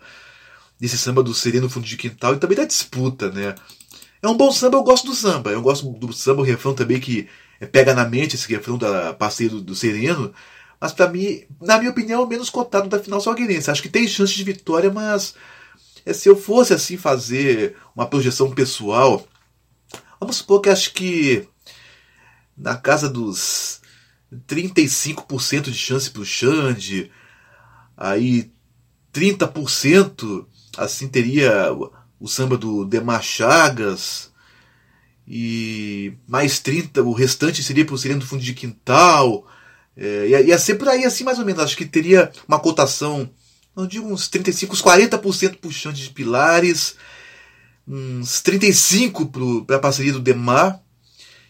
desse samba do Sereno no Fundo de Quintal e também da disputa, né? É um bom samba, eu gosto do samba. Eu gosto do samba, o refrão também que é, pega na mente esse refrão da passeio do, do Sereno. Mas para mim, na minha opinião, é o menos cotado da final salgueirense. Acho que tem chance de vitória, mas é, se eu fosse assim fazer uma projeção pessoal, vamos supor que acho que na casa dos 35% de chance pro Xande, aí 30% assim teria o samba do Demar Chagas, e mais 30, o restante seria para o Sereno do Fundo de Quintal. É, ia, ia ser por aí assim mais ou menos. Acho que teria uma cotação, não digo uns 35, uns 40% puxando de Pilares, uns 35 para a parceria do Demar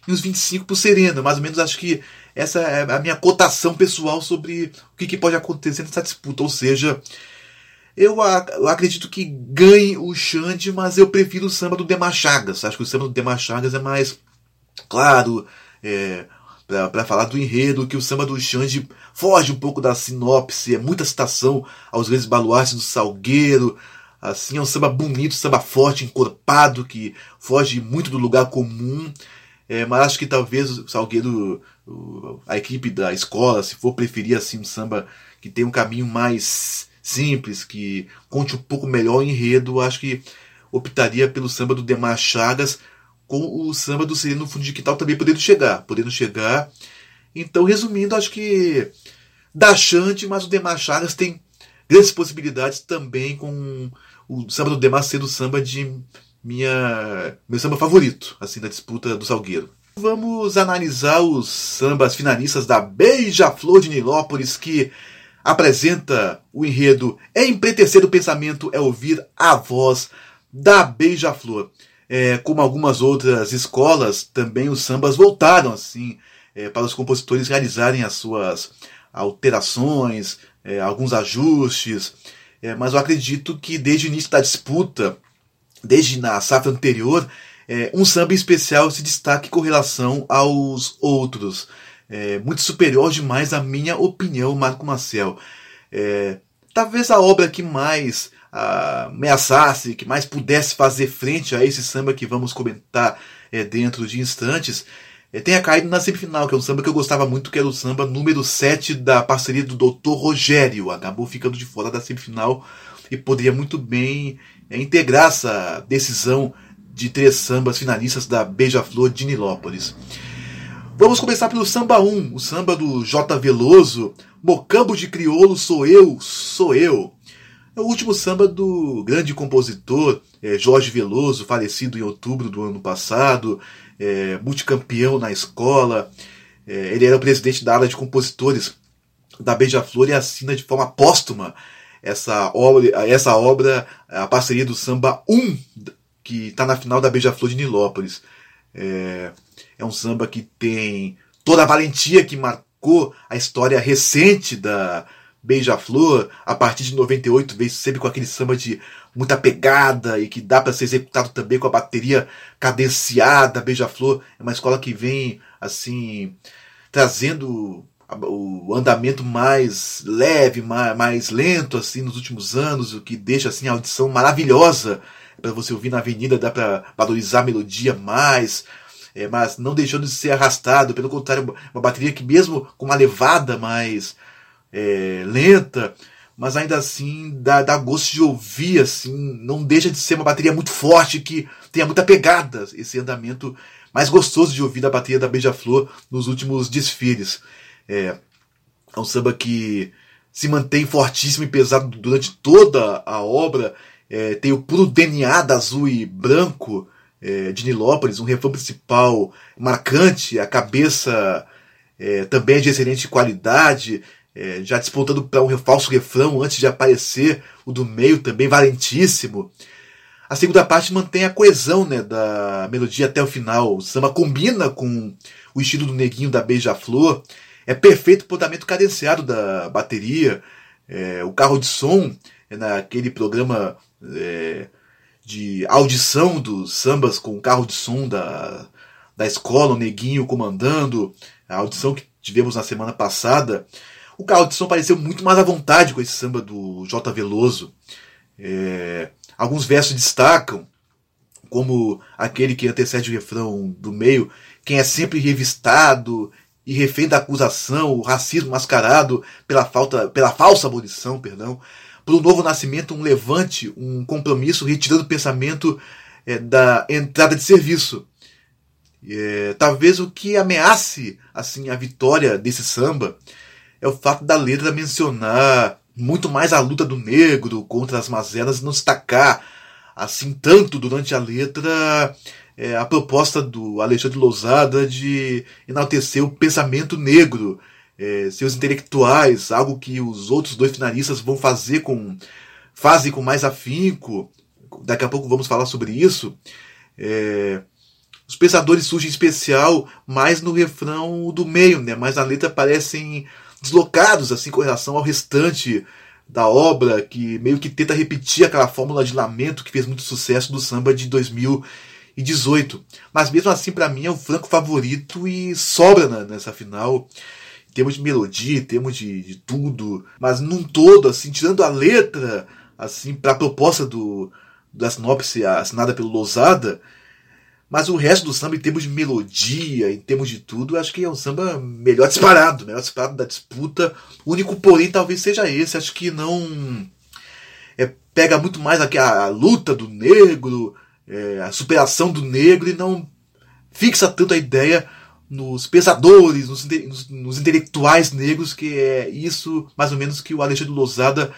e uns 25 para o Sereno. Mais ou menos acho que essa é a minha cotação pessoal sobre o que, que pode acontecer nessa disputa. Ou seja, eu, eu acredito que ganhe o Xande, mas eu prefiro o samba do Demar Chagas. Acho que o samba do Demar Chagas é mais claro, é, para falar do enredo, que o samba do Xande foge um pouco da sinopse, é muita citação aos grandes baluartes do Salgueiro. Assim, é um samba bonito, samba forte, encorpado, que foge muito do lugar comum. É, mas acho que talvez o Salgueiro, a equipe da escola, se for preferir assim um samba que tem um caminho mais simples, que conte um pouco melhor o enredo, acho que optaria pelo samba do Demar Chagas, com o samba do de Quintal também podendo chegar, podendo chegar. Então, resumindo, acho que da Chante, mas o Demar Chagas tem grandes possibilidades também com o samba do Demar sendo o samba de minha meu samba favorito, assim, da disputa do Salgueiro. Vamos analisar os sambas finalistas da Beija-Flor de Nilópolis, que apresenta o enredo É empretecer o pensamento, é ouvir a voz da Beija-Flor. É, como algumas outras escolas, também os sambas voltaram assim é, para os compositores realizarem as suas alterações, é, alguns ajustes. É, mas eu acredito que desde o início da disputa, desde na safra anterior, é, um samba especial se destaque com relação aos outros é, muito superior demais à minha opinião, Marco Marcel. É, talvez a obra que mais ameaçasse, que mais pudesse fazer frente a esse samba que vamos comentar é, dentro de instantes, é, tenha caído na semifinal, que é um samba que eu gostava muito, que era o samba número 7 da parceria do Dr. Rogério. Acabou ficando de fora da semifinal e poderia muito bem é, integrar essa decisão de três sambas finalistas da Beija-Flor de Nilópolis. Vamos começar pelo samba 1, o samba do J. Veloso, Mocambo de Criolo Sou Eu, Sou Eu. É o último samba do grande compositor é, Jorge Veloso, falecido em outubro do ano passado, é, multicampeão na escola. É, ele era o presidente da área de compositores da Beija-Flor e assina de forma póstuma essa obra, essa obra, a parceria do samba 1, que está na final da Beija-Flor de Nilópolis. É, é um samba que tem toda a valentia que marcou a história recente da, Beija-Flor, a partir de 98, veio sempre com aquele samba de muita pegada e que dá para ser executado também com a bateria cadenciada. Beija-Flor é uma escola que vem assim trazendo o andamento mais leve, mais, mais lento assim nos últimos anos, o que deixa assim a audição maravilhosa para você ouvir na avenida, dá para valorizar a melodia mais. É, mas não deixando de ser arrastado, pelo contrário, uma bateria que mesmo com uma levada mais é, lenta, mas ainda assim dá, dá gosto de ouvir, assim, não deixa de ser uma bateria muito forte que tenha muita pegada, esse andamento mais gostoso de ouvir da bateria da Beija-Flor nos últimos desfiles. É, é um samba que se mantém fortíssimo e pesado durante toda a obra. É, tem o puro DNA da azul e branco é, de Nilópolis, um refrão principal marcante, a cabeça é, também é de excelente qualidade, é, já despontando para um falso refrão antes de aparecer o do meio também valentíssimo. A segunda parte mantém a coesão né, da melodia até o final. O samba combina com o estilo do neguinho da Beija-Flor. É perfeito o potamento cadenciado da bateria. É, o carro de som, é naquele programa de audição dos sambas com o carro de som da, da escola, o neguinho comandando. A audição que tivemos na semana passada. O carro de som pareceu muito mais à vontade com esse samba do J. Veloso. É, alguns versos destacam, como aquele que antecede o refrão do meio, quem é sempre revistado e refém da acusação, o racismo mascarado pela, falta, pela falsa abolição, perdão, por um novo nascimento, um levante, um compromisso, retirando o pensamento é, da entrada de serviço. É, talvez o que ameace assim a vitória desse samba é o fato da letra mencionar muito mais a luta do negro contra as mazelas e não destacar assim tanto durante a letra é, a proposta do Alexandre Lousada de enaltecer o pensamento negro, é, seus intelectuais, algo que os outros dois finalistas vão fazer com fazem com mais afinco. Daqui a pouco vamos falar sobre isso. É, os pensadores surgem em especial mais no refrão do meio, né? Mas na letra parecem deslocados assim com relação ao restante da obra, que meio que tenta repetir aquela fórmula de lamento que fez muito sucesso do samba de 2018. Mas mesmo assim, para mim, é o franco favorito e sobra nessa final. Em termos de melodia, em termos de, de tudo. Mas num todo, assim, tirando a letra, assim, para a proposta do, da sinopse assinada pelo Lousada, mas o resto do samba, em termos de melodia, em termos de tudo, acho que é um samba melhor disparado, melhor disparado da disputa. O único porém talvez seja esse. Acho que não. É, pega muito mais aqui a, a luta do negro, é, a superação do negro e não fixa tanto a ideia nos pensadores, nos, nos, nos, intelectuais negros, que é isso mais ou menos que o Alexandre Lousada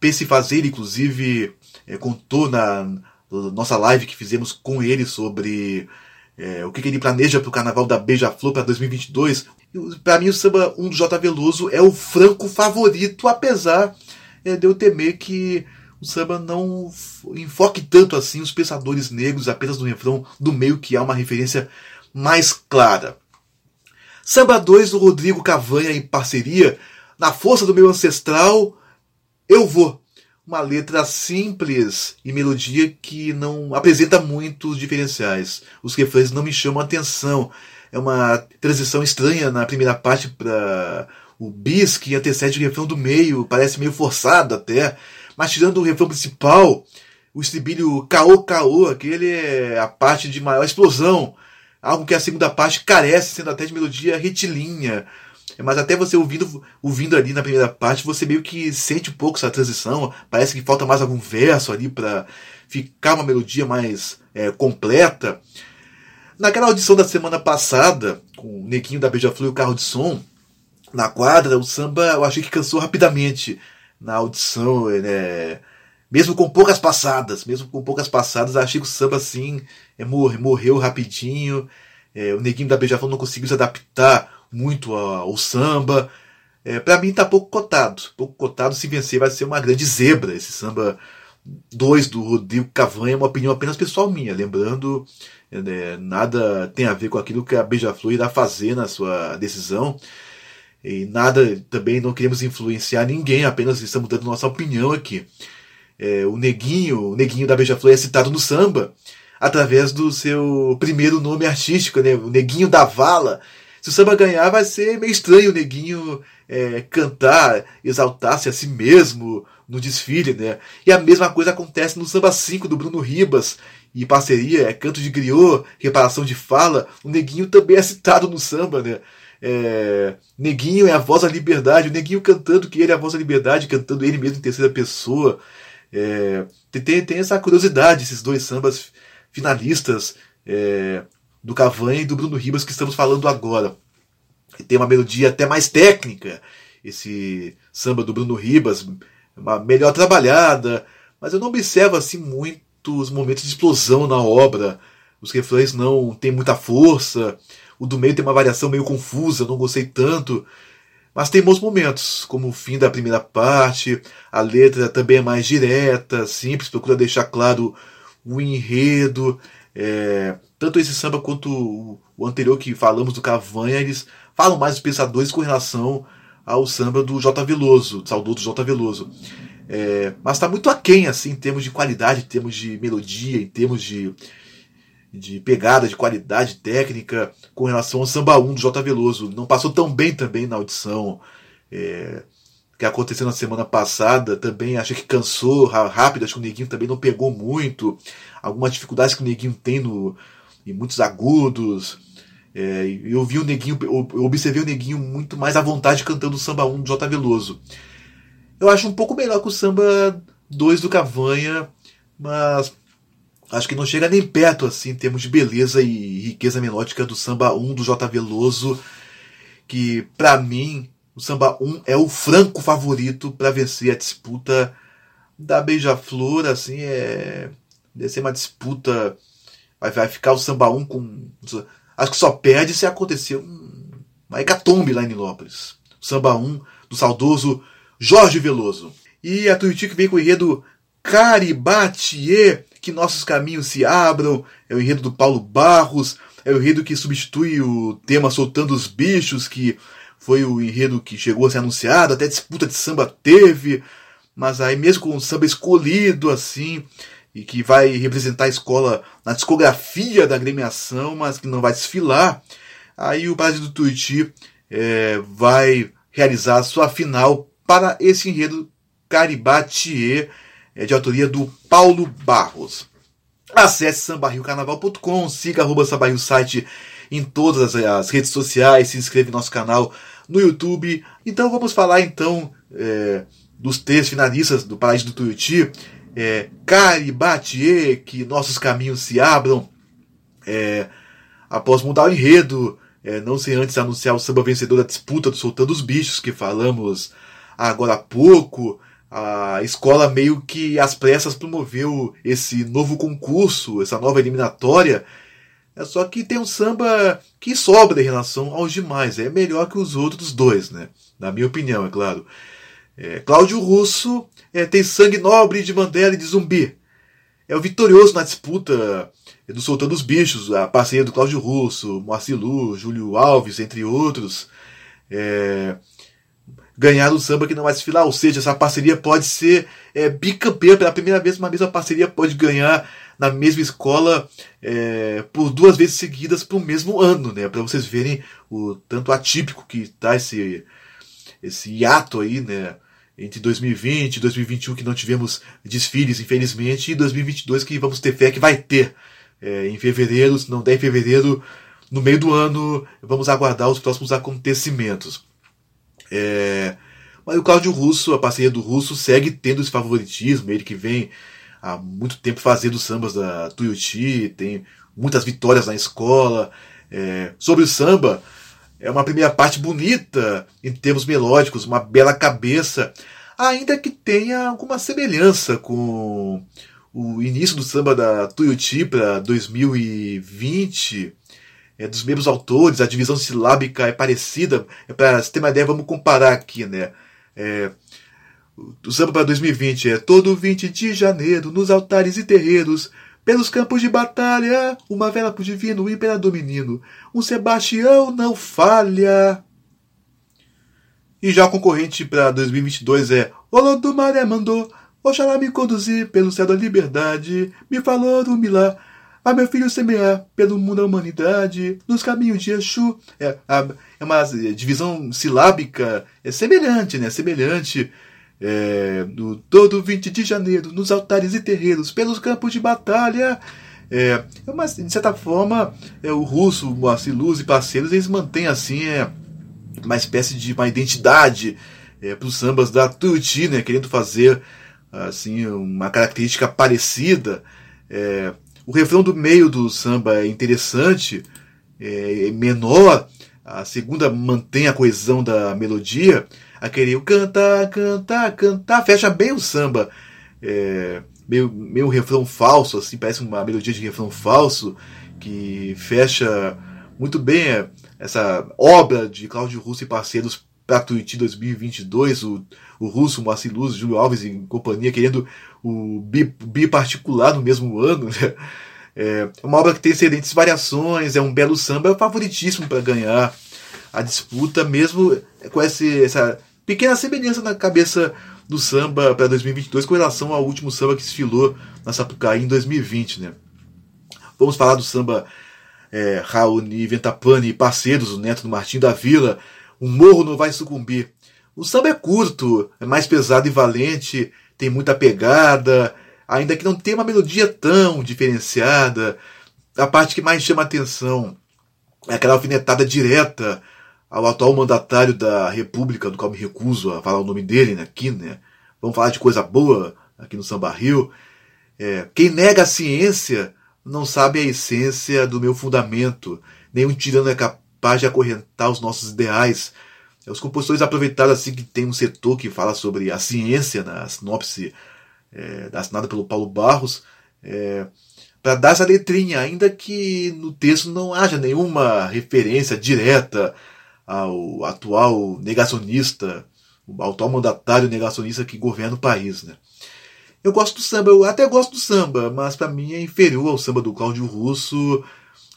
pensa em fazer. Inclusive, é, contou na, nossa live que fizemos com ele sobre é, o que, que, ele planeja para o Carnaval da Beija-Flor para 2022. Para mim, o samba 1 do J. Veloso é o franco favorito, apesar é, de eu temer que o samba não enfoque tanto assim os pensadores negros apenas no refrão do meio, que há uma referência mais clara. Samba 2 do Rodrigo Cavanha em parceria, na força do meu ancestral, eu vou uma letra simples e melodia que não apresenta muitos diferenciais. Os refrões não me chamam a atenção. É uma transição estranha na primeira parte para o bis que antecede o refrão do meio, parece meio forçado até, Mas tirando o refrão principal, o estribilho caô caô, aquele é a parte de maior explosão. Algo que a segunda parte carece, sendo até de melodia retilínea. Mas até você ouvindo, ouvindo ali na primeira parte, você meio que sente um pouco essa transição. Parece que falta mais algum verso ali para ficar uma melodia mais é, completa. Naquela audição da semana passada, com o Neguinho da Beija-Flor e o carro de som, na quadra, o samba eu achei que cansou rapidamente na audição, né? Mesmo com poucas passadas, mesmo com poucas passadas, achei que o samba assim é, morreu rapidinho. É, o Neguinho da Beija-Flor não conseguiu se adaptar muito ao samba. É, para mim tá pouco cotado. Pouco cotado, se vencer vai ser uma grande zebra. Esse samba 2 do Rodrigo Cavanha é uma opinião apenas pessoal minha. Lembrando, é, nada tem a ver com aquilo que a Beija-Flor irá fazer na sua decisão. E nada, também não queremos influenciar ninguém, apenas estamos dando nossa opinião aqui. É, o Neguinho, o Neguinho da Beija-Flor é citado no samba através do seu primeiro nome artístico, né? O Neguinho da Vala. Se o samba ganhar, vai ser meio estranho o Neguinho é, cantar, exaltar-se a si mesmo no desfile, né? E a mesma coisa acontece no Samba 5 do Bruno Ribas, e parceria, é canto de griot, reparação de fala. O Neguinho também é citado no samba, né? É, Neguinho é a voz da liberdade, o Neguinho cantando que ele é a voz da liberdade, cantando ele mesmo em terceira pessoa. É, tem, tem essa curiosidade, esses dois sambas finalistas é, do Cavanha e do Bruno Ribas que estamos falando agora. E tem uma melodia até mais técnica, esse samba do Bruno Ribas, uma melhor trabalhada, mas eu não observo assim muitos momentos de explosão na obra. Os refrões não têm muita força, o do meio tem uma variação meio confusa, não gostei tanto. Mas tem bons momentos, como o fim da primeira parte, a letra também é mais direta, simples, procura deixar claro o enredo. É, tanto esse samba quanto o, anterior que falamos do Cavanha, eles falam mais dos pensadores com relação ao samba do J. Veloso, do saudoso J. Veloso. É, mas está muito aquém, assim, em termos de qualidade, em termos de melodia, em termos de, de pegada, de qualidade técnica com relação ao Samba 1 do J. Veloso. Não passou tão bem também na audição é, que aconteceu na semana passada. Também achei que cansou rápido, acho que o Neguinho também não pegou muito. Algumas dificuldades que o Neguinho tem no, em muitos agudos. É, eu vi o Neguinho, eu observei o Neguinho muito mais à vontade cantando o Samba 1 do J. Veloso. Eu acho um pouco melhor que o Samba 2 do Cavanha, mas acho que não chega nem perto assim em termos de beleza e riqueza melódica do samba 1 do J Veloso, que para mim o samba 1 é o franco favorito para vencer a disputa da Beija-Flor, assim, é deve ser uma disputa vai, vai ficar o samba 1 com acho que só perde se acontecer um, uma hecatombe lá em Nilópolis. O samba 1 do saudoso Jorge Veloso. E a Tuiuti que vem com o enredo Caribatier que nossos caminhos se abram, é o enredo do Paulo Barros, é o enredo que substitui o tema Soltando os Bichos, que foi o enredo que chegou a ser anunciado, até disputa de samba teve, mas aí mesmo com o samba escolhido assim, e que vai representar a escola na discografia da agremiação, mas que não vai desfilar, aí o Brasil do Tuiuti é, vai realizar sua final para esse enredo Caribatier, é de autoria do Paulo Barros. Acesse sambarriocarnaval.com, siga arroba sambarrio site em todas as, redes sociais, se inscreva no nosso canal no YouTube. Então vamos falar então é, dos três finalistas do Paraíso do Tuiuti. É, Caribatier, que nossos caminhos se abram. É, após mudar o enredo, é, não sem antes anunciar o samba vencedor da disputa do Soltando os Bichos, que falamos agora há pouco a escola meio que às pressas promoveu esse novo concurso, essa nova eliminatória. É só que tem um samba que sobra em relação aos demais. É melhor que os outros dois, né? Na minha opinião, é claro. É, Cláudio Russo é, tem sangue nobre de Mandela e de zumbi. É o vitorioso na disputa do Soltando os Bichos, a parceria do Cláudio Russo, Moacir Lu, Júlio Alves, entre outros. É, ganhar o samba que não vai desfilar. Ou seja, essa parceria pode ser é, bicampeã pela primeira vez, uma mesma parceria pode ganhar na mesma escola é, por duas vezes seguidas para o mesmo ano, né? Para vocês verem o tanto atípico que está esse esse hiato aí, né? entre 2020 e 2021 que não tivemos desfiles, infelizmente, e 2022 que vamos ter fé que vai ter. É, em fevereiro, se não der em fevereiro, no meio do ano, vamos aguardar os próximos acontecimentos. É, mas o Cláudio Russo, a parceria do Russo, segue tendo esse favoritismo, ele que vem há muito tempo fazendo sambas da Tuiuti, tem muitas vitórias na escola. É, sobre o samba, é uma primeira parte bonita em termos melódicos, uma bela cabeça, ainda que tenha alguma semelhança com o início do samba da Tuiuti para 2020. É dos mesmos autores, a divisão silábica é parecida. É para ter uma ideia, vamos comparar aqui, né? É, o samba para 2020 é todo 20 de janeiro, nos altares e terreiros, pelos campos de batalha, uma vela pro divino, imperador menino. Um Sebastião não falha. E já o concorrente para 2022 é Olodumaré mandou, Oxalá me conduzir pelo céu da liberdade, me falou do milá, a meu filho semear pelo mundo da humanidade, nos caminhos de Exu. É, é uma divisão silábica, é semelhante, né? Semelhante é, no todo 20 de janeiro, nos altares e terreiros, pelos campos de batalha. É, é uma, de certa forma, é, o russo, o Moacir Luz e parceiros, eles mantêm assim é, uma espécie de uma identidade é, para os sambas da Tuti, né, querendo fazer assim uma característica parecida. É, o refrão do meio do samba é interessante, é, é menor, a segunda mantém a coesão da melodia, aquele cantar, cantar, cantar, fecha bem o samba. É, meio, meio refrão falso, assim, parece uma melodia de refrão falso, que fecha muito bem essa obra de Cláudio Russo e parceiros para Tuiuti 2022, o, o Russo, Moacir Luz, Júlio Alves e companhia, querendo o bi, bi particular no mesmo ano. Né? É uma obra que tem excelentes variações, é um belo samba, é o favoritíssimo para ganhar a disputa, mesmo com esse, essa pequena semelhança na cabeça do samba para 2022 com relação ao último samba que desfilou na Sapucaí em 2020. Né? Vamos falar do samba é, Raoni Ventapani e parceiros, o neto do Martim da Vila. O morro não vai sucumbir. O samba é curto, é mais pesado e valente, tem muita pegada, ainda que não tenha uma melodia tão diferenciada. A parte que mais chama atenção é aquela alfinetada direta ao atual mandatário da República, do qual me recuso a falar o nome dele né, aqui, né? Vamos falar de coisa boa aqui no Samba Rio. É, quem nega a ciência não sabe a essência do meu fundamento. Nenhum tirano é capaz de acorrentar os nossos ideais. Os compositores aproveitaram assim que tem um setor que fala sobre a ciência na sinopse é, assinada pelo Paulo Barros, é, para dar essa letrinha, ainda que no texto não haja nenhuma referência direta ao atual negacionista, o atual mandatário negacionista que governa o país, né? Eu gosto do samba, eu até gosto do samba, mas para mim é inferior ao samba do Cláudio Russo,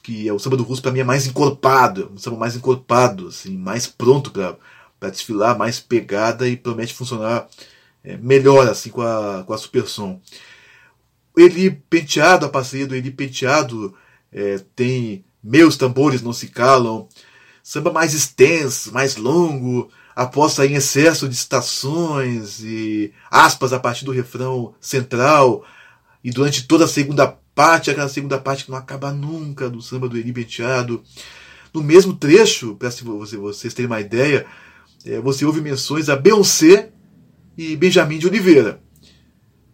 que é o samba do Russo para mim é mais encorpado, um samba mais encorpado, assim, mais pronto para desfilar, mais pegada e promete funcionar é, melhor assim com a, com a Super Som. Eli Penteado, a parceria do Eli Penteado é, tem Meus Tambores Não Se Calam, Samba mais extenso, mais longo, aposta em excesso de estações e aspas a partir do refrão central. E durante toda a segunda parte, aquela segunda parte que não acaba nunca do samba do Eri Penteado. No mesmo trecho, para vocês terem uma ideia, é, você ouve menções a Beyoncé e Benjamin de Oliveira.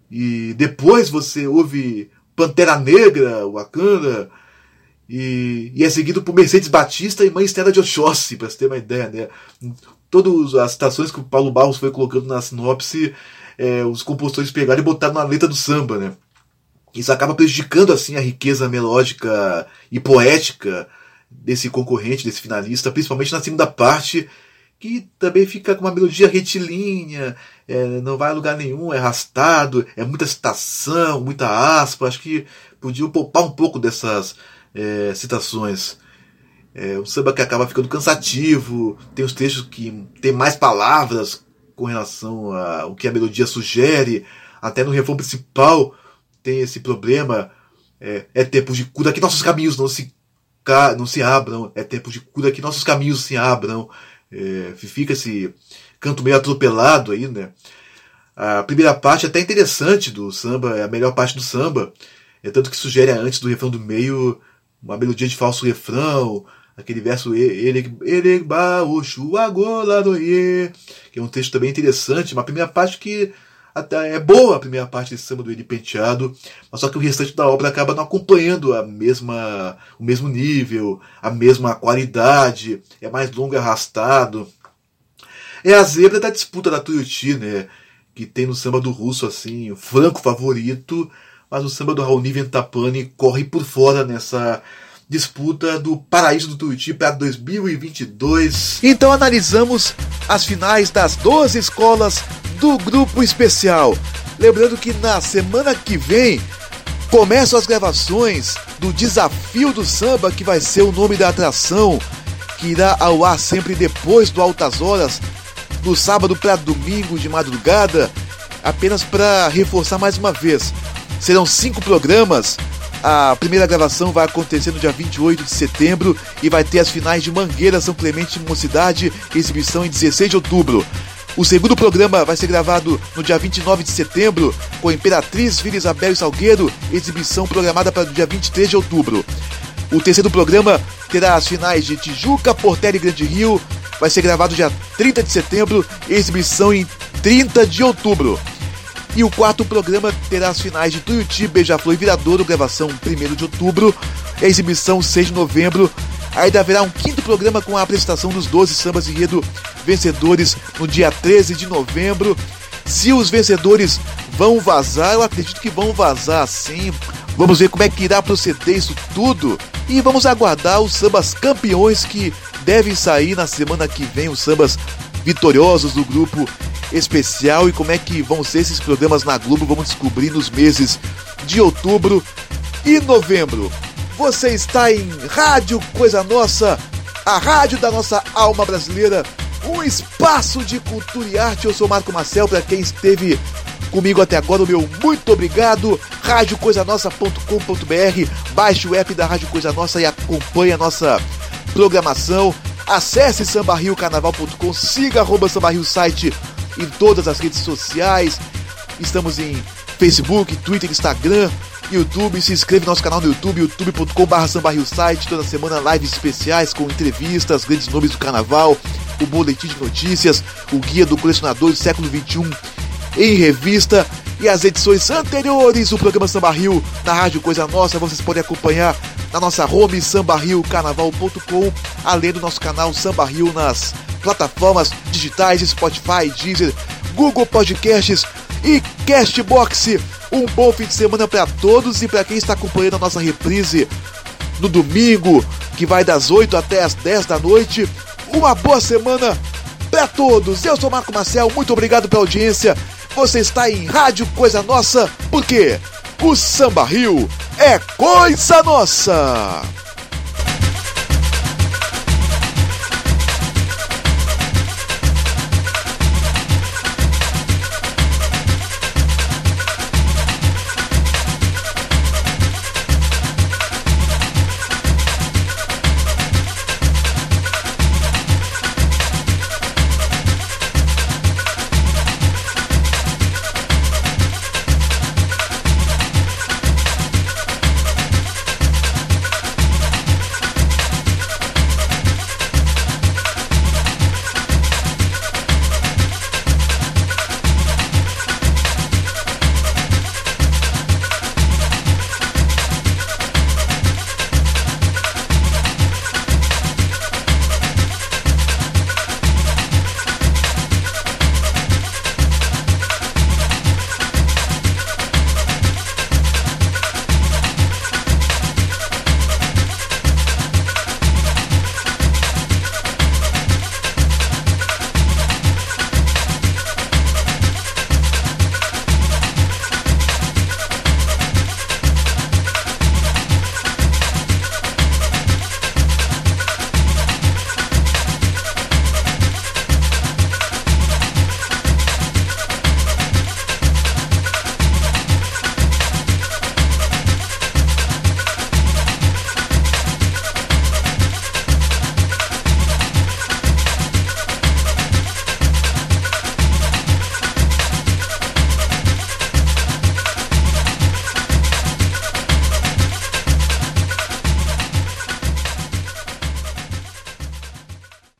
E depois você ouve Pantera Negra, Wakanda, e, e é seguido por Mercedes Batista e Mãe Estela de Oxóssi, para você ter uma ideia, né? Todas as citações que o Paulo Barros foi colocando na sinopse, é, os compositores pegaram e botaram na letra do samba, né? Isso acaba prejudicando assim a riqueza melódica e poética desse concorrente, desse finalista, principalmente na segunda parte, que também fica com uma melodia retilínea, é, não vai a lugar nenhum, é arrastado, é muita citação, muita aspa. Acho que podiam poupar um pouco dessas é, citações. É, samba que acaba ficando cansativo, tem os trechos que tem mais palavras com relação ao que a melodia sugere, até no refrão principal tem esse problema. É, é tempo de cura que nossos caminhos não se, não se abram, é tempo de cura que nossos caminhos se abram. É, fica esse canto meio atropelado aí, né?
A primeira parte é até interessante do samba, é a melhor parte do samba. É tanto que sugere antes do refrão do meio uma melodia de falso refrão, aquele verso ele ele que é um texto também interessante, uma primeira parte que até é boa a primeira parte desse samba do Ele Penteado, mas só que o restante da obra acaba não acompanhando a mesma, o mesmo nível, a mesma qualidade, é mais longo e arrastado. É a zebra da disputa da Tuiuti, né? Que tem no samba do russo, assim, o franco favorito, mas o samba do Raoni Ventapani corre por fora nessa disputa do Paraíso do Tuiuti para 2022.
Então analisamos as finais das 12 escolas do grupo especial. Lembrando que na semana que vem começam as gravações do Desafio do Samba, que vai ser o nome da atração, que irá ao ar sempre depois do Altas Horas, no sábado para domingo de madrugada, apenas para reforçar mais uma vez. Serão cinco programas. A primeira gravação vai acontecer no dia 28 de setembro e vai ter as finais de Mangueira, São Clemente e Mocidade, exibição em 16 de outubro. O segundo programa vai ser gravado no dia 29 de setembro, com Imperatriz, Vila Isabel e Salgueiro, exibição programada para o dia 23 de outubro. O terceiro programa terá as finais de Tijuca, Portela e Grande Rio, vai ser gravado dia 30 de setembro, exibição em 30 de outubro. E o quarto programa terá as finais de Tuiuti, Beija-Flor e Viradouro, gravação 1 de outubro, e a exibição 6 de novembro, Ainda haverá um quinto programa com a apresentação dos 12 sambas enredo vencedores no dia 13 de novembro. Se os vencedores vão vazar, eu acredito que vão vazar sim. Vamos ver como é que irá proceder isso tudo. E vamos aguardar os sambas campeões que devem sair na semana que vem, os sambas vitoriosos do grupo especial e como é que vão ser esses programas na Globo. Vamos descobrir nos meses de outubro e novembro. Você está em Rádio Coisa Nossa, a rádio da nossa alma brasileira, um espaço de cultura e arte. Eu sou Marco Marcel, para quem esteve comigo até agora, o meu muito obrigado. RádioCoisaNossa.com.br, baixe o app da Rádio Coisa Nossa e acompanhe a nossa programação. Acesse sambarriocarnaval.com, siga arroba sambarrio site em todas as redes sociais. Estamos em Facebook, Twitter, Instagram, YouTube, se inscreve no nosso canal no YouTube, youtube.com.br site, toda semana lives especiais com entrevistas, grandes nomes do carnaval, o boletim de notícias, o guia do colecionador do século XXI em revista e as edições anteriores. Do programa Samba Rio na Rádio Coisa Nossa, vocês podem acompanhar na nossa home sambarriocarnaval.com, além do nosso canal Samba Rio nas plataformas digitais Spotify, Deezer, Google Podcasts e Castbox. Um bom fim de semana para todos e para quem está acompanhando a nossa reprise no domingo, que vai das 8 até as 10 da noite. Uma boa semana para todos. Eu sou Marco Marcel, muito obrigado pela audiência. Você está em Rádio Coisa Nossa, porque o Samba Rio é coisa nossa.